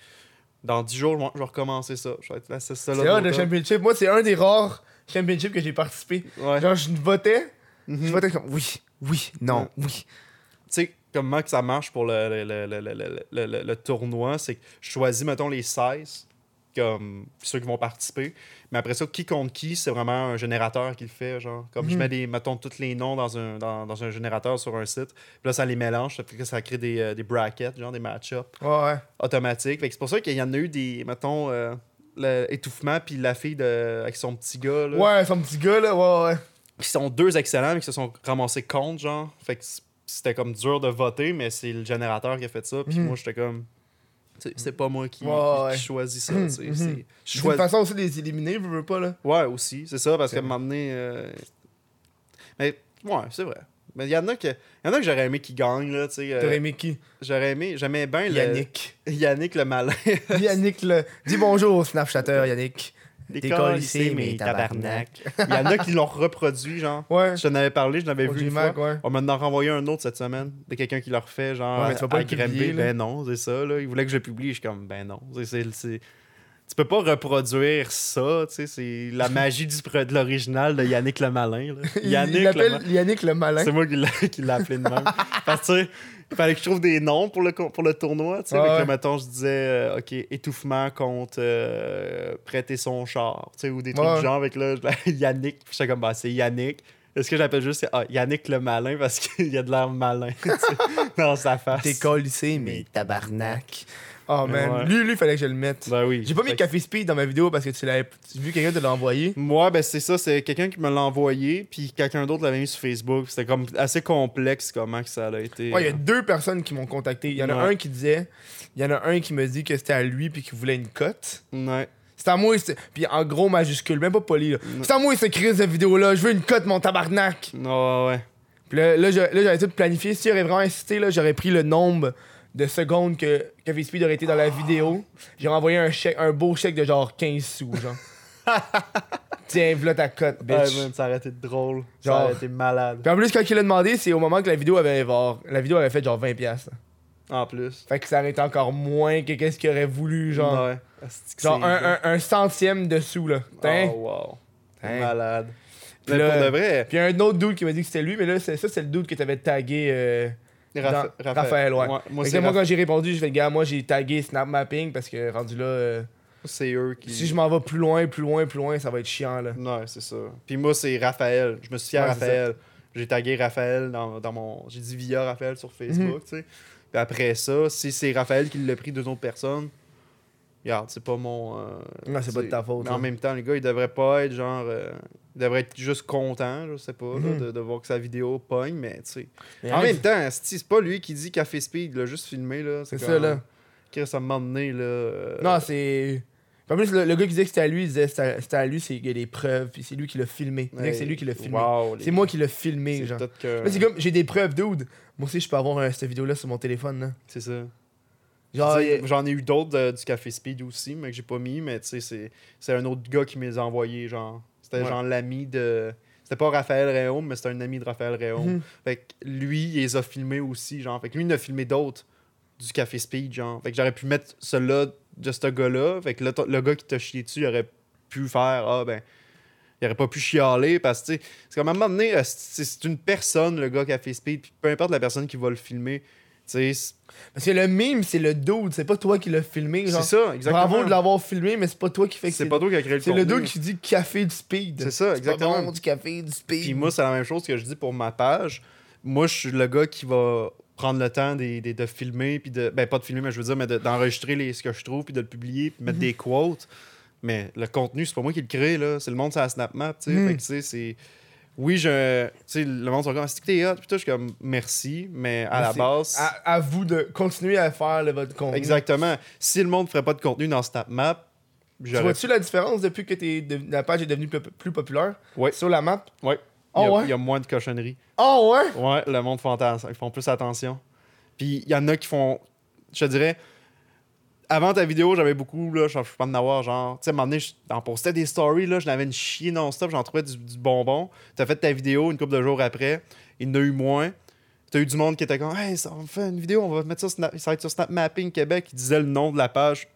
dans 10 jours, je vais- recommencer ça. Je vais être là, c'est ça. C'est un de championship. Moi, c'est un des rares championships que j'ai participé. Ouais. Genre, je votais, Mhm. je votais comme oui, oui, non, oui. Tu sais, comment que ça marche pour le, le, le, le, le, le- le- le tournoi, c'est que je choisis, mettons, les 16. comme ceux qui vont participer. Mais après ça, qui contre qui, c'est vraiment un générateur qui le fait. Genre, comme je Mhm. mets des, mettons, tous les noms dans un, dans, dans un générateur sur un site. Puis là, ça les mélange. Ça fait que ça crée des, euh, des brackets, genre des match-ups Ouais, ouais. automatiques. C'est pour ça qu'il y en a eu des, mettons, euh, l'étouffement, puis la fille de, avec son petit gars. Là, Ouais, son petit gars, là, ouais, ouais. qui sont deux excellents, mais qui se sont ramassés contre, genre. Fait que c'était comme dur de voter, mais c'est le générateur qui a fait ça. Puis Mhm. moi, j'étais comme. C'est pas moi qui, Ouais, qui ouais. choisis ça. Sais, mhm. c'est- une façon aussi de les éliminer, veux, veux pas, là? Ouais, aussi, c'est ça, parce qu'à un C'est- moment donné. euh, Mais, ouais, c'est vrai. Mais il y en a que, il y en a que j'aurais aimé qui gagnent, là, tu sais. euh, T'aurais aimé qui? J'aurais aimé, j'aimais bien le- Yannick. Yannick le malin. Yannick, le... dis bonjour au Snapchatter, Yannick. Décollissé, mes tabarnak. Il y en a qui l'ont reproduit, genre. Ouais. Je t'en avais parlé, je l'avais vu une fois. ouais. On m'en a renvoyé un autre cette semaine, de quelqu'un qui l'a refait, genre, Ouais, mais tu vas pas à publier. Ben non, c'est ça, là. Il voulait que je publie, je suis comme, ben non. C'est, Tu peux pas reproduire ça, tu sais, c'est la magie du, de l'original de Yannick le Malin, là. Yannick il le l'appelle. Yannick le malin. C'est moi qui l'a, qui l'a appelé de même. Parce que, tu sais, il fallait que je trouve des noms pour le, pour le tournoi, tu sais. Ouais, mettons, je disais, euh, OK, étouffement contre euh, prêter son char, tu sais, ou des trucs Ouais. du genre. Avec là, je- Yannick, puis j'étais comme, bah, c'est Yannick. Est-ce que j'appelle juste ah, Yannick le malin parce qu'il a de l'air malin dans sa face? Décollissé, mais tabarnak. Oh man, Ouais. lui, lui, fallait que je le mette. Ben oui. J'ai pas mis Fait Café Speed dans ma vidéo parce que tu l'avais vu quelqu'un te l'a envoyé. Moi, ben c'est ça, c'est quelqu'un qui me l'a envoyé, puis quelqu'un d'autre l'avait mis sur Facebook. C'était comme assez complexe comment que ça a été. Ouais, il y a euh, deux personnes qui m'ont contacté. Il y en a un qui disait, il y en a un qui me dit que c'était à lui puis qu'il voulait une cote. Ouais. C'est à moi, c'est- puis en gros majuscule, même pas poli. là. C'est à moi cette crise de vidéo là, je veux une cote mon tabarnak. Ouais, ouais. Puis là, là, j'avais tout planifié. Si j'aurais vraiment insisté, là, j'aurais pris le nombre de secondes que Café Speed aurait été dans la vidéo. J'ai envoyé un chèque, un beau chèque de genre 15 sous, genre. Tiens, voilà ta cote, bitch. Ouais, man, ça aurait été drôle. Ça Genre- aurait été malade. Puis en plus, quand il l'a demandé, c'est au moment que la vidéo avait genre, la vidéo avait fait genre 20$. piastres. En plus. Fait que ça aurait été encore moins que qu'est-ce qu'il aurait voulu, genre. Ouais. Que Genre un, bon. un, un centième dessous, là. Tain. Oh, wow. Hein? Malade. Puis là- pour de vrai, Puis il y a un autre dude qui m'a dit que c'était lui, mais là, ça, c'est le dude que t'avais tagué. euh, Rapha- dans- Raphaël, ouais. Moi, c'est moi, Raph- quand j'ai répondu, je fais, gars, moi, j'ai tagué Snap Mapping parce que rendu là, euh, c'est eux qui. si je m'en vais plus loin, plus loin, plus loin, ça va être chiant, là. Ouais, c'est ça. Puis moi, c'est Raphaël. Je me suis fié à Ouais, Raphaël. J'ai tagué Raphaël dans, dans mon. J'ai dit via Raphaël sur Facebook, Mhm. tu sais. Puis après ça, si c'est Raphaël qui l'a pris deux autres personnes, regarde, c'est pas mon. euh, Non, c'est pas de ta faute, Mais en même temps, les gars, il devrait pas être genre. euh, il devrait être juste content, je sais pas, là, Mhm. de, de voir que sa vidéo pogne, mais tu sais. En même temps, c'est pas lui qui dit Café Speed, il l'a juste filmé, là. C'est ça, là. Chris, un moment donné, là. euh, Non, c'est. En plus, le, le gars qui disait que c'était à lui, il disait que c'était à- lui, c'est qu'il y a des preuves, puis c'est lui qui l'a filmé. Il disait que c'est lui qui l'a filmé. wow, C'est moi qui l'a filmé, genre. que- c'est comme, j'ai des preuves, dude. Moi aussi, je peux avoir cette vidéo-là sur mon téléphone, là. C'est ça. Genre, Tu sais, il- J'en ai eu d'autres de- du Café Speed aussi, mais que j'ai pas mis, mais tu sais, c'est- c'est un autre gars qui me les a envoyés, genre. C'était Ouais. genre l'ami de. C'était pas Raphaël Réaume, mais c'était un ami de Raphaël Réaume. Mhm. Fait que lui, il les a filmés aussi, genre. Fait que lui, il en a filmé d'autres du Café Speed, genre. Fait que j'aurais pu mettre celui-là de ce gars-là. Fait que t- le gars qui t'a chié dessus, il aurait pu faire, ah ben. Il aurait pas pu chialer parce que, tu sais, c'est comme à un moment donné, euh, c'est c'est une personne, le gars Café Speed, puis peu importe la personne qui va le filmer, Parce que le mime, c'est le dude, c'est pas toi qui l'as filmé. C'est ça, exactement. Bravo de l'avoir filmé, mais c'est pas toi qui fait que C'est pas toi qui a créé le C'est le dude qui dit café du speed. C'est ça, pas exactement. bon, du café du speed. Puis moi, c'est la même chose que je dis pour ma page. Moi, je suis le gars qui va prendre le temps des- de, filmer, puis de. Ben, pas de filmer, mais je veux dire, mais de- d'enregistrer ce que je trouve, puis de le publier, puis Mhm. mettre des quotes. Mais le contenu, c'est pas moi qui le crée, là. C'est le monde sur la SnapMap, tu sais. Mhm. Fait que, tu sais, c'est. Oui, je. Tu sais, le monde sont comme, c'est que t'es hot, puis toi, je suis comme, merci, mais à la base. À, à vous de continuer à faire le, votre contenu. Exactement. Si le monde ferait pas de contenu dans SnapMap, Tu j'aurais. vois-tu la différence depuis que de- la page est devenue plus, populaire? Ouais. sur la map? Ouais. Oh, il, y a, ouais? il y a moins de cochonneries. Oh ouais? Ouais, le monde attention. Ils font plus attention. Puis il y en a qui font. Je te dirais. Avant ta vidéo, j'avais beaucoup, là, je pas en avoir, genre. Tu sais, à un moment donné, je t'en postais des stories, là, je n'avais une chier non-stop, j'en trouvais du, du bonbon. T'as fait ta vidéo une couple de jours après, il en a eu moins. T'as eu du monde qui était comme, hey, ça, on fait une vidéo, on va mettre ça, Snap- ça va être sur Snap Mapping Québec, qui disait le nom de la page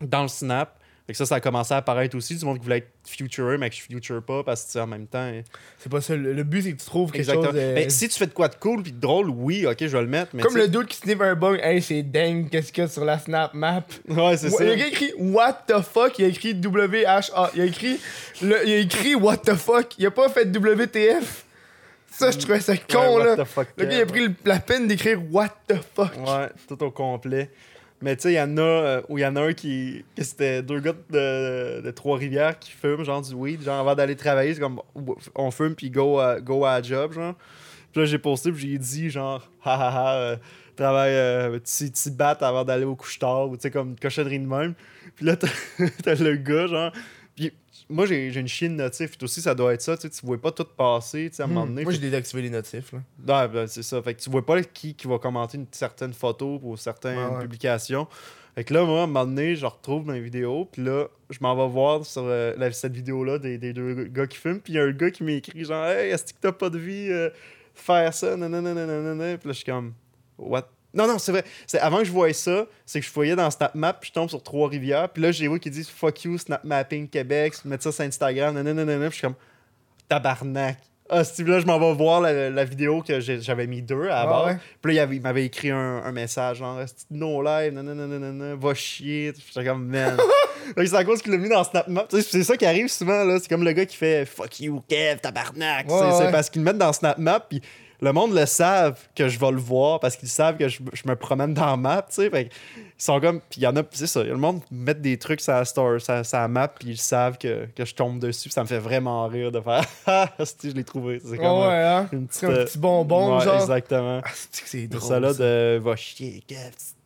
dans le Snap. Fait que ça, ça a commencé à apparaître aussi. Du monde qui voulait être futureux, mais que je future pas parce que, en même temps. hein. C'est pas ça. Le, le but, c'est que tu trouves quelque Exactement. chose. de- Ben, si tu fais de quoi de cool puis de drôle, oui, ok, je vais le mettre. Mais Comme le dude qui sniff un bug. Hey, c'est dingue, qu'est-ce qu'il y a sur la Snap Map. Ouais, c'est ça. Le gars écrit What the fuck, il a écrit W-H-A. Il a écrit, le, il a écrit What the fuck. Il a pas fait WTF. Ça, je trouvais ça con, Ouais, là. what the fuck, Le gars, il a pris la peine d'écrire What the fuck. Ouais, tout au complet. Mais tu sais, il y en a euh, où il y en a un qui. que c'était deux gars de, de Trois-Rivières qui fument, genre du weed, genre avant d'aller travailler. C'est comme on fume puis go à, go à job, genre. Puis là, j'ai posté puis j'ai dit, genre, ha ha ha, euh, travaille, euh, tu tu battes avant d'aller au couche-tard, ou tu sais, comme une cochonnerie de même. Puis là, t'as le gars, genre. Moi, j'ai j'ai une chienne notif, puis aussi, ça doit être ça, tu sais, tu vois pas tout passer, tu sais, à un moment donné. Hmm. Moi, j'ai désactivé les notifs, là. Ouais, ben, c'est ça. Fait que tu vois pas qui, qui va commenter une certaine photo pour certaines ouais. publications. Fait que là, moi, à un moment donné, je retrouve dans les vidéos, puis là, je m'en vais voir sur euh, la- cette vidéo-là des, des deux gars qui fument, puis il y a un gars qui m'écrit genre « Hey, est-ce que t'as pas de vie euh, faire ça? » Nanana, nanana. Puis là, je suis comme « What? » Non, non, c'est vrai. C'est avant que je voie ça, c'est que je voyais dans SnapMap, puis je tombe sur Trois-Rivières, puis là, j'ai vu qui dit Fuck you, Snap Mapping Québec, mettre ça sur Instagram, nanana. Puis je suis comme Tabarnak. Ah, ce là je m'en vais voir la, la vidéo que j'ai- j'avais mis deux à la Ah ouais? Puis là, il, avait- il m'avait écrit un, un message genre no live, nanana, nanana, va chier. J'étais comme man. C'est à cause qu'il l'a mis dans SnapMap. Tu sais, c'est ça qui arrive souvent, là. C'est comme le gars qui fait Fuck you, Kev, tabarnak. Ouais, C'est- parce qu'ils le mettent dans SnapMap, puis le monde le savent que je vais le voir parce qu'ils savent que je, je me promène dans la map, tu sais. Fait ils sont comme. Puis il y en a, c'est ça. Le monde met des trucs sur la, store, sur, sur la map, puis ils savent que, que je tombe dessus. puis ça me fait vraiment rire de faire Ah, je l'ai trouvé. C'est comme ouais, hein? une petite, un petit bonbon, ouais, genre. Exactement. Ah, c'est drôle. ça là ça. de va chier,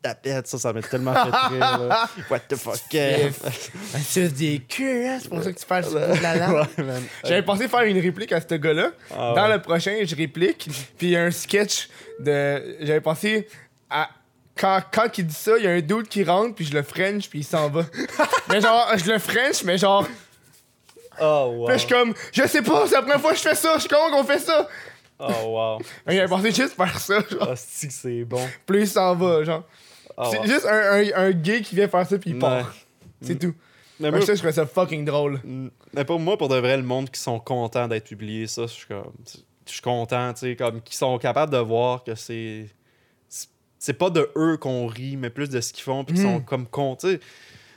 tapette, ça, ça m'a tellement fait rire. là. What the fuck, C'est des culs, hein? C'est pour ça que tu fais de la. J'avais pensé faire une réplique à ce gars-là. Ah Dans ouais. le prochain, je réplique. Puis il y a un sketch de. J'avais pensé à. Quand, quand il dit ça, il y a un dude qui rentre, puis je le French, puis il s'en va. mais genre, je le French, mais genre. Oh, wow. Puis je suis comme, je sais pas, c'est la première fois que je fais ça, je suis comment qu'on fait ça? Oh, wow. Mais J'avais pensé juste faire ça, genre. Ah, c'est bon. Là, il s'en va, genre. Oh, c'est wow. juste un, un, un gay qui vient faire ça, puis il part. C'est tout. Mais Moi, ça, je trouvais ça fucking drôle. Mm, Mais pour moi, pour de vrai, le monde qui sont contents d'être publiés, ça, je suis comme. Je suis content, tu sais, comme qui sont capables de voir que c'est. c'est- pas de eux qu'on rit, mais plus de ce qu'ils font, puis qu'ils Mm. sont comme sais.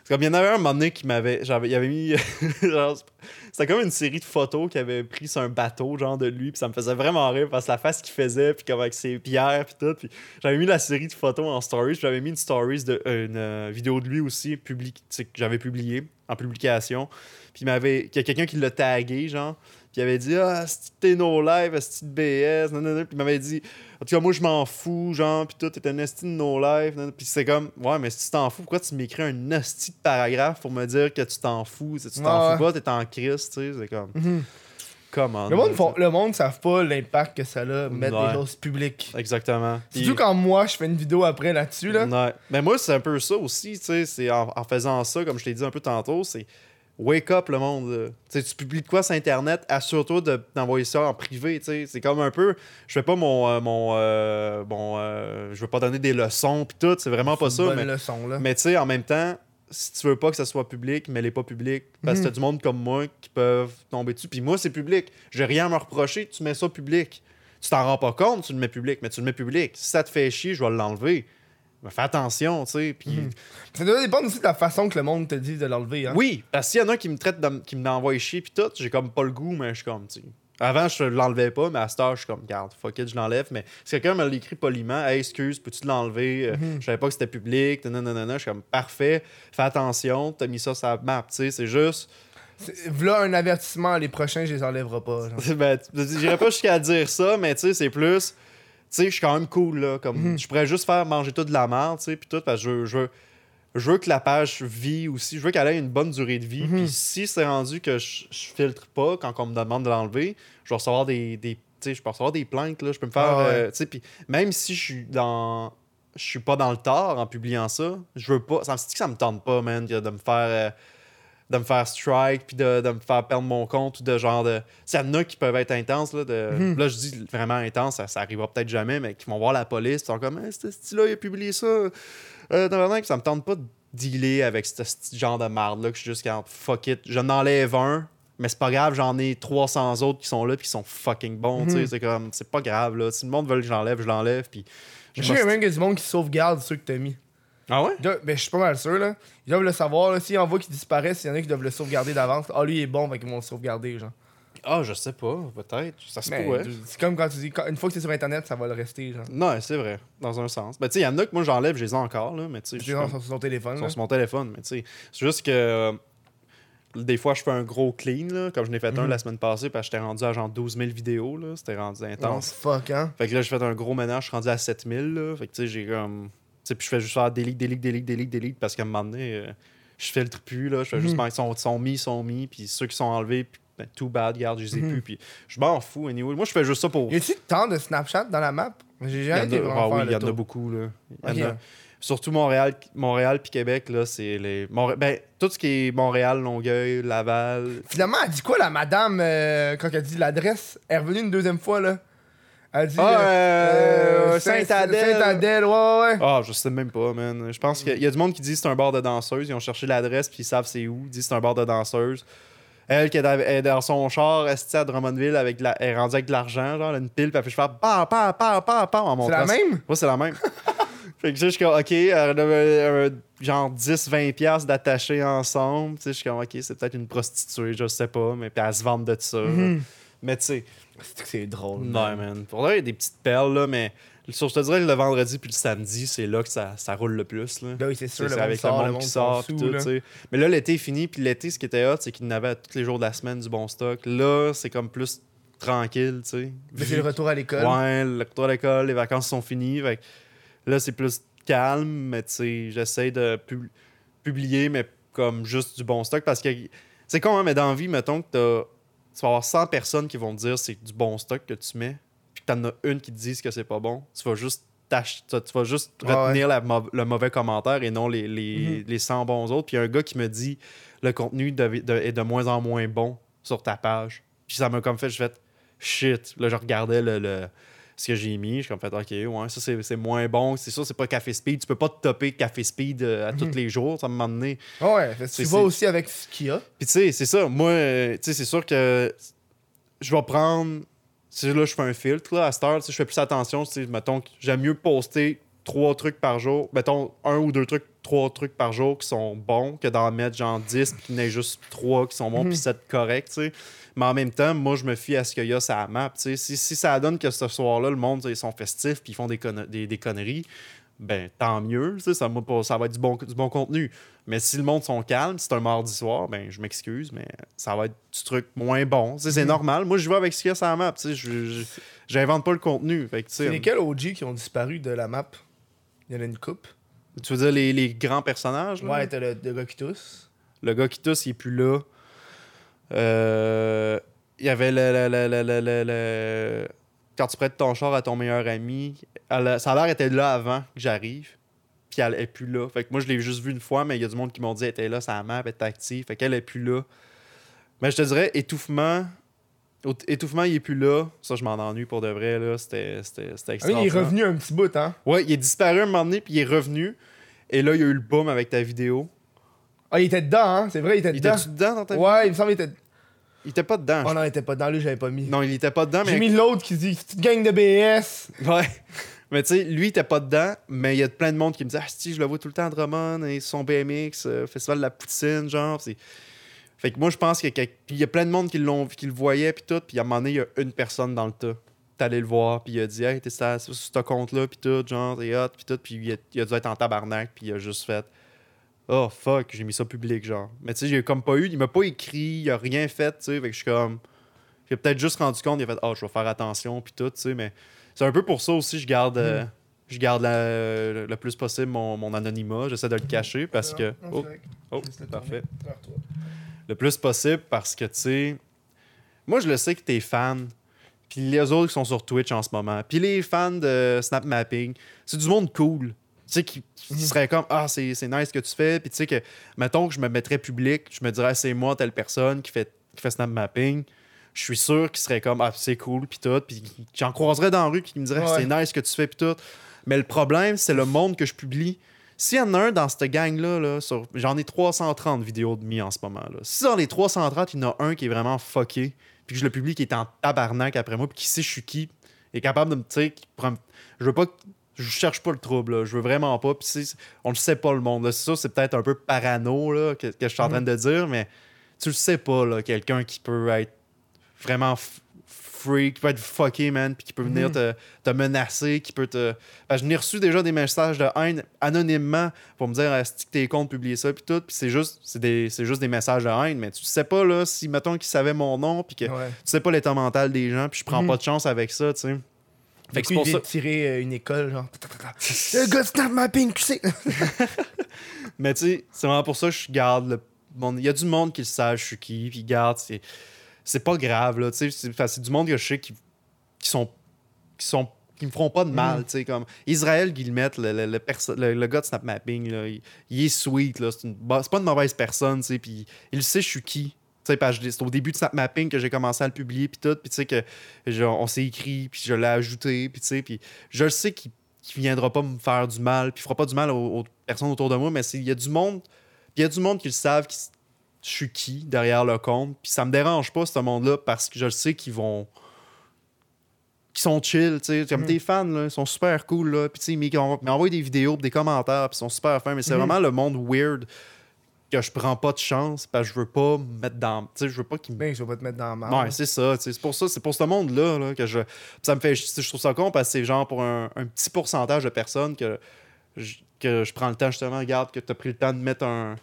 C'est comme il y en avait un moment donné qui m'avait. Il avait mis. C'était comme une série de photos qu'il avait pris sur un bateau, genre de lui, puis ça me faisait vraiment rire parce que la face qu'il faisait, puis comme avec ses pierres, puis tout. Puis j'avais mis la série de photos en stories, j'avais mis une stories de euh, une euh, vidéo de lui aussi, public, que j'avais publié en publication. Puis il m'avait. Il y a quelqu'un qui l'a tagué, genre. Il avait dit Ah, c'est t'es no live, c'est de BS, nan, nan, nan. Puis il m'avait dit En tout cas, moi je m'en fous, genre, puis tout, t'es un esti de no live. nan, nan. Puis c'est comme Ouais, mais si tu t'en fous, pourquoi tu m'écris un esti de paragraphe pour me dire que tu t'en fous? Si tu t'en Ouais, fous pas, t'es en crise, tu sais? C'est comme. Mhm. Comment Le monde, font- le monde savent pas l'impact que ça a, mettre Ouais. des choses publiques. Exactement. Surtout quand moi, je fais une vidéo après là-dessus, là. Ouais. Mais moi, c'est un peu ça aussi, tu sais. C'est en, en faisant ça, comme je t'ai dit un peu tantôt, c'est wake up le monde. là. Tu publies de quoi sur Internet, assure-toi de- d'envoyer ça en privé. C'est comme un peu. Je fais pas mon. euh, mon, euh, mon euh, je veux pas donner des leçons, pis tout, c'est vraiment pas ça. Bonne Mais, leçon, là. mais tu sais, en même temps, si tu veux pas que ça soit public, mais les pas public. Parce que Mhm. t'as du monde comme moi qui peuvent tomber dessus. Puis moi, c'est public. J'ai rien à me reprocher, tu mets ça public. Tu t'en rends pas compte, tu le mets public, mais tu le mets public. Si ça te fait chier, je vais l'enlever. Fais attention, tu sais. Puis Mhm. Ça doit dépendre aussi de la façon que le monde te dit de l'enlever, hein. oui, parce qu'il y en a qui me traitent, de- qui me l'envoient chier, puis tout, j'ai comme pas le goût, mais je suis comme, tu sais. Avant, je l'enlevais pas, mais à cette heure, je suis comme, garde, fuck it, je l'enlève. Mais si quelqu'un me l'écrit poliment, hey, excuse, peux-tu l'enlever? Euh, Mhm. Je savais pas que c'était public, nanana. Je suis comme, parfait, fais attention, t'as mis ça sur la map, tu sais, c'est juste. V'là un avertissement, les prochains, je les enlèverai pas. genre. ben, j'irais pas jusqu'à dire ça, mais tu sais, c'est plus. Tu sais, je suis quand même cool, là. Comme, Mhm. Je pourrais juste faire manger tout de la merde, tu sais, puis tout, parce que je veux, je, veux, je veux que la page vit aussi. Je veux qu'elle ait une bonne durée de vie. Mhm. Puis si c'est rendu que je, je filtre pas quand on me demande de l'enlever, je vais recevoir des. des je peux recevoir des plaintes, là. Je peux me faire. Ah ouais. euh, tu sais, puis même si je suis dans. Je suis pas dans le tort en publiant ça, je veux pas. Ça me dit que ça me tente pas, man, de me faire. euh, de me faire strike puis de, de me faire perdre mon compte ou de genre de ça y en a qui peuvent être intenses là de Mhm. là je dis vraiment intense ça, ça arrivera peut-être jamais mais qui vont voir la police ils sont comme hey, ce style là il a publié ça euh, tabarnak, ça me tente pas de dealer avec ce ce genre de marde-là que je suis juste quand fuck it. Je n'enlève un, mais c'est pas grave, j'en ai 300 autres qui sont là puis qui sont fucking bons. tu sais. Mhm. C'est comme, c'est pas grave, là. Si le monde veut que j'enlève, je l'enlève. Puis. Je sais même qu'il y a du monde qui sauvegarde ceux que t'as mis. Ah ouais? Doivent- Ben, je suis pas mal sûr, là. Ils doivent le savoir, là. S'ils en voient qu'ils disparaissent, il y en a qui doivent le sauvegarder d'avance. Ah, lui, il est bon, fait qu'ils vont le sauvegarder, genre. Ah, je sais pas, peut-être. Ça se Mais pourrait. c'est comme quand tu dis, une fois que c'est sur Internet, ça va le rester, genre. Non, c'est vrai, dans un sens. Ben, tu sais, il y en a que moi j'enlève, je les ai encore, là, mais tu sais, comme- sur son téléphone, Ils là. sont sur mon téléphone, mais tu sais, c'est juste que euh, des fois je fais un gros clean, là, comme je n'ai fait un Mhm. la semaine passée, parce que j'étais rendu à genre 12 000 vidéos, là, c'était rendu Non, intense. fuck, hein. Fait que là, j'ai fait un gros ménage, je suis rendu à 7 000, là, fait que tu sais, j'ai comme. Puis je fais juste faire delete, delete, delete, delete, delete, parce qu'à un moment donné, euh, je filtre plus, là, je fais juste Mhm. mettre, sont, sont mis, sont mis, puis ceux qui sont enlevés, puis ben, too bad, regarde, je les ai Mhm. plus, puis je m'en fous, anyway. Moi, je fais juste ça pour. Y a-tu tant de Snapchat dans la map? J'ai jamais été vraiment ah oui, le il y en a beaucoup, là. Y en a- Surtout Montréal, Montréal puis Québec, là, c'est les. Ben, tout ce qui est Montréal, Longueuil, Laval. Finalement, elle dit quoi, la madame, euh, quand elle dit l'adresse? Elle est revenue une deuxième fois, là? Elle dit. Ah, euh, euh, Saint-Adèle. Saint-Adèle, ouais, ouais. Ah, je sais même pas, man. Je pense qu'il y a du monde qui dit que c'est un bar de danseuse. Ils ont cherché l'adresse puis ils savent c'est où. Ils disent que c'est un bar de danseuse. Elle qui est dans- son char, est à Drummondville, avec la, elle est rendue avec de l'argent, genre, elle a une pile, puis elle fait faire pa, pa, pa, pa, pa en C'est montrant. la même? Ouais, c'est la même. fait que tu sais, je suis comme, OK, elle avait euh, genre 10-20$ piastres d'attacher ensemble. Tu sais, je suis comme, OK, c'est peut-être une prostituée, je sais pas, mais puis elle se vend de ça. Mhm. Mais tu sais, C'est drôle. non, man. Pour là, il y a des petites perles, là, mais sur, je te dirais que le vendredi puis le samedi, c'est là que ça, ça roule le plus. Là. Ben oui, c'est sûr, C'est avec sort, le monde qui sort, fout, tout, là. tu sais. Mais là, l'été est fini, puis l'été, ce qui était hot, c'est qu'il n'avait tous les jours de la semaine du bon stock. Là, c'est comme plus tranquille, tu sais. Mais c'est le retour à l'école. Ouais, le retour à l'école, les vacances sont finies. fait que là, c'est plus calme, mais tu sais, j'essaie de pub- publier, mais comme juste du bon stock parce que c'est con, hein, mais dans la vie, mettons que t'as- tu vas avoir 100 personnes qui vont te dire c'est du bon stock que tu mets, puis que t'en as une qui te dise que c'est pas bon, tu vas juste tu tu vas juste Ouais, retenir la le mauvais commentaire et non les, les, Mhm. les 100 bons autres. Puis il y a un gars qui me dit le contenu de- de- est de moins en moins bon sur ta page. Puis ça m'a comme fait, je fais shit. Là, je regardais le, le- ce que j'ai mis. Je suis comme fait, ok, ouais, ça c'est moins bon. C'est sûr, c'est pas Café Speed. Tu peux pas te topper Café Speed euh, à tous les jours. Ça m'a donné. Ouais, fait que C'est- tu vas aussi avec ce qu'il y a. Puis tu sais, c'est ça. Moi, euh, tu sais, c'est sûr que je vais prendre. Tu sais, là, je fais un filtre. Là, à cette heure, tu sais, je fais plus attention. Tu sais, mettons que j'aime mieux poster trois trucs par jour. Mettons un ou deux trucs, trois trucs par jour qui sont bons que d'en mettre genre 10 puis qu'il n'y en ait juste trois qui sont bons Mhm. puis 7 corrects, tu sais. Mais en même temps, moi, je me fie à ce qu'il y a sur la map. Si, si ça donne que ce soir-là, le monde, ils sont festifs puis ils font des, conne- des, des conneries, ben tant mieux. Ça, ça va être du bon, du bon contenu. Mais si le monde sont calmes, c'est un mardi soir, ben je m'excuse, mais ça va être du truc moins bon. C'est Mhm. normal. Moi, je vais avec ce qu'il y a sur la map. j'invente pas le contenu. C'est lesquels OG qui ont disparu de la map? Il y en a une coupe. Tu veux dire les, les grands personnages? là? Ouais, t'as le, le gars qui tousse. Le gars qui tousse, il est plus là. Euh, Il y avait le, le- le- Quand tu prêtes ton char à ton meilleur ami, elle ça a l'air était là avant que j'arrive. Puis elle est plus là. Fait que moi, je l'ai juste vu une fois, mais il y a du monde qui m'ont dit qu'elle était là, sa map elle était active. Fait qu'elle est plus là. Mais je te dirais, étouffement. Étouffement, il est plus là. Ça, je m'en ennuie pour de vrai. là. C'était c'était Ah il est extraordinaire. revenu un petit bout, hein? Ouais, il est disparu un moment donné, puis il est revenu. Et là, il y a eu le boom avec ta vidéo. Ah, il était dedans, hein. C'est vrai, il était Il dedans. était dedans dans ta vidéo? Ouais, il me semble qu'il était. Il était pas dedans. Oh non, il était pas dedans, lui, j'avais pas mis. Non, il était pas dedans, J'ai mais. mis l'autre qui dit petite gang de BS. Ouais. Mais tu sais, lui, il était pas dedans, mais il y a plein de monde qui me dit Ah, si, je le vois tout le temps à Drummond, et son BMX, euh, Festival de la Poutine, genre. c'est- Fait que moi, je pense qu'il y a, il y a plein de monde qui, l'ont, qui le voyait, puis tout, puis à un moment donné, il y a une personne dans le tas. T'es allé le voir, puis il a dit Hey, t'es sur ce compte-là, puis tout, genre, t'es hot, puis tout, puis il a, il a dû être en tabarnak, puis il a juste fait Oh fuck, j'ai mis ça public, genre. Mais tu sais, j'ai comme pas eu, il m'a pas écrit, il a rien fait, tu sais, fait que je suis comme. J'ai peut-être juste rendu compte, il a fait Oh, je vais faire attention, puis tout, tu sais, mais c'est un peu pour ça aussi, je garde. euh, je garde la- le plus possible mon, mon anonymat. J'essaie de le cacher parce que. Oh, oh, parfait. Le plus possible parce que, tu sais. Moi, je le sais que t'es fan. Puis les autres qui sont sur Twitch en ce moment. Puis les fans de Snap Mapping. C'est du monde cool. Tu sais, qui, qui Mhm. serait comme Ah, c'est nice ce que tu fais. Puis tu sais que, mettons que je me mettrais public, je me dirais C'est moi, telle personne qui fait, qui fait Snap Mapping. Je suis sûr qu'il serait comme Ah, c'est cool, puis tout. Puis j'en croiserais dans la rue qui me dirait Ouais. C'est nice ce que tu fais, puis tout. Mais le problème, c'est le monde que je publie. S'il y en a un dans cette gang-là, là, sur- j'en ai 330 vidéos de mis en ce moment. Là. Si dans les 330, il y en a un qui est vraiment fucké, puis que je le publie, qui est en tabarnak après moi, puis qui sait je suis qui, est capable de me. Tu je veux pas. Je cherche pas le trouble, là. je veux vraiment pas. Puis on le sait pas, le monde. C'est ça, c'est peut-être un peu parano là, que, que je suis en train de dire, mais tu le sais pas, là, quelqu'un qui peut être vraiment f- free, qui peut être fucké, man, puis qui peut venir te, te menacer, qui peut te. Que je n'ai reçu déjà des messages de haine anonymement pour me dire est-ce que t'es con de publier ça, puis tout, puis c'est juste, c'est des, c'est juste des messages de haine, mais tu sais pas, là, si, mettons, qu'ils savaient mon nom, puis que Ouais. tu sais pas l'état mental des gens, puis je prends Mhm. pas de chance avec ça, tu sais. Fait que c'est pour ça. tirer euh, une école, genre. Le gars snap mapping, tu sais. Mais tu sais, c'est vraiment pour ça que je garde le. Il y a du monde qui le savent, je suis qui, puis garde, c'est. C'est pas grave, là, tu sais. C'est du monde que je sais qui, qui sont. qui sont. qui me feront pas de mal, tu sais. Comme Israël Guillemette, le, le, le, le- le gars de Snap Mapping, là, il, il est sweet, là. C'est une bo- c'est pas une mauvaise personne, tu sais. Puis il sait je suis qui. C'est au début de Snap Mapping que j'ai commencé à le publier, puis tout. Puis tu sais, que genre, on s'est écrit, puis je l'ai ajouté, puis tu sais. Puis je le sais qu'il viendra pas me faire du mal, puis il fera pas du mal aux, aux personnes autour de moi, mais il y a du monde, puis il y a du monde qui le savent, qui, je suis qui derrière le compte, puis ça me dérange pas, ce monde-là, parce que je le sais qu'ils vont. qui sont chill, tu sais. Comme Mhm. tes fans, là, ils sont super cool, là. Puis tu sais, ils m'en- m'envoient des vidéos, des commentaires, puis ils sont super fins, mais c'est Mhm. vraiment le monde weird que je prends pas de chance, parce que je veux pas me mettre dans. Tu sais, je veux pas qu'ils me Ben, je vais pas te mettre dans la. Ouais, c'est ça. C'est pour ça, c'est pour ce monde-là là, que je. Ça me fait. Je, je trouve ça con parce que c'est genre pour un, un petit pourcentage de personnes que je, que je prends le temps justement, regarde, que tu as pris le temps de mettre un.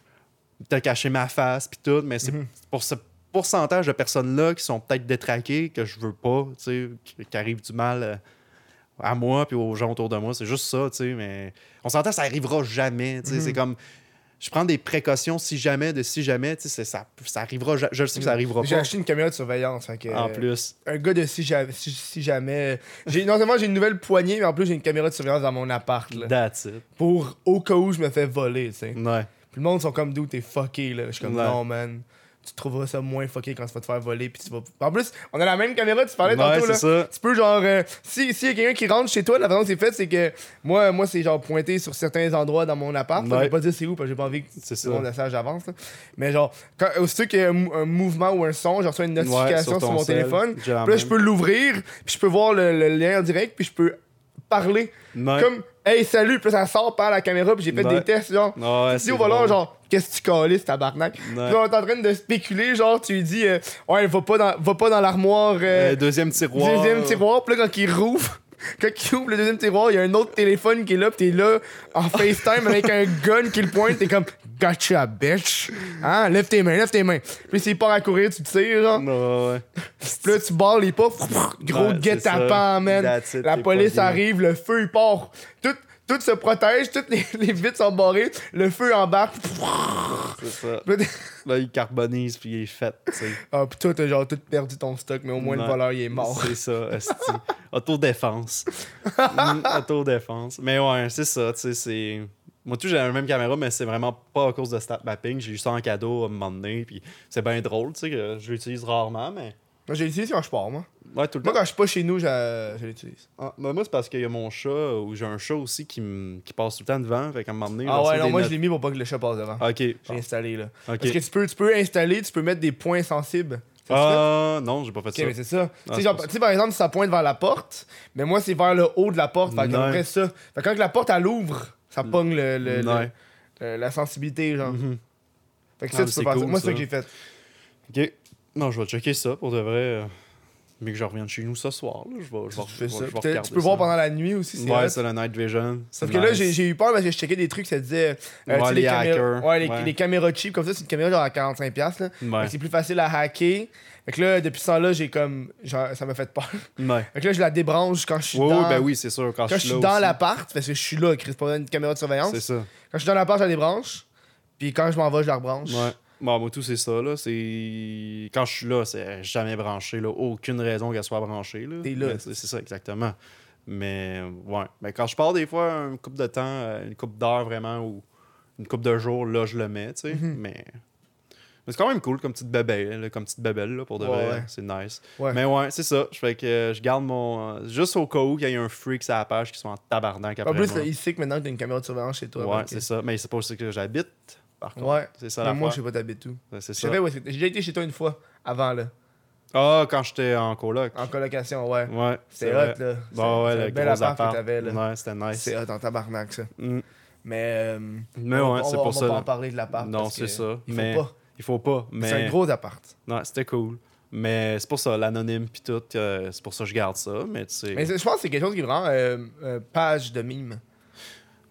de cacher ma face puis tout, mais c'est Mhm. pour ce pourcentage de personnes-là qui sont peut-être détraquées que je veux pas, tu sais, qui, qui arrive du mal euh, à moi puis aux gens autour de moi. C'est juste ça, tu sais, mais on s'entend, ça arrivera jamais, tu sais. Mhm. C'est comme. Je prends des précautions si jamais, de si jamais, tu sais, ça, ça arrivera. Je sais que ça arrivera J'ai pas. acheté une caméra de surveillance. fait que, En euh, plus. Un gars de si jamais. Si, si jamais j'ai, non seulement j'ai une nouvelle poignée, mais en plus j'ai une caméra de surveillance dans mon appart. Là, That's it. pour au cas où je me fais voler, tu sais. Ouais. Puis le monde sont comme d'où t'es fucké là. Je suis comme Ouais. non man. Tu trouveras ça moins fucké quand tu vas te faire voler puis tu vas. En plus, on a la même caméra, tu parlais Ouais, tantôt là. ça. Tu peux genre euh, si s'il y a quelqu'un qui rentre chez toi, la façon que c'est fait, c'est que moi moi c'est genre pointé sur certains endroits dans mon appart. Ouais. Je vais pas dire c'est où parce que j'ai pas envie que tout le monde sache d'avance. là. Mais genre quand aussitôt qu'il y a un, mou- un mouvement ou un son, je reçois une notification Ouais, sur, mon téléphone. Puis là, je peux l'ouvrir, puis je peux voir le, le lien en direct, puis je peux parler comme hey salut, puis ça sort par la caméra, puis j'ai fait Ouais. des tests genre Ouais, tu dis au volant, genre, qu'est-ce que tu calisses, tabarnak? Puis là, on est en train de spéculer, genre, tu lui dis, euh, ouais, va pas dans, va pas dans l'armoire, euh, Euh, deuxième tiroir. deuxième tiroir. Puis là, quand il rouvre, quand il ouvre le deuxième tiroir, il y a un autre téléphone qui est là, pis t'es là, en FaceTime avec un gun qui le pointe, t'es comme, gotcha, bitch. Hein, lève tes mains, lève tes mains. Puis s'il part à courir, tu tires, genre. Ouais, ouais. Puis là, tu barres les pas, gros Ouais, guet-apens, man. It, La police arrive, le feu, il part. Tout, tout se protège, toutes les, les vitres sont barrées, le feu embarque. C'est ça. Puis là, il carbonise puis il est fait, tu sais. Ah, pis toi, t'as genre tout perdu ton stock, mais au moins le voleur, il est mort. C'est ça. Autodéfense. Mm, Autodéfense. Mais ouais, c'est ça, tu sais, c'est... Moi, tout, j'ai la même caméra, mais c'est vraiment pas à cause de Snap Mapping. J'ai eu ça en cadeau à un moment donné, puis c'est bien drôle, tu sais, que je l'utilise rarement, mais... Moi, j'ai l'utilise quand je pars, moi. Ouais, tout le Moi, temps. quand je suis pas chez nous, je, je l'utilise. Ah, ben, moi, c'est parce qu'il y a mon chat, ou j'ai un chat aussi qui, passe tout le temps devant, fait qu'à un moment donné... Ah je ouais, non, moi, not- je l'ai mis pour pas que le chat passe devant. Ok. J'ai installé, là. Parce que tu peux, tu peux installer, tu peux mettre des points sensibles. Ah, non, j'ai pas fait ça. mais c'est ça. Tu sais, c'est genre, pas ça. tu sais, par exemple, ça pointe vers la porte, mais moi, c'est vers le haut de la porte. Fait que ça. Fait que quand la porte, elle ouvre, ça pogne le, le- le- Ouais. le- la sensibilité, genre. Fait que Ah, ça, tu c'est peux faire ça. Moi, c'est ça ça. que j'ai fait. Ok. Non, je vais checker ça pour de vrai. euh, Mais que je revienne chez nous ce soir. Là. Je vais, je vais, Tu fais je vais- ça. je vais Peut-être- regarder Tu peux voir ça. pendant la nuit aussi. c'est Ouais, c'est le night vision. Parce que là, j'ai eu peur parce que je checkais des trucs, ça disait. euh, Ouais, tu sais, les caméras- hackers. Ouais, les, Ouais. les caméras cheap, comme ça, c'est une caméra genre à 45$. piastres, Là. Ouais. C'est plus facile à hacker. Fait que là, depuis ce temps-là, j'ai comme. genre, ça m'a fait peur. Ouais. Fait que là, je la débranche quand je suis Oui, dans. oui, ben oui, c'est sûr. Quand, Quand je suis là dans l'appart, parce que je suis là, Chris, pas une caméra de surveillance. C'est ça. Quand je suis dans l'appart, je la débranche. Puis quand je m'en vais, je la rebranche. Ouais. Bon, moi, tout, c'est ça. Là. C'est... Quand je suis là, c'est jamais branché. Là. Aucune raison qu'elle soit branchée. Là. T'es là. C'est ça, exactement. Mais, ouais. Mais quand je pars, des fois, une coupe de temps, euh, une coupe d'heures vraiment, ou une coupe de jours, là, je le mets, tu sais. Mhm. Mais Mais c'est quand même cool comme petite bébelle, là, comme petite bébelle, là, pour de Ouais, vrai. ouais. C'est nice. Ouais. Mais ouais, c'est ça. Je fais que euh, je garde mon. euh, juste au cas où il y a un freak sur la page qui sont en tabarnak après En plus, moi. il sait que maintenant que t'as une caméra de surveillance chez toi. Ouais, c'est ça. Mais c'est pas aussi que j'habite, par contre. Ouais. C'est ça la moi, je sais pas t'habites tout. C'est ça. ouais, c'est- j'ai déjà été chez toi une fois, avant, là. Ah, quand j'étais en coloc. En colocation, ouais. Ouais. C'est vrai. hot, là. Bon, ouais, C'est le bel gros appart appart. que t'avais, là. Ouais, c'était nice. C'est hot en tabarnak, ça. Mm. Mais. euh, Mais on- ouais, on c'est pour on ça. va pas en parler de l'appart. Non, c'est ça. Il faut Mais pas. il faut pas. Mais C'est un gros appart. Non, c'était cool. Mais c'est pour ça, l'anonyme puis tout, euh, c'est pour ça que je garde ça. Mais tu sais. Mais je pense que c'est quelque chose qui est vraiment euh, page de mime.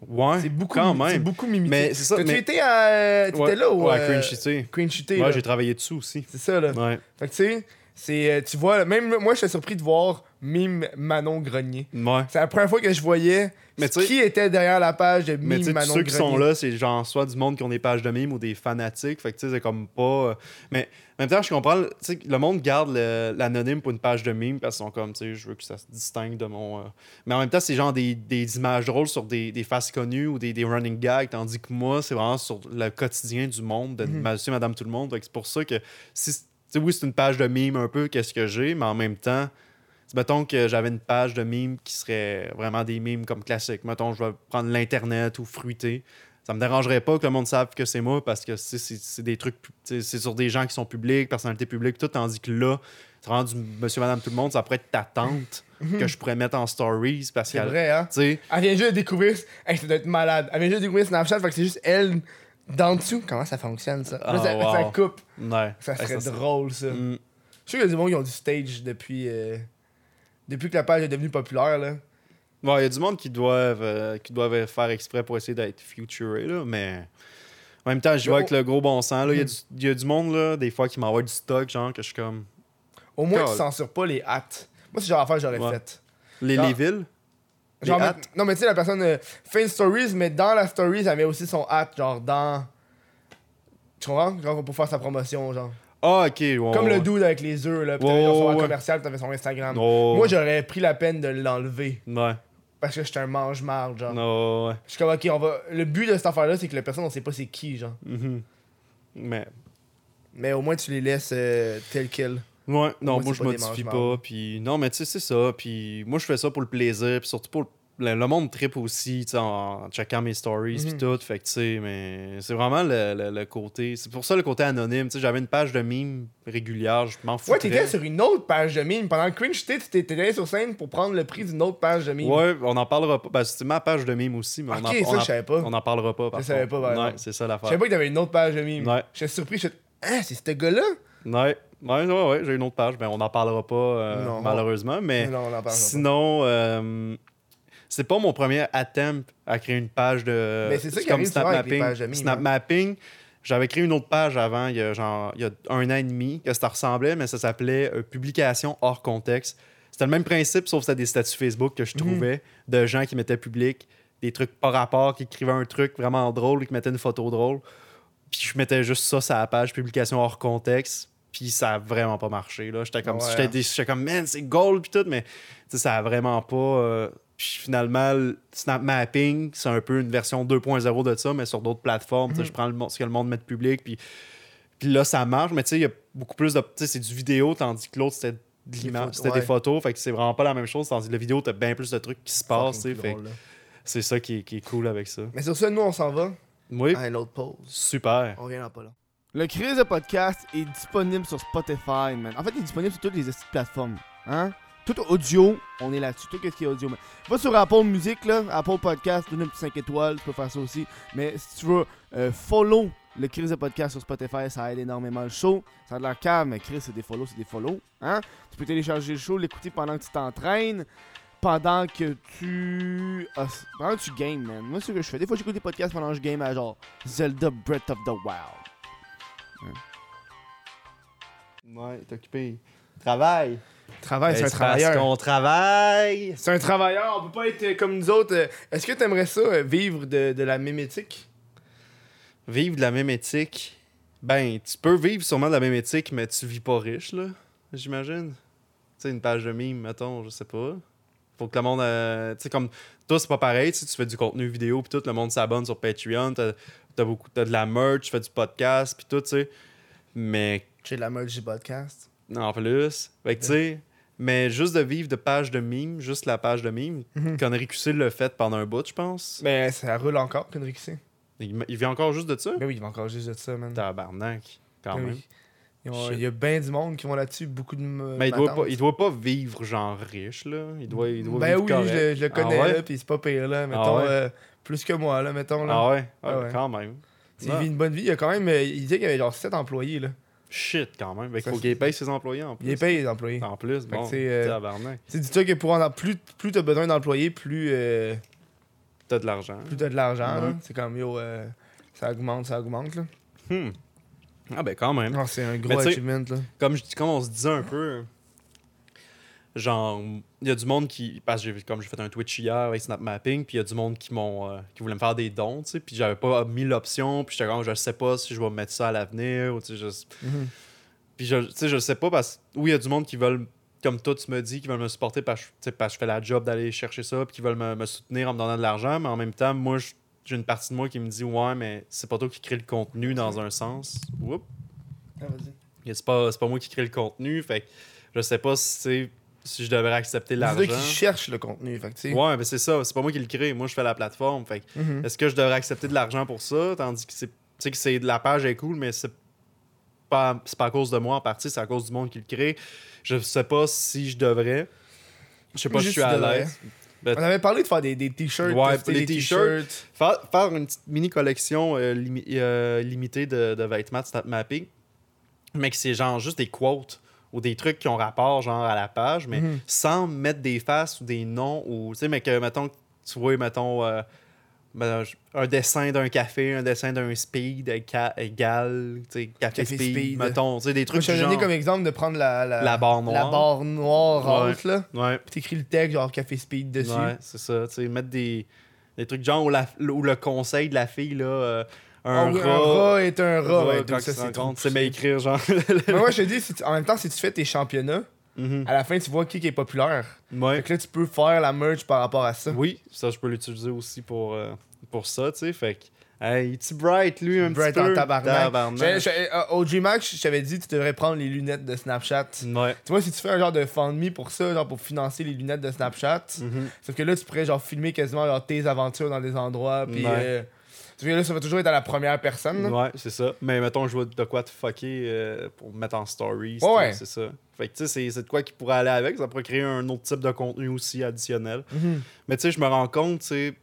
Ouais, C'est beaucoup, quand c'est même. beaucoup mimité. Mais c'est ça, mais- été à. T'étais Ouais, là ou. Ouais, euh, Cringe City. Queen City, Ouais, j'ai travaillé dessus aussi. C'est ça, là. Ouais. Fait que tu sais, c'est. euh, Tu vois, même moi, j'étais surpris de voir Mime Manon Grenier. Ouais. C'est la première fois que je voyais Mais tu qui était derrière la page de Mais tu Mime tous Manon ceux qui Grenier. sont là, c'est genre soit du monde qui ont des pages de mimes ou des fanatiques. Fait que tu sais, c'est comme pas. euh, Mais en même temps, je comprends. Tu sais, le monde garde l'anonyme pour une page de mime parce qu'ils sont comme, tu sais, je veux que ça se distingue de mon. euh, Mais en même temps, c'est genre des, des images drôles sur des, des faces connues ou des, des running gags, tandis que moi, c'est vraiment sur le quotidien du monde, de Mhm. monsieur, madame, tout le monde. C'est pour ça que si. Tu sais, oui, c'est une page de mime un peu, qu'est-ce que j'ai, mais en même temps. Mettons que j'avais une page de mimes qui serait vraiment des mimes comme classiques. Mettons, je vais prendre l'Internet ou fruiter. Ça me dérangerait pas que le monde sache que c'est moi parce que c'est- des trucs, c'est sur des gens qui sont publics, personnalités publiques, tout, tandis que là, c'est vraiment du monsieur, madame, tout le monde, ça pourrait être ta tante que je pourrais mettre en stories parce C'est vrai, hein? Elle vient juste de découvrir. Hey, ça doit être malade. Elle vient juste de découvrir Snapchat, fait que c'est juste elle d'en dessous. Comment ça fonctionne, ça? Là, Ah, ça, wow. ça coupe. ouais. Ça serait drôle, ça. Mm. Je suis sûr qu'il y a des gens qui ont du stage depuis. euh, Depuis que la page est devenue populaire, là. Bon, il y a du monde qui doivent, euh, qui doivent faire exprès pour essayer d'être futuré, là, mais en même temps, je vois avec le gros bon sens. Il y, a Mm. du- il y a du monde, là, des fois, qui m'envoie du stock, genre, que je suis comme. Au moins, tu God. censures pas les hâtes. Moi, c'est genre d'affaire que j'aurais Ouais. fait. Les, Genre- les villes. Les Genre, mais- non, mais tu sais, la personne euh, fait une stories, mais dans la stories, elle met aussi son hâte, genre dans. Tu comprends? Genre pour faire sa promotion, genre. Ah, ok. ouais, Comme ouais. le dude avec les œufs, là. Pis Ouais, t'avais son commercial, t'avais son Instagram. Moi, j'aurais pris la peine de l'enlever. Ouais. Parce que j'étais un mange-marde, genre. Non, ouais. Je suis comme, ok, on va. Le but de cette affaire-là, c'est que la personne, on sait pas c'est qui, genre. Mhm. Mais. Mais au moins, tu les laisses euh, tel quel. Ouais, non, Moi, je modifie pas. Puis, non, mais tu sais, c'est ça. Puis, moi, je fais ça pour le plaisir. Puis, surtout pour le, le- le monde trip aussi, tu sais, en, en checkant mes stories. Puis, Mhm. tout. Fait que, tu sais, mais c'est vraiment le, le- le côté. C'est pour ça le côté anonyme. Tu sais, j'avais une page de meme régulière. Je m'en fous. Ouais, t'étais sur une autre page de mime. Pendant le cringe, t'étais t'étais allé sur scène pour prendre le prix d'une autre page de mime. Ouais, on en parlera pas. Ben, c'était ma page de meme aussi, mais on, Ok, en, ça, on, en, je savais pas. on en parlera pas. Par Je savais pas, Ouais, c'est ça Je l'affaire. savais pas que t'avais une autre page de mime. Ouais. J'étais surpris, j'étais. Ah, c'est ce gars-là? Ouais, ouais, ouais, ouais, j'ai une autre page. Ben, on n'en parlera pas, euh, Non. malheureusement. Mais. Non, on en parlera pas. Sinon, euh, c'est pas mon premier attempt à créer une page de. Mais c'est ça qui comme pages de meme, hein. Snapmapping, j'avais créé une autre page avant, il y a genre il y a un an et demi, que ça ressemblait, mais ça s'appelait euh, Publication hors contexte. C'était le même principe, sauf que c'était des statuts Facebook que je Mhm. trouvais de gens qui mettaient public des trucs par rapport, qui écrivaient un truc vraiment drôle, qui mettaient une photo drôle. Puis je mettais juste ça sur la page Publication hors contexte. Puis ça a vraiment pas marché. là. J'étais comme, Ouais. j'étais comme, man, c'est gold, puis tout, mais ça a vraiment pas. euh, Puis finalement, le Snap Mapping, c'est un peu une version 2.0 de ça, mais sur d'autres plateformes. tu sais, Mhm. Je prends le, ce que le monde met de public, puis, puis là, ça marche, mais tu sais, il y a beaucoup plus de. Tu sais, c'est du vidéo, tandis que l'autre, c'était de l'image, c'était ouais. des photos, fait que c'est vraiment pas la même chose. Tandis que la vidéo, t'as bien plus de trucs qui se passent, tu sais, Fucking fait drôle, que là. c'est ça qui est, qui est cool avec ça. Mais sur ça, nous, on s'en va Oui, à une autre pause. super. On revient dans pas là. Le Crise de podcast est disponible sur Spotify, man. En fait, il est disponible sur toutes les petites plateformes. Hein? Tout audio, on est là-dessus. Tout ce qui est audio. man. Va sur Apple Music, là, Apple Podcast, donne un petit 5 étoiles, tu peux faire ça aussi. Mais si tu veux euh, follow le Crise de podcast sur Spotify, ça aide énormément le show. Ça a de l'air calme, mais Chris, c'est des follow, c'est des follow. Hein? Tu peux télécharger le show, l'écouter pendant que tu t'entraînes. Pendant que tu. ah, pendant que tu games, man. Moi, c'est ce que je fais. Des fois, j'écoute des podcasts pendant que je game à genre Zelda Breath of the Wild. Ouais, t'es occupé. Travail. Travail, c'est un Parce travailleur. qu'on travaille. C'est un travailleur, on peut pas être comme nous autres. Euh, Est-ce que t'aimerais ça, euh, vivre de, de la mémétique? Vivre de la même éthique. Ben, tu peux vivre sûrement de la même éthique, mais tu vis pas riche, là. J'imagine. Tu sais, une page de mime, mettons, je sais pas. Faut que le monde. euh, tu sais, comme. Toi, c'est pas pareil. Tu tu fais du contenu vidéo, puis tout, le monde s'abonne sur Patreon. T'as as beaucoup. T'as de la merch, tu fais du podcast, puis tout, tu sais. Mais J'ai de la merch du podcast. En plus, fait que tu sais, mais juste de vivre de page de mime, juste la page de mime, Mhm. Connery QC l'a fait pendant un bout, je pense. Mais ça roule encore, Kendrick C. Il, il vient encore juste de ça? Mais oui, il va encore juste de ça, man. Tabarnak, quand Ben même. oui. Ont-. Il y a bien du monde qui vont là-dessus, beaucoup de. Mais il doit, pas, il doit pas vivre genre riche, là. Il doit, il doit Ben vivre oui, correct. je, le- je le connais, ah ouais? là, puis c'est pas pire, là. Mettons, ouais? euh, plus que moi, là, mettons, là. Ah ouais? Ah, Ah ouais. Quand même. Il Ah. vit une bonne vie. Il y a quand même. euh, Il disait qu'il y avait genre 7 employés, là. Shit, quand même. Il Ça, faut qu'il paye ses employés en plus. Il payé, les employés. En plus, bon. c'est, euh, dis-toi que pour en avoir plus, plus t'as besoin d'employés, plus, euh, T'as de l'argent. plus t'as de l'argent. C'est comme, yo, euh, ça augmente, ça augmente, là. Hmm. Ah ben quand même. Non, c'est un gros achievement, là. comme, je, comme on se disait un peu, genre, il y a du monde qui. Parce que j'ai- comme j'ai fait un Twitch hier avec Snap Mapping, puis il y a du monde qui m'ont euh, qui voulait me faire des dons, tu sais, puis j'avais pas mis l'option, puis j'étais comme, je sais pas si je vais mettre ça à l'avenir, ou tu sais, je. Mhm. Puis je, tu sais, je sais pas, parce que oui, il y a du monde qui veulent, comme toi, tu me dis, qui veulent me supporter parce, que, tu sais, parce que je fais la job d'aller chercher ça, puis qui veulent me, me soutenir en me donnant de l'argent, mais en même temps, moi, j'ai une partie de moi qui me dit, ouais, mais c'est pas toi qui crée le contenu dans un sens. Oups. Ah, vas-y. Et C'est pas, c'est pas moi qui crée le contenu, fait je sais pas si, c'est- si je devrais accepter C'est l'argent. eux qui cherchent le contenu, fait que. Ouais, mais c'est ça, c'est pas moi qui le crée, moi je fais la plateforme. Fait que Mhm. est-ce que je devrais accepter de l'argent pour ça, tandis que c'est, tu sais que c'est la page est cool, mais c'est pas, c'est pas à cause de moi en partie, c'est à cause du monde qui le crée. Je sais pas si je devrais. Je sais pas si je suis à l'aise. On avait parlé de faire des, des t-shirts. Ouais, les des t-shirts. Faire, faire une petite mini collection euh, limi- euh, limitée de, de vêtements de snap mapping, mais que c'est genre juste des quotes ou des trucs qui ont rapport genre à la page, mais Mhm. sans mettre des faces ou des noms ou tu sais, mais que mettons tu vois, mettons euh, ben, un dessin d'un café, un dessin d'un speed éga- égal, tu sais, café, Café speed, speed. mettons, tu sais, des trucs je t'ai du donné genre. comme exemple de prendre la, la, La barre noire. La barre noire Ouais. haute, là. Ouais. Puis t'écris le texte, genre Café Speed dessus. Ouais, c'est ça. Tu sais, mettre des, des trucs genre où, la- où le conseil de la fille, là, euh, Un, oui, rat, un rat est un rat. rat, ouais, quand donc ça, c'est c'est bien écrire, genre. Mais moi, je te dis, si tu- en même temps, si tu fais tes championnats, Mhm. à la fin, tu vois qui, qui est populaire. Ouais. Fait que là, tu peux faire la merch par rapport à ça. Oui, ça, je peux l'utiliser aussi pour, euh, pour ça, tu sais. Fait que, hey, petit Bright, lui, un Bright petit peu? en tabarnak. J'ai- euh, Au G-Max, je t'avais dit, tu devrais prendre les lunettes de Snapchat. Ouais. Tu vois, si tu fais un genre de FundMe pour ça, genre pour financer les lunettes de Snapchat, Mhm. sauf que là, tu pourrais genre filmer quasiment genre, tes aventures dans des endroits, puis... Ouais. euh, tu vois, là, ça va toujours être à la première personne. là. Ouais, c'est ça. Mais mettons, je vois de quoi te fucker euh, pour mettre en story. Ouais, ouais. C'est ça. Fait que, tu sais, c'est- de quoi qui pourrait aller avec. Ça pourrait créer un autre type de contenu aussi additionnel. Mhm. Mais tu sais, je me rends compte, tu sais,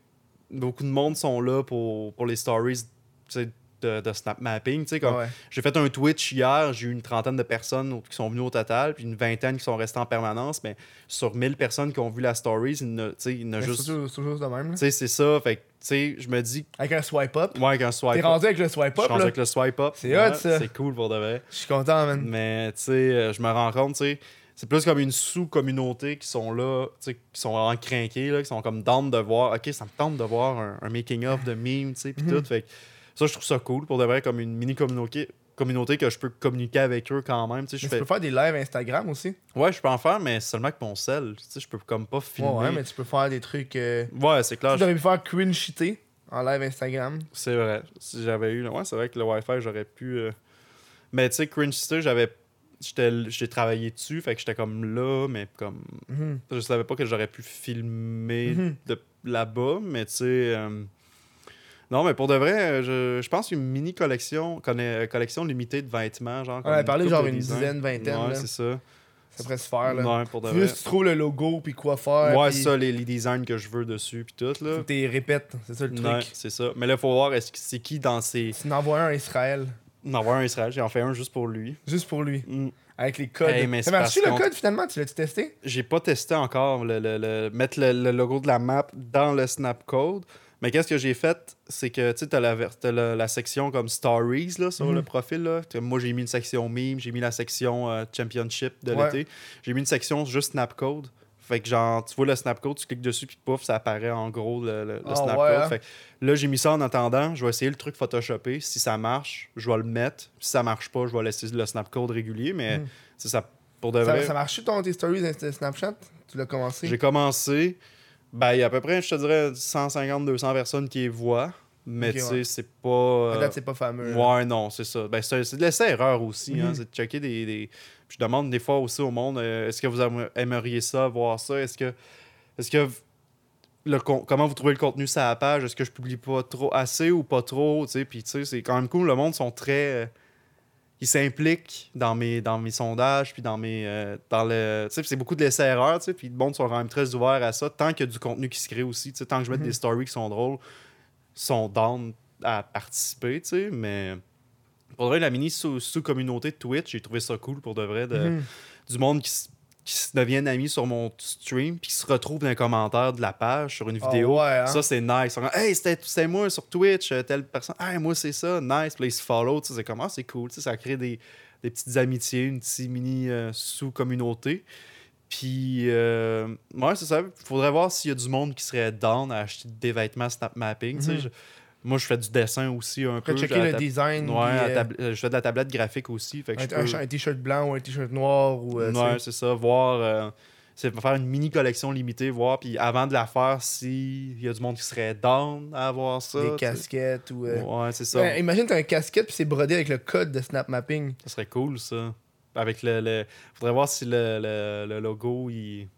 beaucoup de monde sont là pour, pour les stories, tu sais, de, de snap mapping. Tu sais, comme Ouais. j'ai fait un Twitch hier, j'ai eu une trentaine de personnes qui sont venues au total, puis une vingtaine qui sont restées en permanence. Mais sur 1000 personnes qui ont vu la story, il y en a, tu sais, il y en a Mais juste. C'est toujours, de même. là. Tu sais, c'est ça. Fait que, tu sais, je me dis, Avec un swipe up. ouais, avec un swipe T'es rendu avec le Je swipe suis up, rendu là. avec le swipe up. C'est hot, ça. C'est cool pour de vrai. Je suis content, man. Mais tu sais, euh, je me rends compte, tu sais, c'est plus comme une sous-communauté qui sont là, qui sont craqués, là, qui sont comme down de voir, ok, ça me tente de voir un, un making-of de meme, tu sais, puis Mhm. tout. Fait ça, je trouve ça cool pour de vrai, comme une mini-communauté communauté que je peux communiquer avec eux quand même. Tu sais, je fais... peux faire des lives Instagram aussi? Ouais, je peux en faire, mais seulement avec mon sel. Tu sais, je peux comme pas filmer. Ouais, ouais, mais tu peux faire des trucs. euh, Ouais, c'est clair. Tu aurais pu faire cringe shité en live Instagram. C'est vrai. Si j'avais eu. Ouais, c'est vrai que le Wi-Fi, j'aurais pu. euh, Mais tu sais, Cringe Sister, j'avais. j'étais- J'ai travaillé dessus, fait que j'étais comme là, mais comme. Mhm. Je savais pas que j'aurais pu filmer Mhm. de là-bas, mais tu sais. euh, Non, mais pour de vrai, je, je pense une mini collection, conne- collection limitée de vêtements. Genre, On avait parlé couple genre une designs. dizaine, vingtaine. Ouais, c'est ça. Ça pourrait se faire. Là. Ouais, pour de vrai. Juste tu trouves le logo, puis quoi faire. Ouais, puis ça, les, les designs que je veux dessus, puis tout, là. Tu répètes. C'est ça le truc. Ouais, c'est ça. Mais là, faut voir, est-ce que c'est qui dans ces. Tu en envoies un à Israël. En avoir un Israël, j'ai en fait un juste pour lui. Juste pour lui. Mm. Avec les codes. Hey, mais Ça marche-tu le code finalement? Tu l'as-tu testé? J'ai pas testé encore le, le- le- mettre le, le logo de la map dans le snap code. Mais qu'est-ce que j'ai fait, c'est que tu t'as la, la, la section comme stories là, sur Mhm. le profil. Là. Moi, j'ai mis une section meme, j'ai mis la section euh, championship de Ouais. l'été. J'ai mis une section juste snap code. Fait que genre, tu vois le snap code, tu cliques dessus, puis pouf, ça apparaît en gros le, le- le Ah, snap ouais, code. hein? Fait que là, j'ai mis ça en attendant. Je vais essayer le truc Photoshopé. Si ça marche, je vais le mettre. Si ça marche pas, je vais laisser le snap code régulier. Mais Mhm. c'est ça, pour de ça, vrai. ça marche-tu ton tes stories de Snapchat? Tu l'as commencé? J'ai commencé. Ben, il y a à peu près, je te dirais, 150-200 personnes qui les voient. mais tu sais, ouais. c'est pas. Euh, date, c'est pas fameux. là. Ouais, non, c'est ça. Ben, c'est de l'essai-erreur aussi. hein, Mhm. c'est de checker des, des- je demande des fois aussi au monde euh, est-ce que vous aimeriez- ça, voir ça? Est-ce que. Est-ce que. Le con- comment vous trouvez le contenu sur la page? Est-ce que je publie pas trop assez ou pas trop tu sais, Puis tu sais, c'est quand même cool. Le monde sont très. Ils s'impliquent dans mes, dans mes sondages, puis dans mes. euh, dans le. Tu sais, c'est beaucoup de sais, puis le monde sont quand même très ouverts à ça, tant qu'il y a du contenu qui se crée aussi. tu sais, Tant que je Mhm. des stories qui sont drôles, sont down à participer, tu sais, mais. Pour de vrai, la mini sous- sous-communauté de Twitch, j'ai trouvé ça cool pour de vrai. De, Mhm. Du monde qui, qui deviennent amis sur mon stream, puis qui se retrouvent dans les commentaires de la page sur une Ah vidéo. ouais, hein? Ça, c'est nice. Comme, hey, c'était moi sur Twitch, euh, telle personne. Hey, moi, c'est ça. Nice. Puis là, ils se follow. Tu sais, c'est comment? c'est cool. Ça crée des, des petites amitiés, une petite mini euh, sous-communauté. Puis, euh, ouais, c'est ça. Il faudrait voir s'il y a du monde qui serait down à acheter des vêtements Snap Mapping. sais. Moi, je fais du dessin aussi un peu. Checker le design. Ouais, euh, je fais de la tablette graphique aussi. Fait que un, peux- t-shirt blanc ou un t-shirt noir ou. euh, ouais, c'est ça. Voir. euh, c'est faire une mini collection limitée, voir. Puis avant de la faire, s'il y a du monde qui serait down à avoir ça. des casquettes ou. euh, Ouais, c'est ça. Ouais, imagine, t'as un casquette puis c'est brodé avec le code de Snap Mapping. Ça serait cool, ça. Avec le. le... Faudrait voir si le, le, le logo, il...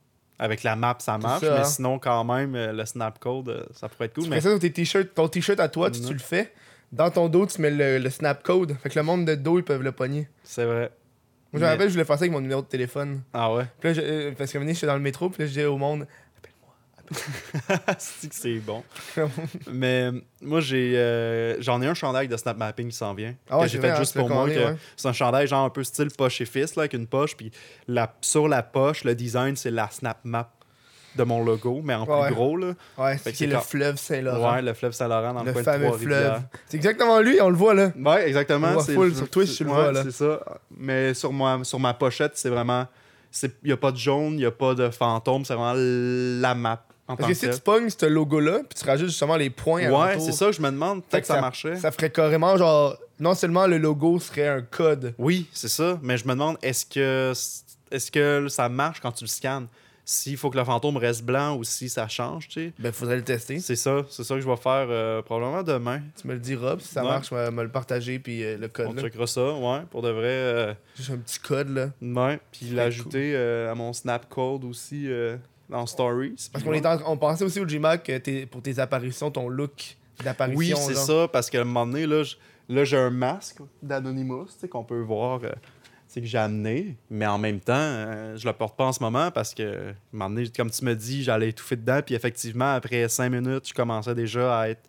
avec la map, ça marche. ça, mais hein. sinon, quand même, euh, le snap code, euh, ça pourrait être cool. Tu Mais ça sur tes t-shirts. Ton t-shirt à toi, tu, tu le fais. Dans ton dos, tu mets le, le snap code. Fait que le monde de dos, ils peuvent le pogner. c'est vrai. Moi, je me Mais- rappelle, je voulais faire ça avec mon numéro de téléphone. Ah ouais? Puis là, je- euh, parce que donné, j'étais dans le métro, puis là, je disais au monde c'est que c'est bon. mais moi, j'ai euh, j'en ai un chandail de snap mapping qui s'en vient. Ah ouais, que j'ai c'est fait vrai, juste hein, pour moi. commandé, que ouais. C'est un chandail genre un peu style poche et fils, là, avec une poche. Puis la, sur la poche, le design, c'est la snap map de mon logo, mais en Ouais. plus gros. Là. Ouais, c'est le quand- fleuve Saint-Laurent. Ouais, le fleuve Saint-Laurent dans le, le coin de fameux fleuve. C'est exactement lui, on le voit là. Ouais, exactement. C'est full le- sur Twitch, tu le vois, là. C'est ça. Mais sur, moi, sur ma pochette, c'est vraiment. Il n'y a pas de jaune, il n'y a pas de fantôme, c'est vraiment la map en Parce que que si tu pognes ce logo-là, puis tu rajoutes justement les points. Ouais, c'est ça que je me demande. fait Peut-être que ça, ça- marchait. Ça ferait carrément genre. Non seulement le logo serait un code. Oui, c'est ça. Mais je me demande, est-ce que, est-ce que ça marche quand tu le scannes? S'il faut que le fantôme reste blanc ou si ça change, tu sais. Ben, faudrait le tester. C'est ça, c'est ça que je vais faire euh, probablement demain. Tu me le diras, puis si ça Ouais. marche, me, me le partager, puis euh, le On code. Là. checkera ça, ouais, pour de vrai. euh, Juste un petit code, là. ouais. Puis l'ajouter euh, à mon snap code aussi euh, dans Stories. Parce qu'on ouais. est en- on pensait aussi au GMAC que t'es- pour tes apparitions, ton look d'apparition. Oui, c'est genre. ça, parce qu'à un moment donné, là, j'ai un masque d'Anonymous, tu sais, qu'on peut voir, euh, tu sais, que j'ai amené, mais en même temps, euh, je le porte pas en ce moment parce que, à un moment donné, comme tu me dis, j'allais étouffer dedans, puis effectivement, après cinq minutes, je commençais déjà à être...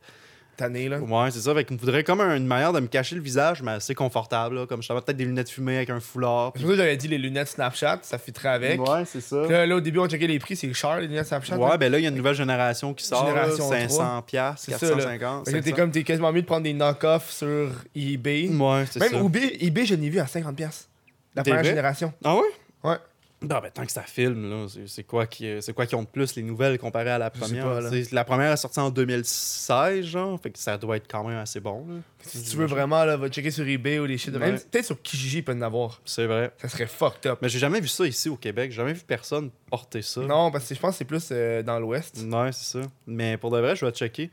Tanné, là. Ouais, c'est ça, fait qu'il me faudrait comme un- une manière de me cacher le visage, mais assez confortable, là, comme je savais peut-être des lunettes fumées avec un foulard. Ça que j'avais dit les lunettes Snapchat, ça fitterait avec. Ouais, c'est ça. Puis Là, là, au début, on checkait les prix, c'est cher, les lunettes Snapchat. Ouais, là. ben là, il y a une nouvelle génération qui sort, là, Génération 500 piastres, C'est ça, là. 450. Fait que t'es 500. comme, t'es quasiment mieux de prendre des knock-offs sur eBay. Ouais, c'est Même ça. eBay, eBay, je l'ai vu à 50$. piastres. La première génération. Ah ouais? Ouais. Non, ben, tant que ça filme, là, c'est- quoi qui c'est quoi qui ont de plus les nouvelles comparées à la première? pas, la première est sortie en 2016, genre, fait que ça doit être quand même assez bon. là. Si tu veux vraiment, là, va checker sur eBay ou les shit. Ouais. Peut-être sur Kijiji, il peut en avoir. C'est vrai. Ça serait fucked up. Mais j'ai jamais vu ça ici au Québec. J'ai jamais vu personne porter ça. Non, parce que je pense que c'est plus euh, dans l'Ouest. Ouais, c'est ça. Mais pour de vrai, je vais checker.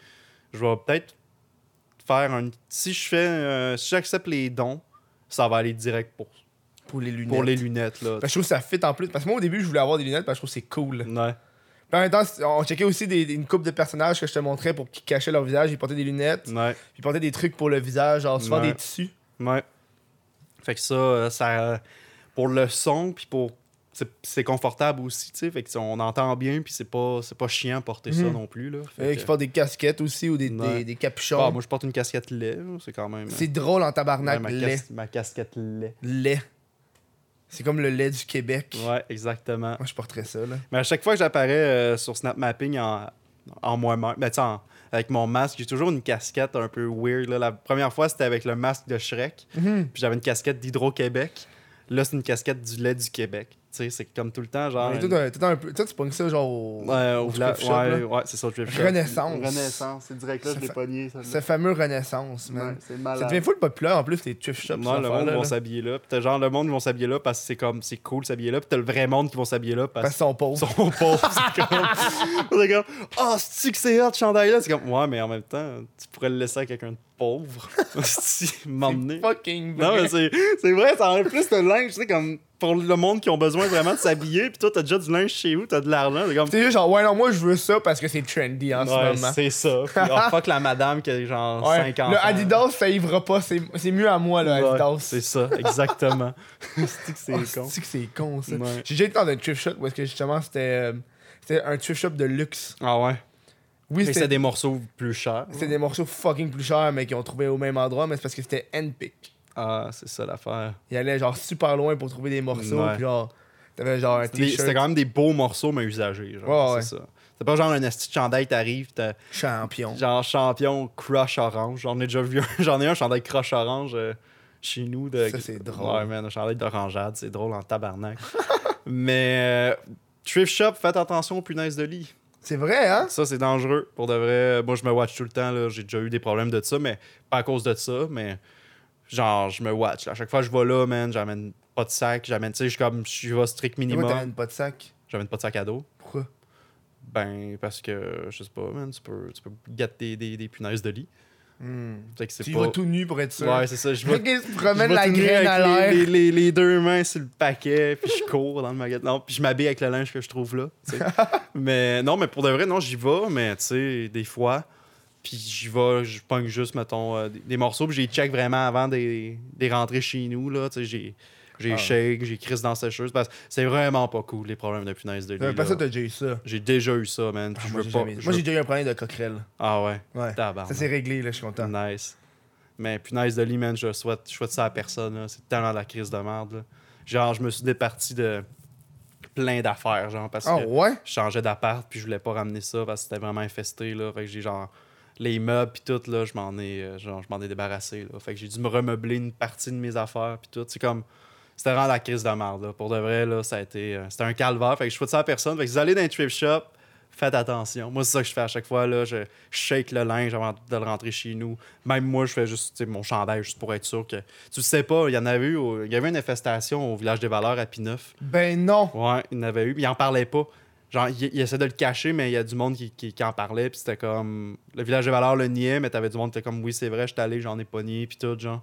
Je vais peut-être faire un. Si je fais. euh, si j'accepte les dons, ça va aller direct pour, Pour les lunettes. pour les lunettes, là. Parce que je trouve que ça fit en plus. Parce que moi, au début, je voulais avoir des lunettes parce que je trouve que c'est cool. Ouais. Puis en même temps, on checkait aussi des, des- une coupe de personnages que je te montrais pour qu'ils cachaient leur visage. Ils portaient des lunettes. Ouais. Ils portaient des trucs pour le visage, genre souvent Ouais. des tissus. Ouais. Fait que ça, euh, ça pour le son, puis pour. c'est- confortable aussi, tu sais. Fait que on entend bien, puis c'est pas, c'est pas chiant porter ça Mhm. non plus, là. Fait Euh, que- des casquettes aussi ou des, Ouais. des, des capuchons. Ah, moi, je porte une casquette lait, c'est quand même. c'est drôle en tabarnak, ma, cas- ma casquette lait. Lait. C'est comme le lait du Québec. Ouais, exactement. Moi, je porterais ça, là. Mais à chaque fois que j'apparais euh, sur Snap Mapping en, en moi-même, ben, en- avec mon masque, j'ai toujours une casquette un peu weird. là. La première fois, c'était avec le masque de Shrek, Mhm. puis j'avais une casquette d'Hydro-Québec. Là, c'est une casquette du lait du Québec. Tu sais, c'est comme tout le temps, genre. Mais toi, t'as- t'as un peu- toi, tu pognes ça genre au, Ouais, au thrift shop, ouais, ouais, c'est ça, au thrift shop. Renaissance. Renaissance, c'est direct là, Ça je l'ai pogné. Ça, ce fameux Renaissance, man. Ouais, c'est ça malade. devient full populaire en plus, les thrift shops. Cette le monde là. s'habiller là. Puis t'as genre le monde qui vont s'habiller là parce que c'est comme c'est cool s'habiller là. Puis t'as le vrai monde qui vont s'habiller là Parce sont pauvres. qu'ils sont pauvres. c'est comme. Oh, c'est-tu que c'est hot, chandail là? C'est comme. Ouais, mais en même temps, tu pourrais le laisser à quelqu'un de pauvre. si, m'emmener. Fucking Non, vrai. mais c'est, c'est vrai, ça enlève plus de linge, tu sais, comme pour le monde qui ont besoin vraiment de s'habiller, puis toi, t'as déjà du linge chez vous, t'as de l'argent, c'est comme. Juste genre, ouais, non, moi, je veux ça parce que c'est trendy en ce moment. c'est ça. Puis, oh, fuck la madame qui a genre Ouais, 5 ans. le Adidas, ça ivra pas. C'est mieux à moi, le Adidas. c'est ça, exactement. c'est que c'est Oh, con? c'est que c'est con, ça? J'ai déjà été dans un thrift shop où est-ce que justement c'était euh, un thrift shop de luxe. Ah ouais? Oui, c'était des morceaux plus chers. c'était des morceaux fucking plus chers, mais qui ont trouvé au même endroit, mais c'est parce que c'était handpick. Ah, c'est ça l'affaire. Ils allaient genre super loin pour trouver des morceaux, Ouais. puis genre, t'avais genre un t-shirt C'était quand même des beaux morceaux, mais usagés. Genre, Ouais, ouais. c'est ça. C'est pas genre un esti de chandail, t'arrives, t'as champion. genre champion crush orange. J'en ai déjà vu un. J'en ai un chandail crush orange euh, chez nous. De... Ça, c'est drôle. Ouais, man, un chandail d'orangeade. C'est drôle en tabarnak. mais euh, thrift shop, faites attention aux punaises de lit. C'est vrai, hein? Ça, c'est dangereux. Pour de vrai, moi, je me watch tout le temps. J'ai déjà eu des problèmes de ça, mais pas à cause de ça, mais genre, je me watch. là. À chaque fois que je vais là, man, j'amène pas de sac. J'amène, tu sais, je suis comme, je vais strict minimum. t'amènes pas de sac? J'amène pas de sac à dos. Pourquoi? Ben, parce que, je sais pas, man, tu peux, tu peux gâter des, des, des punaises de lit. Hmm. Fait que Tu pas... vas tout nu pour être sûr. Ouais, c'est ça. Je vais, vais la graine à l'air. les, les- les deux mains sur le paquet, puis je cours dans le magasin. Non, puis je m'habille avec le linge que je trouve là. mais non, mais pour de vrai, non, j'y vais, mais tu sais, des fois, puis j'y vais, je pogne juste, mettons, euh, des, des morceaux, puis j'ai check vraiment avant des, des rentrées chez nous, là. Tu sais, j'ai. J'ai Ah. shake, j'ai crisse dans sécheuse parce que c'est vraiment pas cool les problèmes de punaise de lit. Là. ça, t'as déjà eu ça. J'ai déjà eu ça, man. Ah, moi, j'ai pas. déjà eu un problème de coquerelle. Ah ouais? Ouais. Ça s'est réglé, là, je suis content. Nice. Mais punaise de lit, man, je souhaite, je souhaite ça à personne. C'est tellement de la crise de merde. là. Genre, je me suis départi de plein d'affaires, genre, parce Ah que ouais? je changeais d'appart, puis je voulais pas ramener ça parce que c'était vraiment infesté, là. Fait que j'ai genre les meubles, puis tout, là, je m'en ai, euh, genre, je m'en ai débarrassé, là. Fait que j'ai dû me remeubler une partie de mes affaires, puis tout. C'est comme. C'était vraiment la crise de merde, là. Pour de vrai, là, ça a été. euh, c'était un calvaire. Fait que je souhaite ça à personne. Fait que si vous allez dans un thrift shop, faites attention. Moi, c'est ça que je fais à chaque fois. Là. Je, shake le linge avant de le rentrer chez nous. Même moi, je fais juste mon chandail juste pour être sûr que. Tu sais pas, il y en avait eu. Il y avait une infestation au village des valeurs à Pineuf. Ben non. Ouais, il y en avait eu. mais Il en parlait pas. Genre, il, il essaie de le cacher, mais il y a du monde qui, qui, qui en parlait. Puis c'était comme. Le village des valeurs le niait, mais t'avais du monde qui était comme, oui, c'est vrai, je suis allé, j'en ai pogné, puis tout, genre.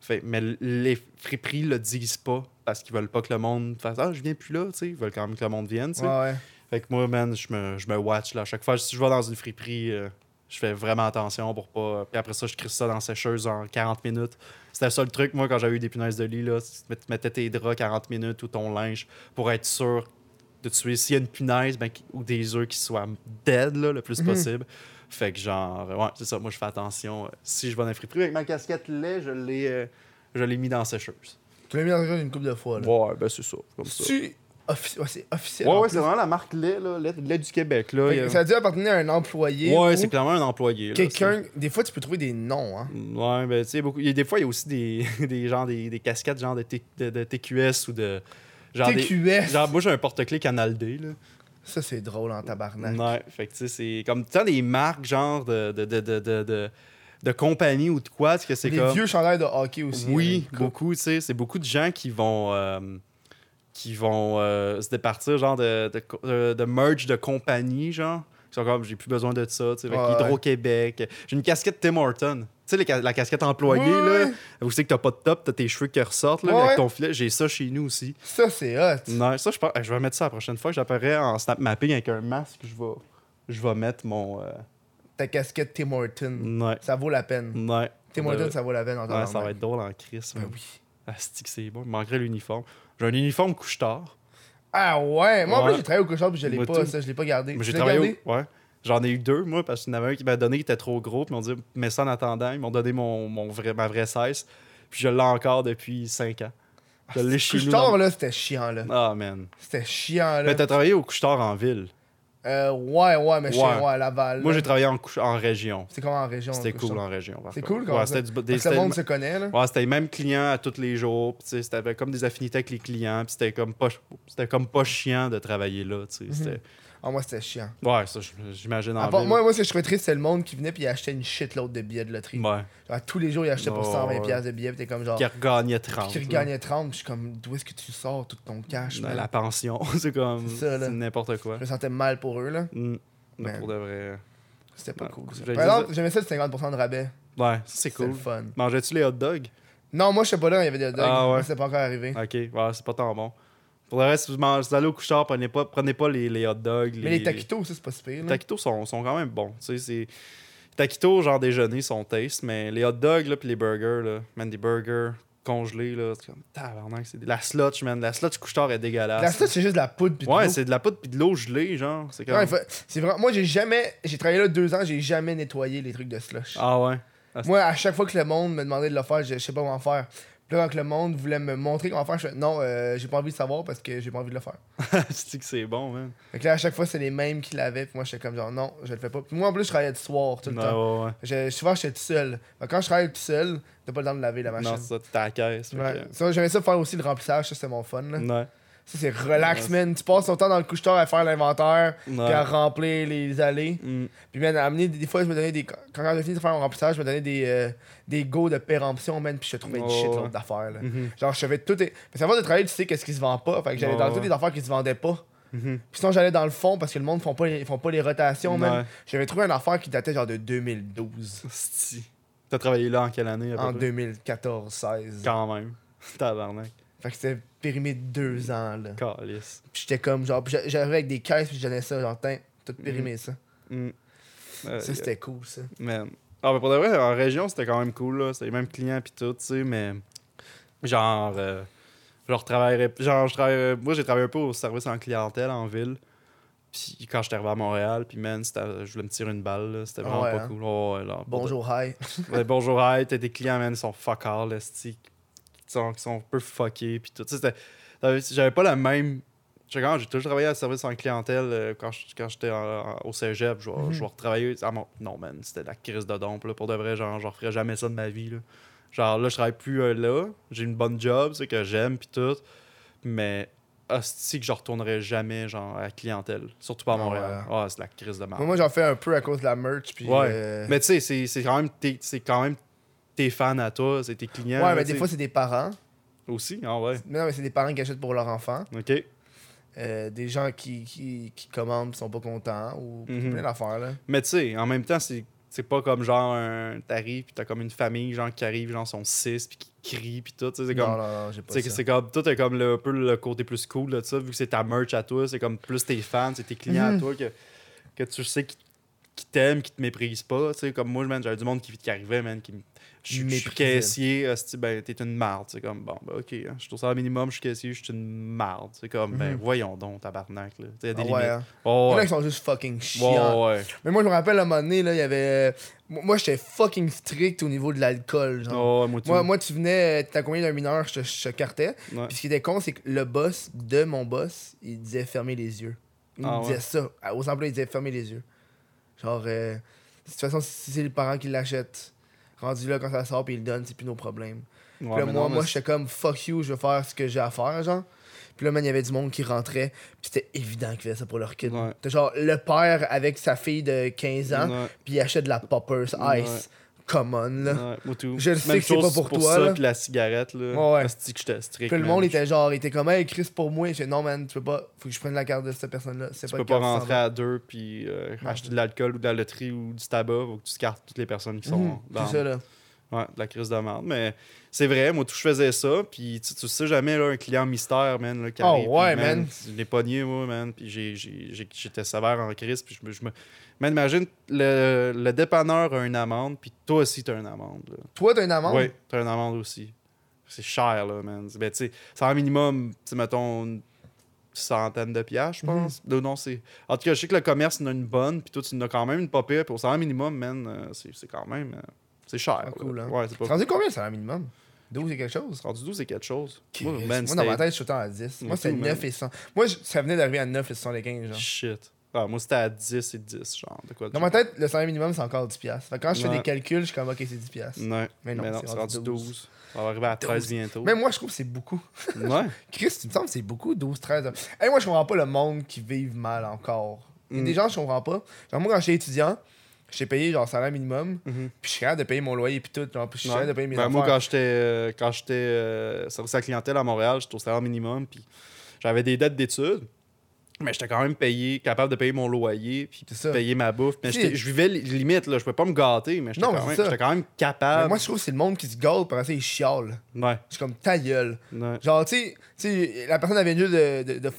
Fait, mais les friperies le disent pas parce qu'ils veulent pas que le monde fasse Ah, je viens plus là, tu sais. Ils veulent quand même que le monde vienne, tu sais. Ouais, ouais. Fait que moi, man, je me, je me watch là. À chaque fois, si je vais dans une friperie, euh, je fais vraiment attention pour pas. Puis après ça, je crisse ça dans la sécheuse en 40 minutes. C'était ça le truc, moi, quand j'avais eu des punaises de lit, là. Tu mett- mettais tes draps 40 minutes ou ton linge pour être sûr de tuer. S'il y a une punaise, ben, ou des œufs qui soient dead, là, le plus Mhm. possible. Fait que genre, ouais, c'est ça. Moi, je fais attention. Euh, Si je vais dans une friperie avec ma casquette lait, je l'ai, euh, je l'ai mis dans la sécheuse. Tu l'as mis dans le jeu une couple de fois, là. Ouais, ben c'est ça. Comme ça. Tu... offici- ouais, c'est officiel. Ouais, c'est vraiment la marque lait, là, lait, lait du Québec, là. Fait a- Ça a dû appartenir à un employé. Ouais, ou c'est clairement un employé. Quelqu'un. Des fois, tu peux trouver des noms, hein. Ouais, ben, tu sais, beaucoup. des fois, il y a aussi des, des, gens, des, des casquettes genre de, T- de, de TQS ou de. Genre, des- TQS. genre, moi, j'ai un porte-clés Canal D, là. Ça, c'est drôle en tabarnak. Ouais, fait que, tu sais, c'est comme. Tu sais, des marques, genre, de, de, de, de, de, de, compagnie ou de quoi, sais, que c'est comme. vieux chandails de hockey aussi. Oui, hein. beaucoup, tu sais. C'est beaucoup de gens qui vont. euh, qui vont euh, se départir, genre, de, de, de, de merge de compagnie, genre. Qui sont comme, j'ai plus besoin de ça, tu sais. Avec Ouais, Hydro-Québec. J'ai une casquette Tim Horton. Tu sais, ca- la casquette employée, Ouais, là. Vous savez que t'as pas de top, t'as tes cheveux qui ressortent, là, Ouais, avec ton filet. J'ai ça chez nous aussi. Ça, c'est hot. Non, ça, je pense. Je vais mettre ça la prochaine fois j'apparais en snap mapping avec un masque. Je vais, je vais mettre mon. euh, Ta casquette Tim Horton. Ouais. Ça vaut la peine. Ouais. Tim Horton, ça vaut la peine en Ouais, ça va être drôle en crise. Ben oui. Asti que c'est bon. Il manquerait l'uniforme. J'ai un uniforme couche-tard. Ah ouais? Moi, en plus, j'ai travaillé au couchard puis je l'ai pas, tout. ça, je l'ai pas gardé. Mais j'ai travaillé au... Ouais. J'en ai eu deux, moi, parce qu'il y en avait un qui m'a donné qui était trop gros. Puis ils m'ont dit, mets ça en attendant. Ils m'ont donné mon, mon vrai, ma vraie 16. Puis je l'ai encore depuis 5 ans. Je l'ai chez nous. Dans- là, c'était chiant, là. Ah, man. C'était chiant, là. Mais t'as travaillé au couche-tard en ville? Euh, ouais, ouais, mais chez Ouais. ouais, à Laval. Moi, j'ai travaillé en, en région. C'est comment en région? C'était cool en région. C'est cool, comment Ouais, ça? c'était du- des- Parce que le monde se connaît, là. Ouais, c'était les mêmes clients à tous les jours. Puis, tu sais, c'était comme des affinités avec les clients. Puis c'était comme pas, c'était comme pas chiant de travailler là. tu sais. Ah, moi, c'était chiant. Ouais, ça, j'imagine en ville. moi, moi, ce que je trouvais triste, c'est le monde qui venait puis il achetait une shitload de billets de loterie. Ouais. Genre, tous les jours, il achetait pour Oh, 120$ ouais. piastres de billets, puis t'es comme genre. Qui regagnait 30. Qui là. regagnait 30, puis je suis comme, d'où est-ce que tu sors tout ton cash, Dans man? La pension. c'est comme. C'est ça, là. C'est n'importe quoi. Je me sentais mal pour eux, là. Mm. Mais Man. Pour de vrai. C'était pas Ouais, cool. ça. Par exemple, j'aimais ça le 50% de rabais. Ouais, ça, c'est C'était cool. le fun. Mangeais-tu les hot dogs? Non, moi, je sais pas là, il y avait des hot dogs. Ah, ouais. Moi, C'était pas encore arrivé. Ok, ouais, c'est pas tant bon. Pour le reste, vous, mangez, vous allez au couchard, prenez pas, prenez pas les, les hot dogs. Mais les taquitos, ça, c'est pas si pire, Les taquitos sont, sont quand même bons. Tu sais, c'est. Taquitos, genre déjeuner, sont taste, mais les hot dogs, là, puis les burgers, là, man, des burgers congelés, là, c'est comme. Tabarnak, c'est. La slotch, man. La slotch couchard est dégueulasse. La slot, c'est juste de la poudre. puis de Ouais, c'est de la poudre puis de l'eau gelée, genre. C'est comme. Ouais, c'est vraiment. Moi, j'ai jamais. J'ai travaillé là deux ans, j'ai jamais nettoyé les trucs de slush. Ah ouais. Moi, à chaque fois que le monde me demandait de le faire, je, je sais pas comment faire. Puis là, quand le monde voulait me montrer comment faire, je fais non, euh, j'ai pas envie de savoir parce que j'ai pas envie de le faire. tu dis que c'est bon, man. Fait que là, à chaque fois, c'est les mêmes qui l'avaient. Puis moi, j'étais comme genre non, je le fais pas. Puis moi, en plus, je travaillais du soir tout le temps. ouais, ouais. Je, souvent, j'étais tout seul. Fait que quand je travaille tout seul, t'as pas le temps de laver la machine. Non, ça, t'es à la caisse. Ouais. que- Ça, j'aimais ça faire aussi le remplissage, ça c'était mon fun. Là. Ouais. Ça c'est relax, Ouais. man. Tu passes ton temps dans le couche-tard à faire l'inventaire, puis à remplir les allées. Mm. Puis, man, à amener, des, fois, je me donnais des. Quand j'ai fini de faire mon remplissage, je me donnais des, euh, des go de péremption, man, puis je trouvais Oh, shit ouais. l'autre d'affaires. Mhm. Genre, je savais tout. Parce qu'avant de travailler, tu sais qu'est-ce qui se vend pas. Fait que j'allais dans toutes les affaires qui se vendaient pas. Mhm. Puis sinon, j'allais dans le fond parce que le monde font pas les, ils font pas les rotations, man. Ouais. J'avais trouvé une affaire qui datait genre de 2012. Sti. T'as travaillé là en quelle année? À peu En près? 2014-16. Quand même. Tabarnak. Fait que c'était périmé de deux ans, là. Calice. Puis j'étais comme, genre, puis j'a- j'arrivais avec des caisses, puis donnais ça, genre, tiens, tout périmé, ça. Mm. Euh, Ça, c'était cool, ça. Ah, mais pour de vrai, en région, c'était quand même cool, là. C'était les mêmes clients pis tout, tu sais, mais. Genre. euh, genre, travaillerais. Genre, je travaillerais. Moi, j'ai travaillé un peu au service en clientèle en ville. Puis quand j'étais arrivé à Montréal, puis man, c'était- je voulais me tirer une balle, là. C'était vraiment Ouais, pas hein? cool. Oh, ouais, là, pour de- Bonjour, hi. Ouais, bonjour, hey, t'as des clients, man, ils sont fuck all, sont, qui sont un peu fuckés, puis tout. J'avais pas la même. J'ai toujours travaillé à service en clientèle euh, quand j'étais au cégep. Je vais je vais retravailler. mon- Non, man, c'était la crise de dompe. Là, pour de vrai, genre, je referais jamais ça de ma vie. Là. Genre, là, je travaille plus euh, là. J'ai une bonne job, c'est que j'aime, puis tout. Mais, hostie, que je retournerais jamais, genre, à la clientèle. Surtout pas à Ah Montréal. Ah, c'est de la crise de merde. Moi, j'en fais un peu à cause de la merch, puis. Ouais. euh, Mais tu sais, c'est- c'est quand même tes, c'est quand même tes fans à toi, c'est tes clients. ouais, là, mais des fois, c'est des parents. Aussi, ah ouais. Mais non, mais c'est des parents qui achètent pour leur enfant. OK. Euh, des gens qui, qui, qui commandent sont pas contents, ou Mhm. plein d'affaires, là. Mais tu sais, en même temps, c'est c'est pas comme genre un t'arrives puis t'as comme une famille genre qui arrive genre sont six puis qui crient puis tout c'est comme non, non, j'ai pas c'est ça. c'est comme tout est comme le, un peu le côté plus cool ça vu que c'est ta merch à toi c'est comme plus tes fans c'est tes clients Mhm. à toi que, que tu sais qui, qui t'aiment qui te méprisent pas tu sais comme moi j'avais du monde qui, qui arrivait man qui me- je suis- je suis caissier ben t'es une marde c'est comme bon ben ok hein, je trouve ça au minimum je suis caissier je suis une marde c'est comme ben Mhm. voyons donc tabarnak là y a des Ah limites hein. oh, ouais. qui sont juste fucking chiants. Ouais. Mais moi, je me rappelle, à un moment donné, là, il y avait. Moi, moi, j'étais fucking strict au niveau de l'alcool. Oh, moi. Moi, moi, tu venais, t'as combien d'un mineur, je te, cartais. Puis ce qui était con, c'est que le boss de mon boss, il disait fermer les yeux. Il Ah me disait ça. Aux employés, il disait fermer les yeux. Genre, euh, de toute façon, si c'est les parents qui l'achètent, rendu là, quand ça sort, puis ils le donnent, c'est plus nos problèmes. Ouais, Puis là, moi, non, moi j'étais comme fuck you, je vais faire ce que j'ai à faire, genre. Puis là, man, il y avait du monde qui rentrait, puis c'était évident qu'il faisait ça pour leur kid. Ouais. Genre le père avec sa fille de 15 ans, puis il achète de la Poppers. Ice. Come on, là. Ouais. Je le sais Même que c'est pas pour toi, ça, là. puis la cigarette, là. Ouais, ouais. Que j'étais strict. Puis le monde était genre, il était comme, hey Chris, pour moi. Je non, man, tu peux pas, faut que je prenne la carte de cette personne-là. C'est Tu pas peux pas rentrer à deux puis euh, acheter de l'alcool ou de la loterie ou du tabac. Faut que tu scartes toutes les personnes qui sont Mhm, dans C'est ça, là. Ouais, de la crise de merde. Mais c'est vrai, moi, tout, je faisais ça. Puis tu, tu sais jamais, là, un client mystère, man, là, qui Oh, arrive. ouais, puis, man. Je l'ai pogné, moi, man. Puis j'ai- j'ai- j'ai- j'étais sévère en crise. Puis je me. Je me... Man, imagine, le, le dépanneur a une amende, puis toi aussi, t'as une amende. Là. Toi, t'as une amende? Oui, t'as une amende aussi. C'est cher, là, man. Ben, tu sais, c'est un minimum, tu sais, mettons, une centaine de piastres, je Mhm. pense. Non, non, c'est... En tout cas, je sais que le commerce en a une bonne, puis toi, tu en as quand même une pas pire, puis au salaire minimum, man, euh, c'est, c'est quand même... euh, c'est cher. Ah, cool, hein. Ouais, c'est C'est pas... rendu combien, ça, minimum? 12 et quelque chose? Rendu 12, c'est quelque chose. Moi, dans ma tête, je suis tout le temps à 10. Moi, Moi c'était tout, man. 9 et 100. Moi, je- ça venait d'arriver à 9 et 75, genre. Shit. Ah, moi, c'était à 10 et 10, genre. De quoi Dans ma tête, le salaire minimum, c'est encore 10$. piastres. Fait que quand je fais Ouais. des calculs, je suis comme, ok, c'est 10$. piastres. Ouais. Mais non, c'est c'est rendu rendu 12. 12. On va arriver à 13 12. bientôt. Même moi, je trouve que c'est beaucoup. Ouais. Chris, tu me sembles que c'est beaucoup, 12, 13. Hey, moi, je comprends pas le monde qui vive mal encore. Il y a Mm. des gens que je comprends pas. Genre, moi, quand j'étais étudiant, j'étais payé genre salaire minimum, Mhm. puis je suis capable de payer mon loyer, puis tout. Genre, puis je suis capable de payer mes Ben, affaires. moi, quand j'étais euh, quand j'étais euh, service à la clientèle à Montréal, j'étais au salaire minimum, puis j'avais des dettes d'études, mais j'étais quand même payé, capable de payer mon loyer, puis payer ma bouffe. Mais je vivais li- limite, là, je pouvais pas me gâter, mais j'étais quand, même- quand même Mais capable. moi, je trouve que c'est le monde qui se gâte, puis après ça, ils chialent. Ouais, Je suis comme ta gueule. ouais. Genre, tu sais- la personne avait mieux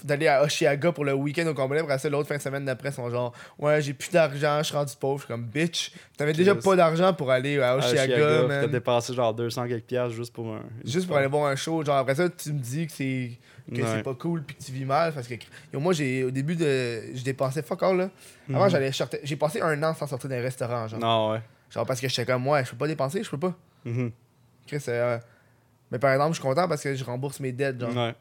d'aller à Oshiaga pour le week-end au complet, après ça, l'autre fin de semaine d'après, sont genre, ouais, j'ai plus d'argent, je suis rendu pauvre. Je suis comme, bitch, t'avais déjà pas d'argent pour aller à Oshiaga. T'as dépassé genre 200 quelques piastres juste pour un. Juste pour aller voir un show. Genre, après ça, tu me dis que c'est que Ouais. c'est pas cool puis que tu vis mal. Parce que yo, moi, j'ai au début de. Je dépensais fuck all, là. Avant, Mhm. j'allais sortir- J'ai passé un an sans sortir d'un restaurant. Genre. Non, ouais. genre, parce que j'étais comme, ouais, je peux pas dépenser, je peux pas. Chris, euh, Mais par exemple, je suis content parce que je rembourse mes dettes. Genre, Ouais.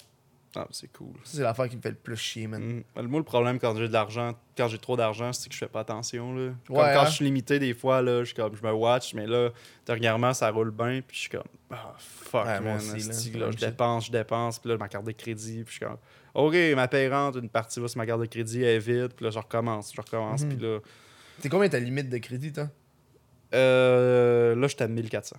Ah, c'est cool. c'est l'affaire qui me fait le plus chier, man. Mhm. Moi, le problème quand j'ai de l'argent, quand j'ai trop d'argent, c'est que je fais pas attention. Là. Comme Ouais, quand hein? je suis limité, des fois, là, je, comme, je me watch, mais là, dernièrement, ça roule bien, puis je suis comme, ah, fuck, Ouais, man, aussi, là, là, je dépense, je dépense, puis là, ma carte de crédit, puis je suis comme, ok, ma payante, une partie va sur ma carte de crédit, elle est vide, puis là, je recommence, je recommence, Mhm. puis là, C'est combien ta limite de crédit, toi? Euh, là, j'étais à 1400.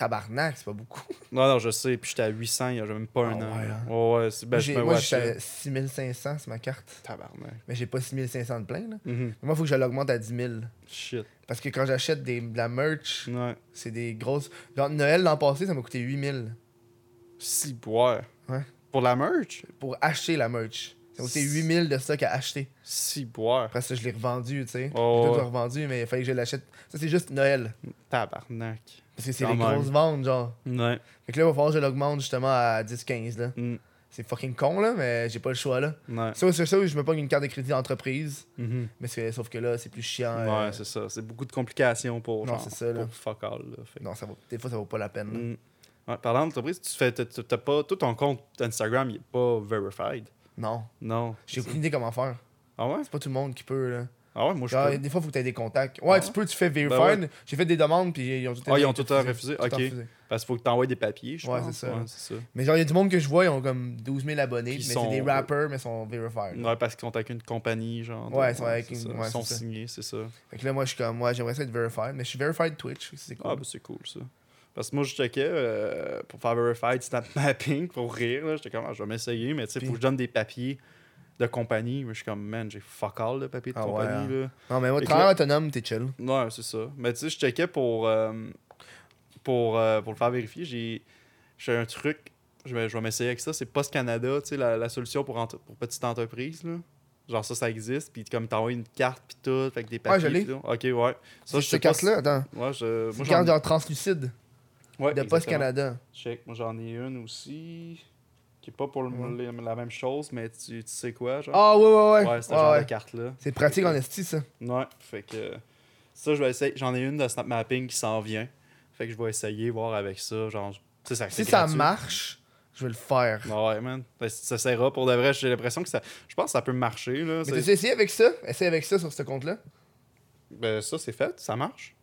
Tabarnak, c'est pas beaucoup. Non, non, je sais, puis j'étais à 800 il y a même pas Ah un an. ouais, hein? Ouais, ouais, c'est- ben, j'ai- moi, watchais. j'ai 6500 sur ma carte. Tabarnak. Mais j'ai pas 6500 de plein, là. Mhm. Moi, il faut que je l'augmente à 10 000. Shit. Parce que quand j'achète des- de la merch, Ouais. c'est des grosses. Genre, Noël l'an passé, ça m'a coûté 8000 Si, boire. Ouais. Pour la merch? pour acheter la merch. Ça m'a coûté 8000 de stock à acheter. Si, boire. Après ça, je l'ai revendu, tu sais. Oh, J'ai tout ouais. revendu, mais il fallait que je l'achète. Ça, c'est juste Noël. Tabarnak. Parce que c'est même. grosses ventes, genre. Ouais. Fait que là, il va falloir que je l'augmente justement à 10-15, là. Mm. C'est fucking con, là, mais j'ai pas le choix, là. Ouais. C'est ça où je me pogne une carte de crédit d'entreprise. Mhm. Mais c'est- sauf que là, c'est plus chiant. euh, Ouais, c'est ça. C'est beaucoup de complications pour, Non, genre, c'est ça, là. pour fuck all. Là. Fait Non, ça vaut... des fois, ça vaut pas la peine. là. Mm. Ouais, parlant d'entreprise, tu fais, t'as pas, tout ton compte Instagram, il est pas verified? Non. Non. J'ai aucune idée comment faire. Ah ouais? C'est pas tout le monde qui peut, là. Ah ouais, moi je Genre, peux. des fois, il faut que tu aies des contacts. Ouais, Ah tu ouais? peux, tu fais. Ben ouais. J'ai fait des demandes, puis ils ont tout Ah, ils ont tout refusé? Ok. Parce qu'il faut que t'envoies des papiers, je Ouais, pense. c'est ça. Ouais, c'est ça. Mais genre, il y a du monde que je vois, ils ont comme 12 000 abonnés, Puis mais sont- c'est des rappers, mais ils sont verified. Ouais, parce qu'ils sont avec une compagnie, genre. Ouais, ils sont avec une- ça. ouais, Ils sont c'est ça. signés, c'est ça. Fait que là, moi, je suis comme, moi, j'aimerais ça être verified, mais je suis verified Twitch, c'est cool. Ah, ben c'est cool ça. Parce que moi, je checkais euh, pour faire verified snap mapping pour rire. là. J'étais comme, ah, je vais m'essayer, mais tu sais, faut que je donne des papiers de compagnie. Je suis comme, man, j'ai fuck all de papiers de Ah ouais, compagnie. là. Non, mais moi, là- autonome, t'es chill. Ouais, c'est ça. Mais tu sais, je checkais pour, euh, pour, euh, pour le faire vérifier. J'ai j'ai un truc, je vais, je vais m'essayer avec ça. C'est Post Canada, tu sais, la, la solution pour, entre- pour petite entreprise. Là. Genre ça, ça existe. Puis comme t'envoies une carte, puis tout, avec des papiers. je l'ai. Ok, ouais. Ça, je cette carte-là, attends. Ouais, je. Moi, une carte translucide ouais, de Post. Canada. Check, moi j'en ai une aussi. Qui est pas pour le- Ouais. la, la même chose, mais tu, tu sais quoi, genre? Ah, ouais, ouais, ouais. ouais, c'est Ouais, genre ouais. de carte-là. C'est pratique en esti, ça. Ouais, fait que. Ça, je vais essayer. J'en ai une de Snap Mapping qui s'en vient. Fait que je vais essayer, voir avec ça. Genre, tu sais, ça Si c'est ça gratuit. marche, je vais le faire. Ouais, man. Ben, ça sert pour de vrai. J'ai l'impression que ça. Je pense que ça peut marcher, là. Mais C'est- t'as essayé avec ça? Essaye avec ça sur ce compte-là. Ben, ça, c'est fait. Ça marche.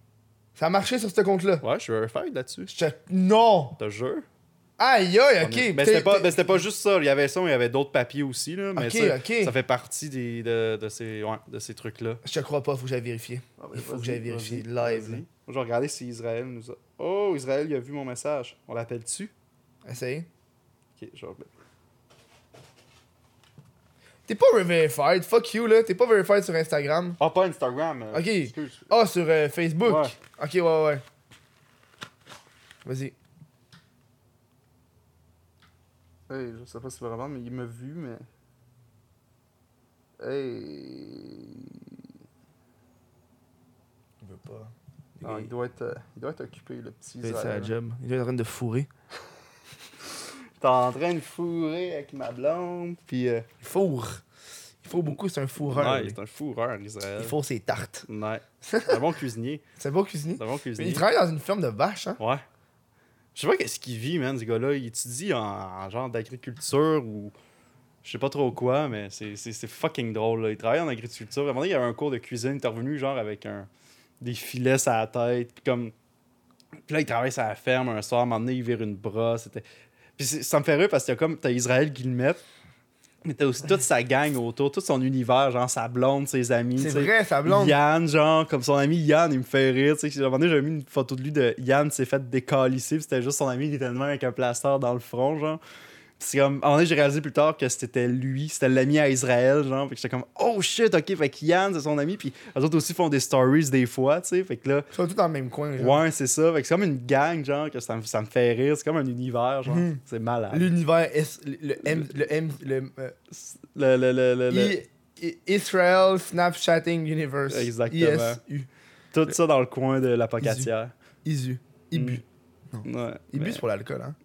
Ça a marché sur ce compte-là. Ouais, je suis verified là-dessus. Je te... Non! Je te jure. Aïe, aïe, ok. Ben, T'es- c'était pas, ben, c'était pas juste ça. Il y avait ça, mais il y avait d'autres papiers aussi, là. Mais Ok, ça, ok. ça fait partie des, de, de ces, ouais, de ces trucs-là. Je te crois pas, faut que j'aille vérifier. Il faut que j'aille vérifier live. là. Je vais regarder si Israël nous a. Oh, Israël, il a vu mon message. On l'appelle-tu? Essaye. Ok, je vais. T'es pas verified, fuck you là. T'es pas verified sur Instagram. Ah, pas Instagram. euh, Ok. excuse. Ah, sur euh, Facebook. Ouais. Ok, ouais, ouais. Vas-y. Hey, je sais pas si vraiment, mais il m'a vu, mais. Hey. Il veut pas. Ah, il, doit être, euh, il doit être occupé, le petit Israël. sa job. Il doit être en train de fourrer. T'es en train de fourrer avec ma blonde, puis. euh, Il fourre. Il faut beaucoup, c'est un fourreur. ouais, c'est un fourreur, Israël. Il faut ses tartes. Ouais. C'est un bon cuisinier. C'est bon cuisinier. C'est un bon Mais cuisinier. il travaille dans une ferme de vaches, hein. Ouais. Je sais pas qu'est-ce qu'il vit, man, ce gars-là. Il étudie en, en genre d'agriculture ou. je sais pas trop quoi, mais c'est- fucking drôle. là. Il travaille en agriculture. À un moment donné, il y avait un cours de cuisine. Il était revenu genre avec un, des filets sur la tête. Puis comme. Puis là, il travaille sur la ferme un soir. À un moment il vire une brosse. Puis ça me fait rire parce que t'as comme t'as Israël Guillemette. Mais t'as aussi toute sa gang autour, tout son univers, genre sa blonde, ses amis. C'est vrai, sa blonde. Yann, genre, comme son ami Yann, il me fait rire. Tu sais, un moment donné, j'avais mis une photo de lui de Yann s'est fait décalisser, puis c'était juste son ami qui était de même avec un plaster dans le front, genre. C'est comme, à un moment donné, j'ai réalisé plus tard que c'était lui, c'était l'ami à Israël, genre. Puis j'étais comme, oh shit, ok, fait que Yann, c'est son ami, puis les autres aussi font des stories des fois, tu sais. Fait que là, Ils sont tous dans le même coin. genre. ouais, c'est ça. Fait que c'est comme une gang, genre, que ça, me- ça me fait rire. C'est comme un univers, genre. Mhm. C'est malade. L'univers, le le M, le M, le euh, Le, le, le, I- I- Israel Snapchatting Universe. Exactement. ISU. Tout ça dans le coin de la pocatière. ISU. Ibu. Ouais. Ibu, mais c'est pour l'alcool, hein?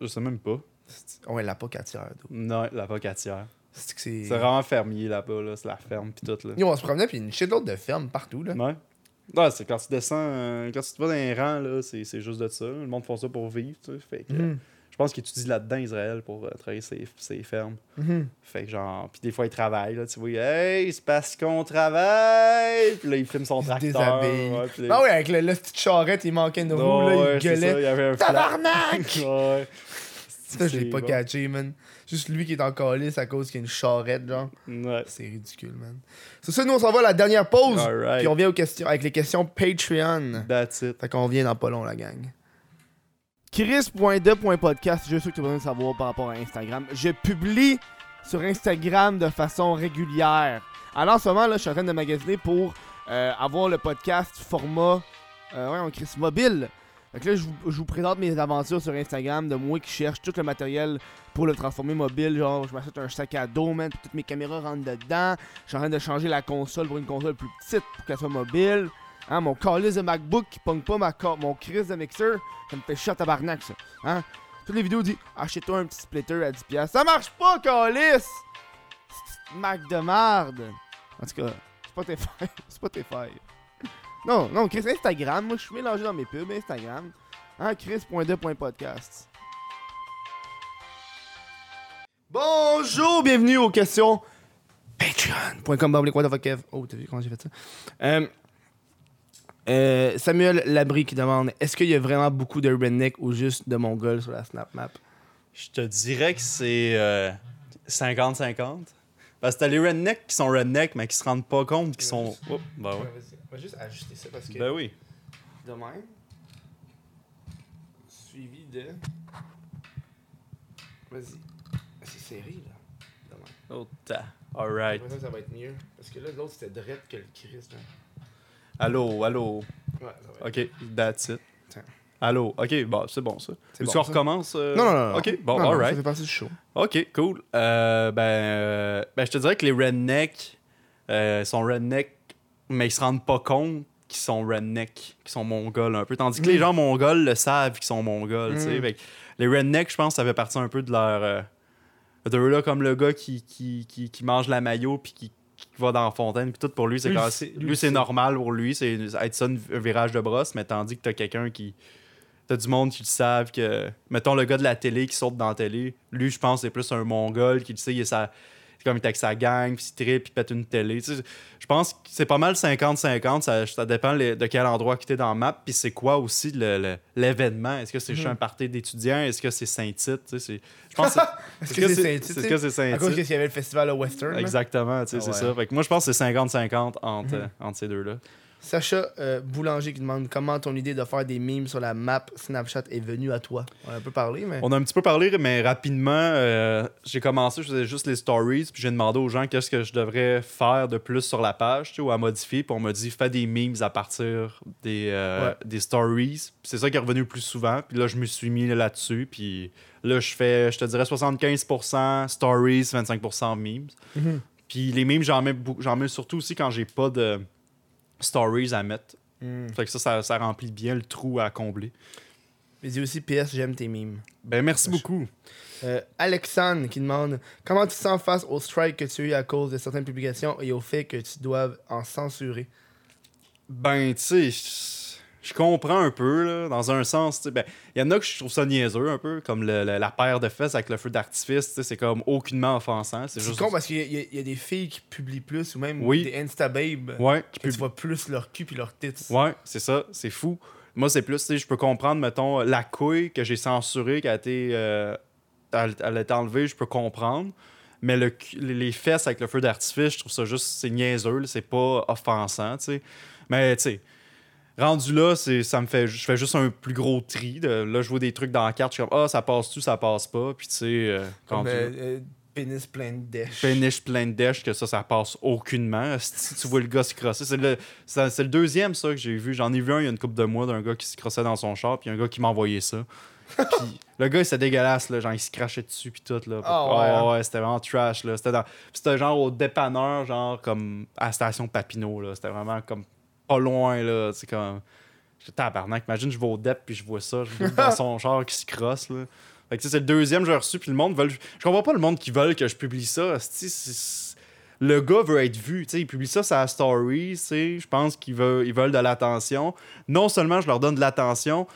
Je sais même pas. C'est- Ouais, la pocatière. Non, la pocatière. C'est vraiment fermier là-bas, là. C'est la ferme pis tout, là. On se promenait, puis une shitload de fermes partout, là. Ouais. Ouais, c'est quand tu descends, euh, quand tu te vas dans les rangs, là, c'est juste de ça. Le monde font ça pour vivre, tu sais. Fait que, Mhm. je pense qu'ils étudient là-dedans, Israël, pour euh, travailler ses, ses fermes. Mhm. Fait que genre, puis des fois, ils travaillent, là, tu vois, hey, c'est parce qu'on travaille! Puis là, il filme son tracteur. ouais, puis Ah ouais, avec le, le petit charrette, il manquait une roue, là, il ça, gueulait. il y avait un. Tabarnak! ouais. Ça, je l'ai pas bon. catché, man. Juste lui qui est en calice à cause qu'il y a une charrette, genre. Ouais. C'est ridicule, man. C'est ça, nous, on s'en va à la dernière pause. Alright. Puis on vient aux questions, avec les questions Patreon. That's it. Fait qu'on vient dans pas long, la gang. Chris.de.podcast, juste ce que tu as besoin de savoir par rapport à Instagram. Je publie sur Instagram de façon régulière. Alors en ce moment, là, je suis en train de magasiner pour euh, avoir le podcast format euh, ouais, on Chris mobile. Que là, je vous, présente mes aventures sur Instagram de moi qui cherche tout le matériel pour le transformer mobile. Genre, je m'achète un sac à dos, man, toutes mes caméras rentrent dedans. Je suis en train de changer la console pour une console plus petite pour qu'elle soit mobile. Hein, mon calice de MacBook qui pogne pas ma mon crise de mixer, ça me fait chier à tabarnak, ça. Hein? Toutes les vidéos disent Achète-toi un petit splitter à 10$. Ça marche pas, calice! C'est Mac de marde! En tout cas, Spotify. Spotify. Non, non, Chris, Instagram. Moi, je suis mélangé dans mes pubs. Instagram. Hein, Chris.de.podcast. Bonjour, bienvenue aux questions Patreon.com. Oh, t'as vu comment j'ai fait ça? Euh, euh, Samuel Labry qui demande Est-ce qu'il y a vraiment beaucoup de redneck ou juste de mongols sur la Snap Map? Je te dirais que c'est euh, 50-50. Parce que t'as les rednecks qui sont rednecks, mais qui se rendent pas compte qu'ils sont. Oups, ben ouais. On va juste ajuster ça parce que. Ben oui. De même. Suivi de. Vas-y. C'est serré là. De même. Oh, ta. Alright. Ça, ça va être mieux. Parce que là, l'autre c'était direct que le Christ. Là. Allô, allô. Ouais, ça va être. Ok, that's it. Tiens. Allô, ok, bon, c'est bon ça. C'est Tu bon, on recommence euh? Non, non, non. non. Ok, bon, Non, non, Ça alright. fait partie du show. Ok, cool. Euh, ben, euh, ben, je te dirais que les rednecks euh, sont rednecks, mais ils se rendent pas compte qu'ils sont rednecks, qu'ils sont mongols un peu. Tandis que les Mm. gens mongols le savent qu'ils sont mongols. Mm. Fait que Les rednecks, je pense, ça fait partie un peu de leur. euh, de eux là, comme le gars qui, qui, qui, qui mange la maillot puis qui, va dans la fontaine, puis tout pour lui, c'est Lui, quand- c'est- lui, lui, c'est c'est- normal pour lui, c'est être ça un virage de brosse, mais tandis que t'as quelqu'un qui. T'as du monde qui le savent que. Mettons le gars de la télé qui saute dans la télé. Lui, je pense, c'est plus un mongol qui le sait, il est sa- comme il est avec sa gang, puis il tripe, puis il pète une télé. Tu sais, je pense que c'est pas mal 50-50. Ça, ça dépend les- de quel endroit que t'es dans la map, puis c'est quoi aussi l'événement? Est-ce que c'est chez un party d'étudiants? Est-ce que c'est Saint-Tite? Tu sais, c'est- Je pense que c'est- Est-ce que c'est Saint-Tite, Est-ce que c'est À cause Saint-Tite? qu'il y avait le festival au Western. Exactement, tu sais, Ah c'est ça. Fait que moi, je pense que c'est 50-50 entre, Mhm. entre ces deux-là. Sacha euh, Boulanger qui demande comment ton idée de faire des memes sur la map Snapchat est venue à toi. On a un peu parlé, mais. On a un petit peu parlé, mais rapidement, euh, j'ai commencé, je faisais juste les stories, puis j'ai demandé aux gens qu'est-ce que je devrais faire de plus sur la page, tu sais, ou à modifier, puis on m'a dit fais des memes à partir des, euh, Ouais. des stories. Puis c'est ça qui est revenu le plus souvent, puis là, je me suis mis là-dessus, puis là, je fais, je te dirais 75% stories, 25% memes. Mhm. Puis les memes, j'en mets, mets surtout aussi quand j'ai pas de stories à mettre. Hmm. Fait que ça, ça, ça remplit bien le trou à combler. Il dit aussi PS, j'aime tes memes. Ben, merci beaucoup. Euh, Alexandre qui demande comment tu te sens face au strike que tu as eu à cause de certaines publications et au fait que tu doives en censurer? Ben, tu sais, je comprends un peu, là, dans un sens. Ben, il y en a que je trouve ça niaiseux un peu, comme le- le- la paire de fesses avec le feu d'artifice. C'est comme aucunement offensant. C'est C'est juste. con parce qu'il y, y a- des filles qui publient plus ou même Oui. des Insta-babes. Ouais, qui que pub- tu vois plus leur cul puis leurs tits. Ouais, c'est ça, c'est fou. Moi, c'est plus, tu sais, je peux comprendre, mettons, la couille que j'ai censurée, qui a été. euh, elle, elle a été enlevée, je peux comprendre. Mais le, les fesses avec le feu d'artifice, je trouve ça juste, c'est niaiseux, c'est pas offensant, tu sais. Mais, tu sais, rendu là, c'est, ça me fait, je fais juste un plus gros tri. De, là, je vois des trucs dans la carte, je suis comme, ah, ça passe-tu, ça passe pas? Puis, tu sais, euh, euh, euh, pénis plein de dèche. finish plein de dèche que ça, ça passe aucunement. Si tu vois le gars se crosser, c'est le, c'est le deuxième, ça, que j'ai vu. J'en ai vu un il y a une couple de mois d'un gars qui se crossait dans son char, puis un gars qui m'a envoyé ça. Puis le gars, c'était dégueulasse, là. Genre, il se crachait dessus, puis tout, là. Oh, ouais, hein? ouais, c'était vraiment trash, là. C'était, dans... c'était genre au dépanneur, genre, comme à la station Papineau, là. C'était vraiment comme pas loin, là. C'est comme. J'étais tabarnak. Imagine, je vais au DEP, puis je vois ça. Je vois dans son char qui se crosse, là. Fait que, tu sais, c'est le deuxième que j'ai reçu, puis le monde veut. Je comprends pas le monde qui veut que je publie ça. Le gars veut être vu, tu sais, il publie ça la story, tu sais, je pense qu'ils veulent, ils veulent de l'attention. Non seulement je leur donne de l'attention,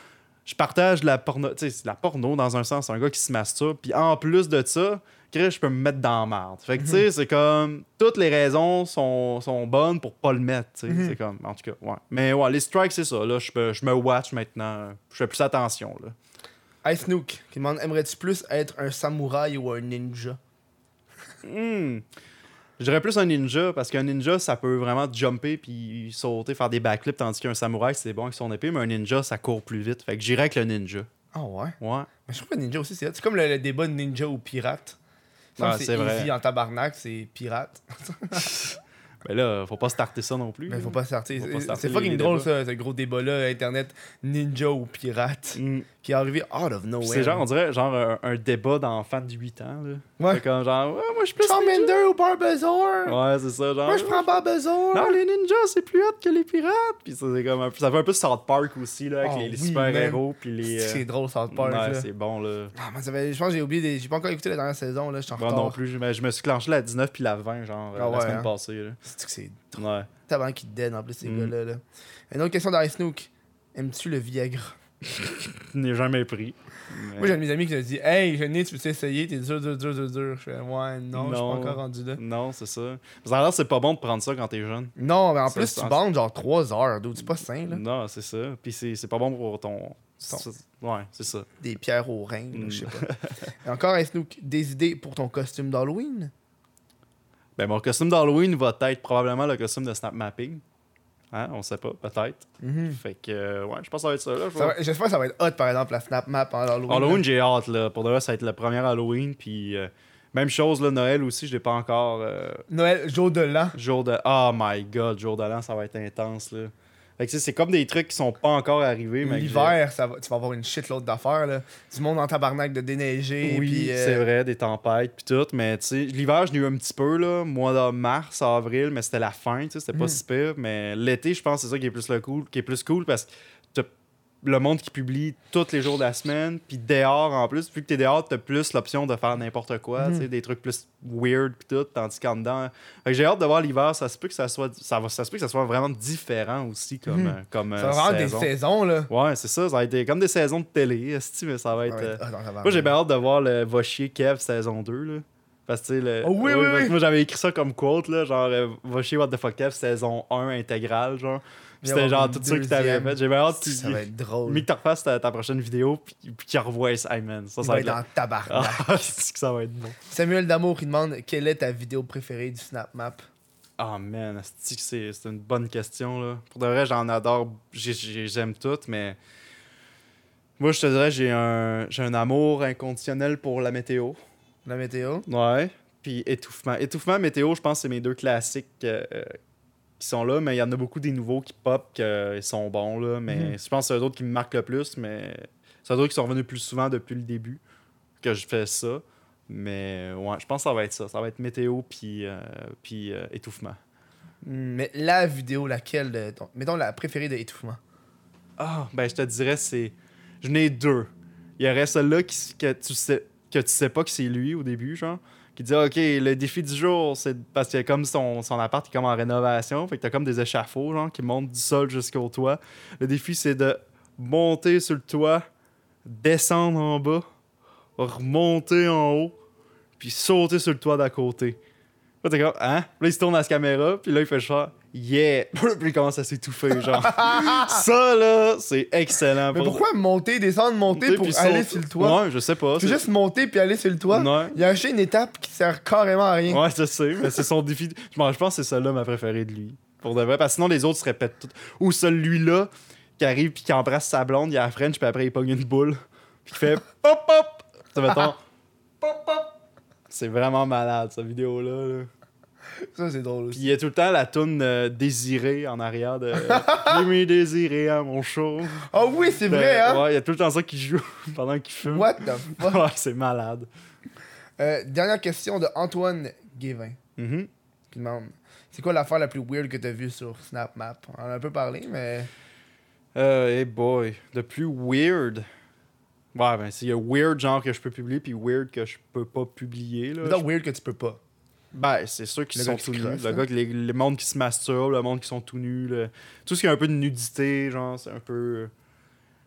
je partage la porno, tu sais, c'est de la porno dans un sens, c'est un gars qui se masturbe, puis en plus de ça, Chris, je peux me mettre dans la merde. Fait que, tu sais, c'est comme, toutes les raisons sont, sont bonnes pour pas le mettre, tu sais, Mhm. c'est comme, en tout cas, ouais. Mais ouais, les strikes, c'est ça, là, je, peux- je me watch maintenant, je fais plus attention, là. Ice Nook qui demande Aimerais-tu plus être un samouraï ou un ninja? Hmm. Je dirais plus un ninja, parce qu'un ninja, ça peut vraiment jumper puis sauter, faire des backflips, tandis qu'un samouraï, c'est bon avec son épée, mais un ninja, ça court plus vite. Fait que j'irais avec le ninja. Ah ouais? Ouais. Mais je trouve que ninja aussi. C'est comme le, le débat de ninja ou pirate. Ouais, c'est vrai. easy en tabarnak, c'est pirate. Mais là, faut pas starter ça non plus. Mais faut pas starter C'est fucking drôle ça, ce gros débat-là, internet ninja ou pirate, Hmm. Qui est arrivé out of nowhere. C'est genre, on dirait, genre un, un débat d'enfant de 8 ans. Là. Ouais. C'est comme genre, ouais, moi je suis plus. Charmander ou Barbazor Ouais, c'est ça, genre. Moi je prends Barbazor Non, les ninjas, c'est plus hot que les pirates. Puis ça, c'est comme un peu- ça fait un peu South Park aussi, là, avec Oh, les, les oui, super-héros. Puis les. C'est euh, drôle South Park ouais, c'est bon, là. Ah, moi, ça fait- je pense que j'ai oublié des... J'ai pas encore écouté la dernière saison là, je suis en Moi retard. non plus, je me, je me suis clenché la 19 puis la 20, genre, euh, Ah la ouais, semaine hein? passée. Là. C'est que c'est Ouais. tabarnak qui te dead en plus ces Mm. gars-là. Là. Une autre question d'Ice Nook. Aimes-tu le Viagra? Je n'ai jamais pris. mais- Moi j'ai un de mes amis qui m'a dit Hey, Jenny, tu peux essayer? T'es dur, dur, dur, dur, dur. Je fais Ouais, non, je suis pas encore rendu là. Non, c'est ça. Ça a l'air que c'est pas bon de prendre ça quand t'es jeune. Non, mais en plus, tu bandes genre 3 heures, d'où c'est pas sain, là. Non, c'est ça. Puis c'est pas bon pour ton. Ouais, c'est ça. Des pierres au rein, là, Mm. je sais pas. Et encore, Nook, des idées pour ton costume d'Halloween? Ben, mon costume d'Halloween va être probablement le costume de Snap Mapping. Hein, on sait pas, peut-être. Mhm. Fait que, euh, ouais, je pense que ça va être ça. Là, je Ça vais- va- J'espère que ça va être hot, par exemple, la Snap Map en Halloween. Halloween, j'ai hâte, là. Pour de vrai, ça va être le premier Halloween. Puis, euh, même chose, là, Noël aussi, je l'ai pas encore. euh, Noël, jour de l'an. jour de. Oh my god, jour de l'an, ça va être intense, là. Fait que, c'est comme des trucs qui sont pas encore arrivés. L'hiver, ça va- tu vas avoir une shitload d'affaires, là. Du monde en tabarnak de déneiger. Oui, euh, c'est vrai, des tempêtes puis tout, mais tu sais, l'hiver, je l'ai eu un petit peu là, mois de mars, avril, mais c'était la fin, tu sais, c'était pas si pire, mais l'été, je pense que c'est ça qui est plus le cool, qui est plus cool parce que le monde qui publie tous les jours de la semaine, puis dehors en plus, vu que t'es dehors, t'as plus l'option de faire n'importe quoi, tu sais, des trucs plus weird puis tout, tandis qu'en dedans, fait que j'ai hâte de voir l'hiver, ça se peut que ça soit ça va ça se peut que ça soit vraiment différent aussi comme Mhm. euh, comme Ça euh, va saison. des saisons, là. Ouais, c'est ça, ça va être comme des saisons de télé, mais ça va être euh, être en tabarnak. moi, j'ai bien hâte de voir le Va chier Kev saison 2. Là. Parce que, tu sais, le... Oh oui, oui, oui. Moi, j'avais écrit ça comme quote, là, genre euh, Va chier What the fuck Kev saison 1 intégrale, genre. C'était genre tout ça que t'avais fait. J'ai hâte qu'il Ça va être drôle. mis que tu refasses ta, ta prochaine vidéo, puis, puis qu'il revoie man, ça, ça va être la- tabarnak. Ah, ça va être bon. Samuel Damour, il demande Quelle est ta vidéo préférée du Snap Map? Ah, man, c'est une bonne question, là. Pour de vrai, j'en adore. j'ai- j'ai- J'aime toutes, mais. Moi, je te dirais, j'ai un, j'ai un amour inconditionnel pour la météo. La météo? Ouais. Puis étouffement. Étouffement, météo, je pense que c'est mes deux classiques euh, qui sont là, mais il y en a beaucoup des nouveaux qui pop, qui sont bons, là. Mais Mhm. je pense que c'est eux autres qui me marquent le plus, mais c'est eux autres qui sont revenus plus souvent depuis le début que je fais ça. Mais ouais, je pense que ça va être ça. Ça va être météo puis, euh, puis euh, étouffement. Mais la vidéo, laquelle de ton- Mettons la préférée de étouffement? Ah, ben je te dirais, c'est. Je n'ai deux. Il y aurait celle-là qui, que, tu sais, que tu sais pas que c'est lui au début, genre. Qui dit OK, le défi du jour, c'est parce que comme son, son appart est comme en rénovation, fait que t'as comme des échafauds genre, qui montent du sol jusqu'au toit. Le défi, c'est de monter sur le toit, descendre en bas, remonter en haut, puis sauter sur le toit d'à côté. Là, t'es comme, hein? Là, il se tourne à sa caméra, puis là, il fait genre, yeah! puis il commence à s'étouffer, genre. ça, là, c'est excellent. Mais Pour- pourquoi monter, descendre, monter pour aller sur le toit? Ouais, je sais pas. Tu juste monter puis aller sur le toit? Ouais. Il a acheté une étape qui sert carrément à rien. Ouais, je sais, mais c'est son défi. Je pense que c'est celle-là ma préférée de lui. Pour de vrai. Parce que sinon, les autres se répètent toutes. Ou celui-là qui arrive puis qui embrasse sa blonde, il y a la French, puis après, il pogne une boule. Puis il fait pop pop. Sais, mettons, pop pop. C'est vraiment malade, cette vidéo-là. là. Ça, c'est drôle Puis aussi. il y a tout le temps la toune euh, désirée en arrière de J'ai mis désiré à mon show. Ah oui, c'est vrai, hein? Ouais, il y a tout le temps ça qui joue pendant qu'il fume. What the fuck? Ouais, c'est malade. Euh, dernière question de Antoine Guévin Mhm. qui demande C'est quoi l'affaire la plus weird que t'as vue sur SnapMap? On en a un peu parlé, mais. Euh, hey boy, de plus weird. Ouais, ben, s'il y a weird genre que je peux publier, puis weird que je peux pas publier, là. Non, weird que tu peux pas. Ben, c'est sûr qu'ils Le sont tout nus. Le gars, les, le monde qui se masturbe, le monde qui sont tout nus, le- tout ce qui a un peu de nudité, genre, c'est un peu.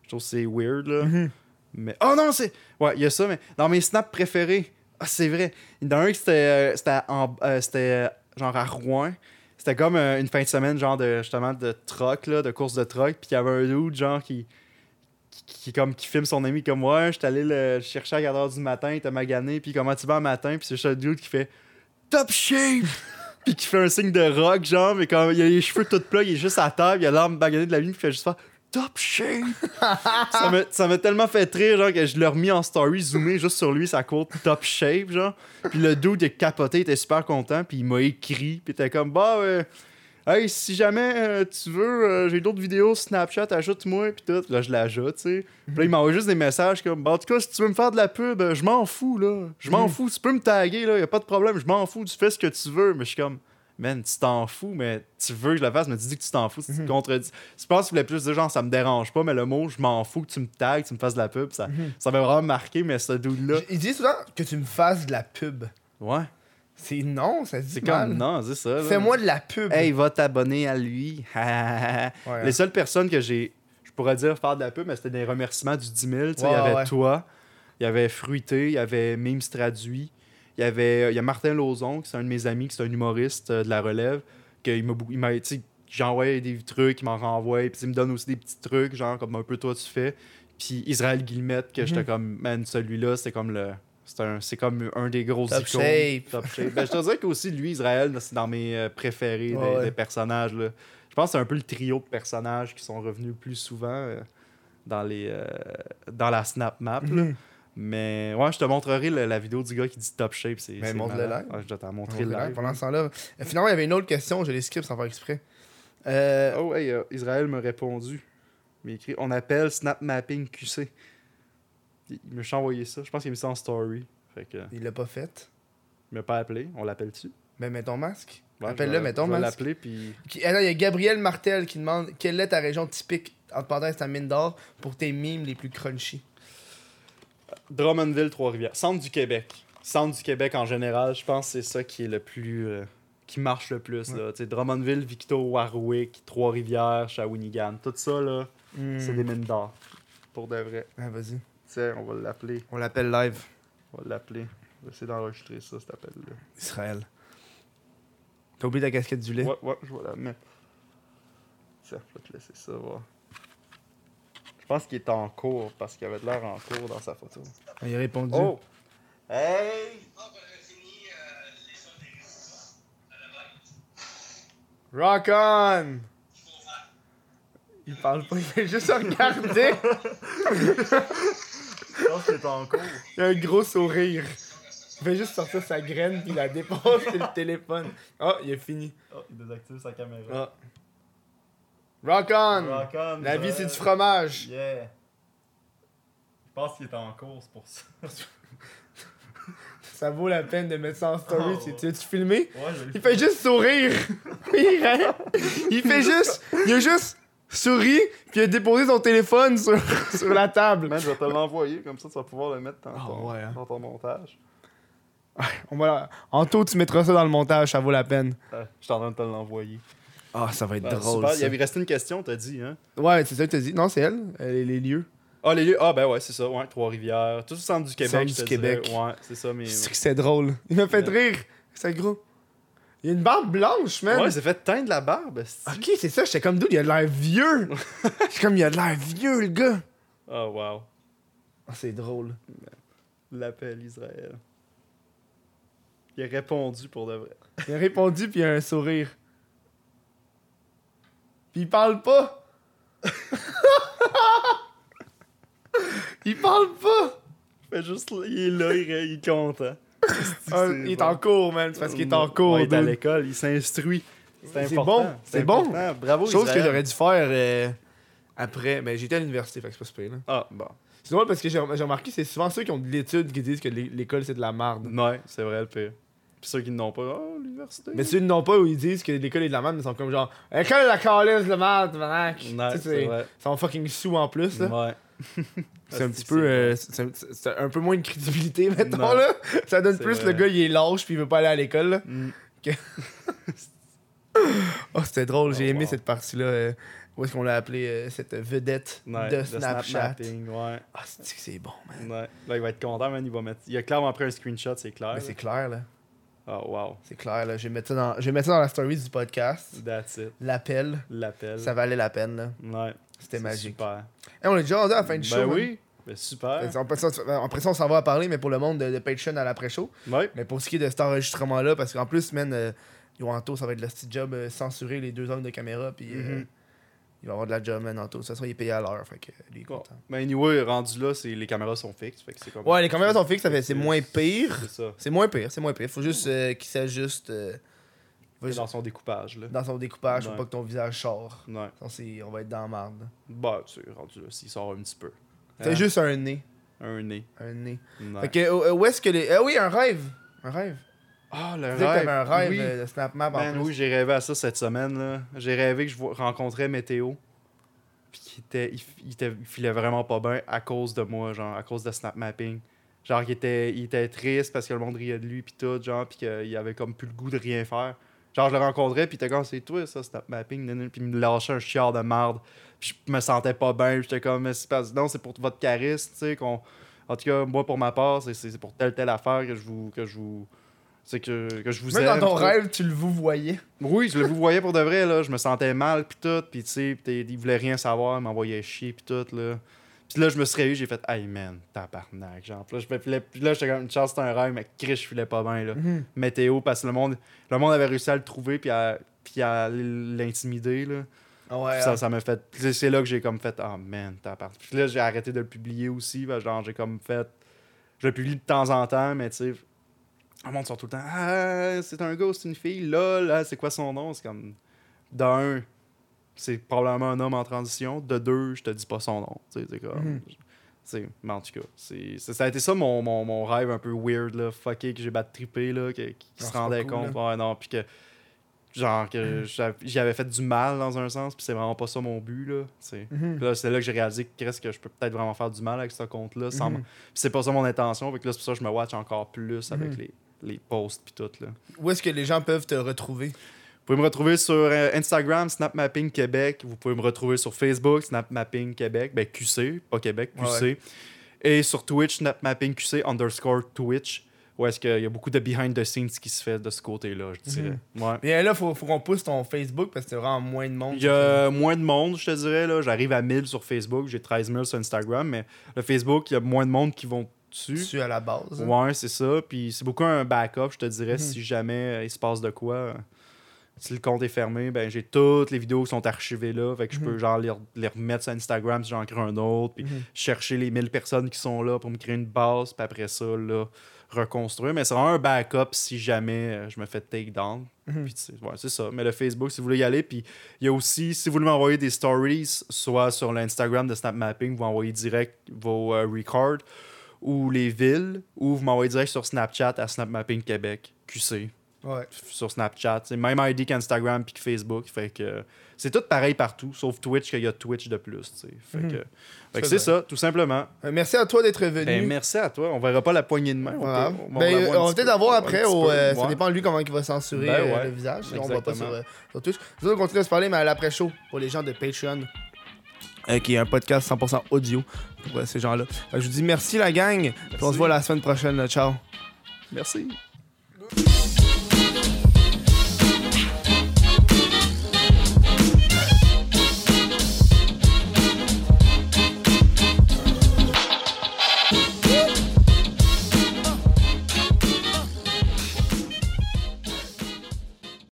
Je trouve que c'est weird, là. Mhm. Mais. Oh non, c'est. Ouais, il y a ça, mais dans mes snaps préférés, ah, c'est vrai. Il y en a un qui c'était. euh, c'était euh, euh, genre à Rouen. C'était comme euh, une fin de semaine, genre de justement de troc, là, de course de troc. Puis il y avait un dude, genre, qui. Qui, qui, comme, qui filme son ami comme moi, j'étais allé le chercher à 4h du matin, il était magané, puis comment tu vas un matin, puis c'est juste un dude qui fait Top shape! puis qui fait un signe de rock, genre, mais quand il a les cheveux tout plats, il est juste à table, il a l'arme baganée de la lune, puis il fait juste faire Top shape! ça m'a- ça m'a tellement fait rire, genre, que je l'ai remis en story, zoomé juste sur lui, sa côte Top shape, genre. Puis le dude, il a capoté, il était super content, puis il m'a écrit, puis il était comme Bah, euh, hey, si jamais euh, tu veux, euh, j'ai d'autres vidéos Snapchat, ajoute-moi, puis tout. Là, je l'ajoute, tu sais. Puis là, il m'envoie juste des messages comme Bah, en tout cas, si tu veux me faire de la pub, je m'en fous, là. Je m'en fous, tu peux me taguer, là, y a pas de problème, je m'en fous, tu fais ce que tu veux. Mais je suis comme Man, tu t'en fous, mais tu veux que je le fasse, mais tu dis que tu t'en fous, tu te contredis. Je pense qu'il voulait plus dire genre, ça me dérange pas, mais le mot, je m'en fous que tu me tagues, tu me fasses de la pub, ça, ça m'a vraiment marqué, mais ce dude-là. Il dit souvent que tu me fasses de la pub. Ouais. C'est non, ça se dit C'est mal. comme, non, c'est ça. là. Fais-moi de la pub. Hey, va t'abonner à lui. Ouais, Les hein. seules personnes que j'ai, je pourrais dire faire de la pub, mais c'était des remerciements du 10 000. tu sais, Il Ouais, y avait ouais. toi, il y avait Fruité, il y avait Memes Traduit, il y avait il y a Martin Lauzon, qui c'est un de mes amis, qui c'est un humoriste euh, de la relève, que il m'a, beaucoup- il m'a, tu sais, j'envoie des trucs, il m'en renvoie, puis il me donne aussi des petits trucs, genre comme un peu toi tu fais. Puis Israël Guillemette, que j'étais Mhm. comme, man, celui-là, c'est comme le. C'est, comme un des gros Top icônes. shape. Top shape. Ben, je te dirais qu'aussi, lui, Israël, c'est dans mes euh, préférés des, Ouais, ouais. des personnages. Là. Je pense que c'est un peu le trio de personnages qui sont revenus plus souvent euh, dans, les, euh, dans la Snap Map. là. Mhm. Mais ouais, je te montrerai la vidéo du gars qui dit top shape. C'est, Mais c'est montre-le live. Ouais, je dois t'en On montrer live. Pendant ce temps-là. Finalement, il y avait une autre question, je les skip sans faire exprès. Euh, Oh, hey, Israël m'a répondu. Il m'a écrit On appelle Snap Mapping QC. Il m'a envoyé ça. Je pense qu'il a mis ça en story. Fait que, Il l'a pas fait? il m'a pas appelé. On l'appelle-tu? Ben, mets ton masque. Ouais, Appelle-le, mets ton Je vais masque. l'appeler, puis. Qui- ah non, il y a Gabriel Martel qui demande quelle est ta région typique entre parenthèses ta mine d'or pour tes mimes les plus crunchy? Drummondville, Trois-Rivières. Centre du Québec. Centre du Québec en général, je pense que c'est ça qui est le plus. euh, qui marche le plus. Là. Tu sais, Drummondville, Victo, Warwick, Trois-Rivières, Shawinigan. Tout ça, là, c'est des mines d'or. Pour de vrai. Ah, vas-y. Tiens, on va l'appeler. On l'appelle live. On va l'appeler. On va essayer d'enregistrer ça, cet appel-là. Israël. T'as oublié ta casquette du lait? Ouais, ouais, je vais la mettre. Tiens, je vais te laisser ça voir. Je pense qu'il est en cours parce qu'il avait de l'air en cours dans sa photo. Ah, Il a répondu. Oh! Hey! Rock on! Il parle pas, il fait juste regarder. Je pense qu'il est en cours. Il a un gros sourire. Il fait juste sortir sa graine puis la dépose sur le téléphone. Oh, il a fini. Oh, il désactive sa caméra. Ah. Rock on! Rock on, La vie, c'est du fromage. Yeah! Je pense qu'il est en cours, c'est pour ça. Ça vaut la peine de mettre ça en story. Oh, tu ouais. tu filmer? Ouais, je vais Il fait juste sourire. il fait juste. Il a juste souri, puis il a déposé son téléphone sur, sur la table. Man, je vais te l'envoyer, comme ça tu vas pouvoir le mettre dans, Ah, ton, ouais, hein. dans ton montage. On va... Anto, tu mettras ça dans le montage, ça vaut la peine. Ah, je suis en train de te l'envoyer. Ah, ça va être Ah, drôle. super. ça. Il y avait resté une question, t'as dit, hein? Ouais, c'est ça que t'as dit. Non, c'est elle, euh, les, les lieux. Ah, les lieux. Ah, ben ouais, c'est ça. Ouais, Trois-Rivières. Tout le centre du Québec. Centre du Québec. Ouais, c'est ça, mais. C'est drôle. Il m'a fait Ouais. rire. C'est gros. Il y a une barbe blanche, man. Ouais, il s'est fait teindre la barbe. Ok, c'est ça. J'étais comme d'où il a de l'air vieux. J'étais comme il a de l'air vieux, le gars. Oh, wow. Ah, c'est drôle. L'appel Israël. Il a répondu pour de vrai. Il a répondu, puis il a un sourire. Puis il parle pas. il parle pas. Fait juste, il est là, il il est content. Il est bon. en cours, man. C'est parce qu'il est en cours. Ouais, il est à l'école, il s'instruit. C'est bon, c'est bon. Bravo, Chose que j'aurais dû faire euh, après. Mais j'étais à l'université, fait que c'est pas super, là. Ah, bon. C'est drôle parce que j'ai remarqué, c'est souvent ceux qui ont de l'étude qui disent que l'é- l'école c'est de la merde. Ouais, c'est vrai le pire. Puis ceux qui n'ont pas, oh, l'université. Mais ceux qui n'ont pas où ils disent que l'école est de la merde, mais ils sont comme genre L'école est la calice de merde, manac. Ils sont fucking sous en plus, là. Ouais. C'est un petit peu. c'est euh, c'est un- peu moins de crédibilité, mettons, Non. là. Ça donne plus vrai. le gars, il est lâche puis il veut pas aller à l'école, là. Mm. Oh, c'était drôle, j'ai Oh, aimé wow. cette partie-là. euh, où est-ce qu'on l'a appelé euh, cette vedette Ouais, de Snapchat. ouais. Ah, c'est bon, man. Ouais. Là, il va être content, man. Il va mettre. Il a clairement pris un screenshot, c'est clair. Mais c'est clair, là. Oh, wow. C'est clair, là. Je vais mettre ça dans, je vais mettre ça dans la story du podcast. That's it. L'appel, L'appel. ça valait la peine, là. Ouais. C'était magique. Super. Hey, on est déjà rendu à la fin du show. Ben oui. Ben super. Après ça, ça, on s'en va à parler, mais pour le monde de, de Patreon à l'après-show. Ouais. Mais pour ce qui est de cet enregistrement-là, parce qu'en plus, man, euh, Yoanto, ça va être le petit job euh, censurer les deux angles de caméra, puis euh, Mhm. il va avoir de la job, man, Anto. Ça sera, il est payé à l'heure, fait que lui, il est content. Ben anyway, rendu là, les caméras sont fixes. Fait que c'est comme. Ouais, les caméras sont fixes, ça fait, c'est moins pire. C'est ça. Moins pire, c'est moins pire. Faut juste euh, qu'il dans son découpage, là. dans son découpage, faut Ouais. pas que ton visage sort. Ouais. Sinon, c'est- on va être dans la marde. Bah, c'est rendu là, s'il sort un petit peu. C'est Hein? juste un nez. Un nez. Un nez. Ouais. Fait que, euh, où est-ce que les. Ah oui, un rêve! Un rêve. Ah, Tu le disais que rêve. t'avais un rêve Oui. euh, de SnapMap en Man, plus. oui, j'ai rêvé à ça cette semaine. là. J'ai rêvé que je vo- rencontrais Météo. Puis qu'il était, il, f- il était, il filait vraiment pas bien à cause de moi, genre, à cause de Snap Mapping. Genre, il était, il était triste parce que le monde riait de lui, puis tout, genre, puis qu'il avait comme plus le goût de rien faire. Genre, je le rencontrais, puis était comme, c'est toi, ça, Snap Mapping, puis il me lâchait un chiard de marde. Puis je me sentais pas bien, puis j'étais comme, mais c'est parce non, c'est pour votre charisme, tu sais, qu'on. En tout cas, moi, pour ma part, c'est- pour telle, telle affaire que je vous. Que je vous c'est que, que je vous Même aime. dans ton rêve, tu le vous voyais. Oui, je le vous voyais pour de vrai, là. Je me sentais mal, puis tout. Puis, tu sais, t'es- il voulait rien savoir, il m'envoyait chier, puis tout, là. Puis là, je me suis réveillé, j'ai fait, hey man, tabarnak. Genre, Puis là, je me filais- puis là, j'étais comme, une chance, c'était un rêve, mais Chris, je filais pas bien, là. Mhm. Météo, parce que le monde, le monde avait réussi à le trouver, puis à, puis à l'intimider, là. Ah ouais. Ça, hein. ça m'a fait. C'est là que j'ai comme fait, oh man, tabarnak. Puis là, j'ai arrêté de le publier aussi, parce que genre, j'ai comme fait. Je le publie de temps en temps, mais tu sais. Le monde sort tout le temps. Ah, c'est un gars, c'est une fille, là, là, c'est quoi son nom? C'est comme. D'un, c'est probablement un homme en transition. De deux, je te dis pas son nom. Tu sais, c'est comme. Mhm. tu sais, mais en tout cas, c'est, ça a été ça mon, mon, mon rêve un peu weird, là, fucké, que j'ai battu trippé, là, qui, qui Ah, se rendait cool, compte. Ouais, non, puis que. Genre, que j'av- j'y avais fait du mal dans un sens, puis c'est vraiment pas ça mon but, là. tu sais. Mhm. Puis là, c'est là que j'ai réalisé que qu'est-ce que je peux peut-être vraiment faire du mal avec ce compte-là. sans Mhm. c'est pas ça mon intention. Fait que là, c'est pour ça que je me watch encore plus avec Mhm. les, les posts puis tout. Là. Où est-ce que les gens peuvent te retrouver? Pouvez me retrouver sur euh, Instagram, SnapMapping Québec. Vous pouvez me retrouver sur Facebook, SnapMapping Québec. Ben, QC, pas Québec, QC. Ouais, Et sur Twitch, SnapMapping QC underscore Twitch. Où est-ce qu'il y a beaucoup de behind the scenes qui se fait de ce côté-là, je dirais. Ouais. Mais là, faut, faut qu'on pousse ton Facebook parce que c'est vraiment moins de monde. Il y a moins de monde, je te dirais. là. J'arrive à 1000 sur Facebook, j'ai 13 000 sur Instagram, mais le Facebook, il y a moins de monde qui vont dessus. dessus à la base. hein. Ouais, c'est ça. Puis c'est beaucoup un backup, je te dirais, Mhm. si jamais euh, il se passe de quoi. Si le compte est fermé, ben j'ai toutes les vidéos qui sont archivées là. Fait que je Mhm. peux genre les, les remettre sur Instagram si j'en crée un autre. Puis Mhm. chercher les 1000 personnes qui sont là pour me créer une base. Puis après ça, là, reconstruire. Mais c'est vraiment un backup si jamais euh, je me fais take down. Mhm. Puis c'est ouais, c'est ça. Mais le Facebook, si vous voulez y aller. Puis il y a aussi, si vous voulez m'envoyer des stories, soit sur l'Instagram de Snap Mapping, vous envoyez direct vos euh, records ou les villes, ou vous m'envoyez direct sur Snapchat à Snap Mapping Québec, QC. Ouais. sur Snapchat. C'est même ID qu'Instagram puis que Facebook. Fait que c'est tout pareil partout, sauf Twitch, qu'il y a Twitch de plus. que, fait que C'est ça, tout simplement. Euh, merci à toi d'être venu. Ben, merci à toi. On verra pas la poignée de main. On, peut- Ben, va peut-être peu. avoir après. au, euh, Ça dépend de lui comment il va censurer Ben euh, le visage. On va pas sur, sur Twitch. Nous autres, on continue à se parler, mais à l'après-show pour les gens de Patreon. qui est un podcast 100% audio pour ces gens-là. Je vous dis merci la gang. Puis on se voit la semaine prochaine. Ciao. Merci.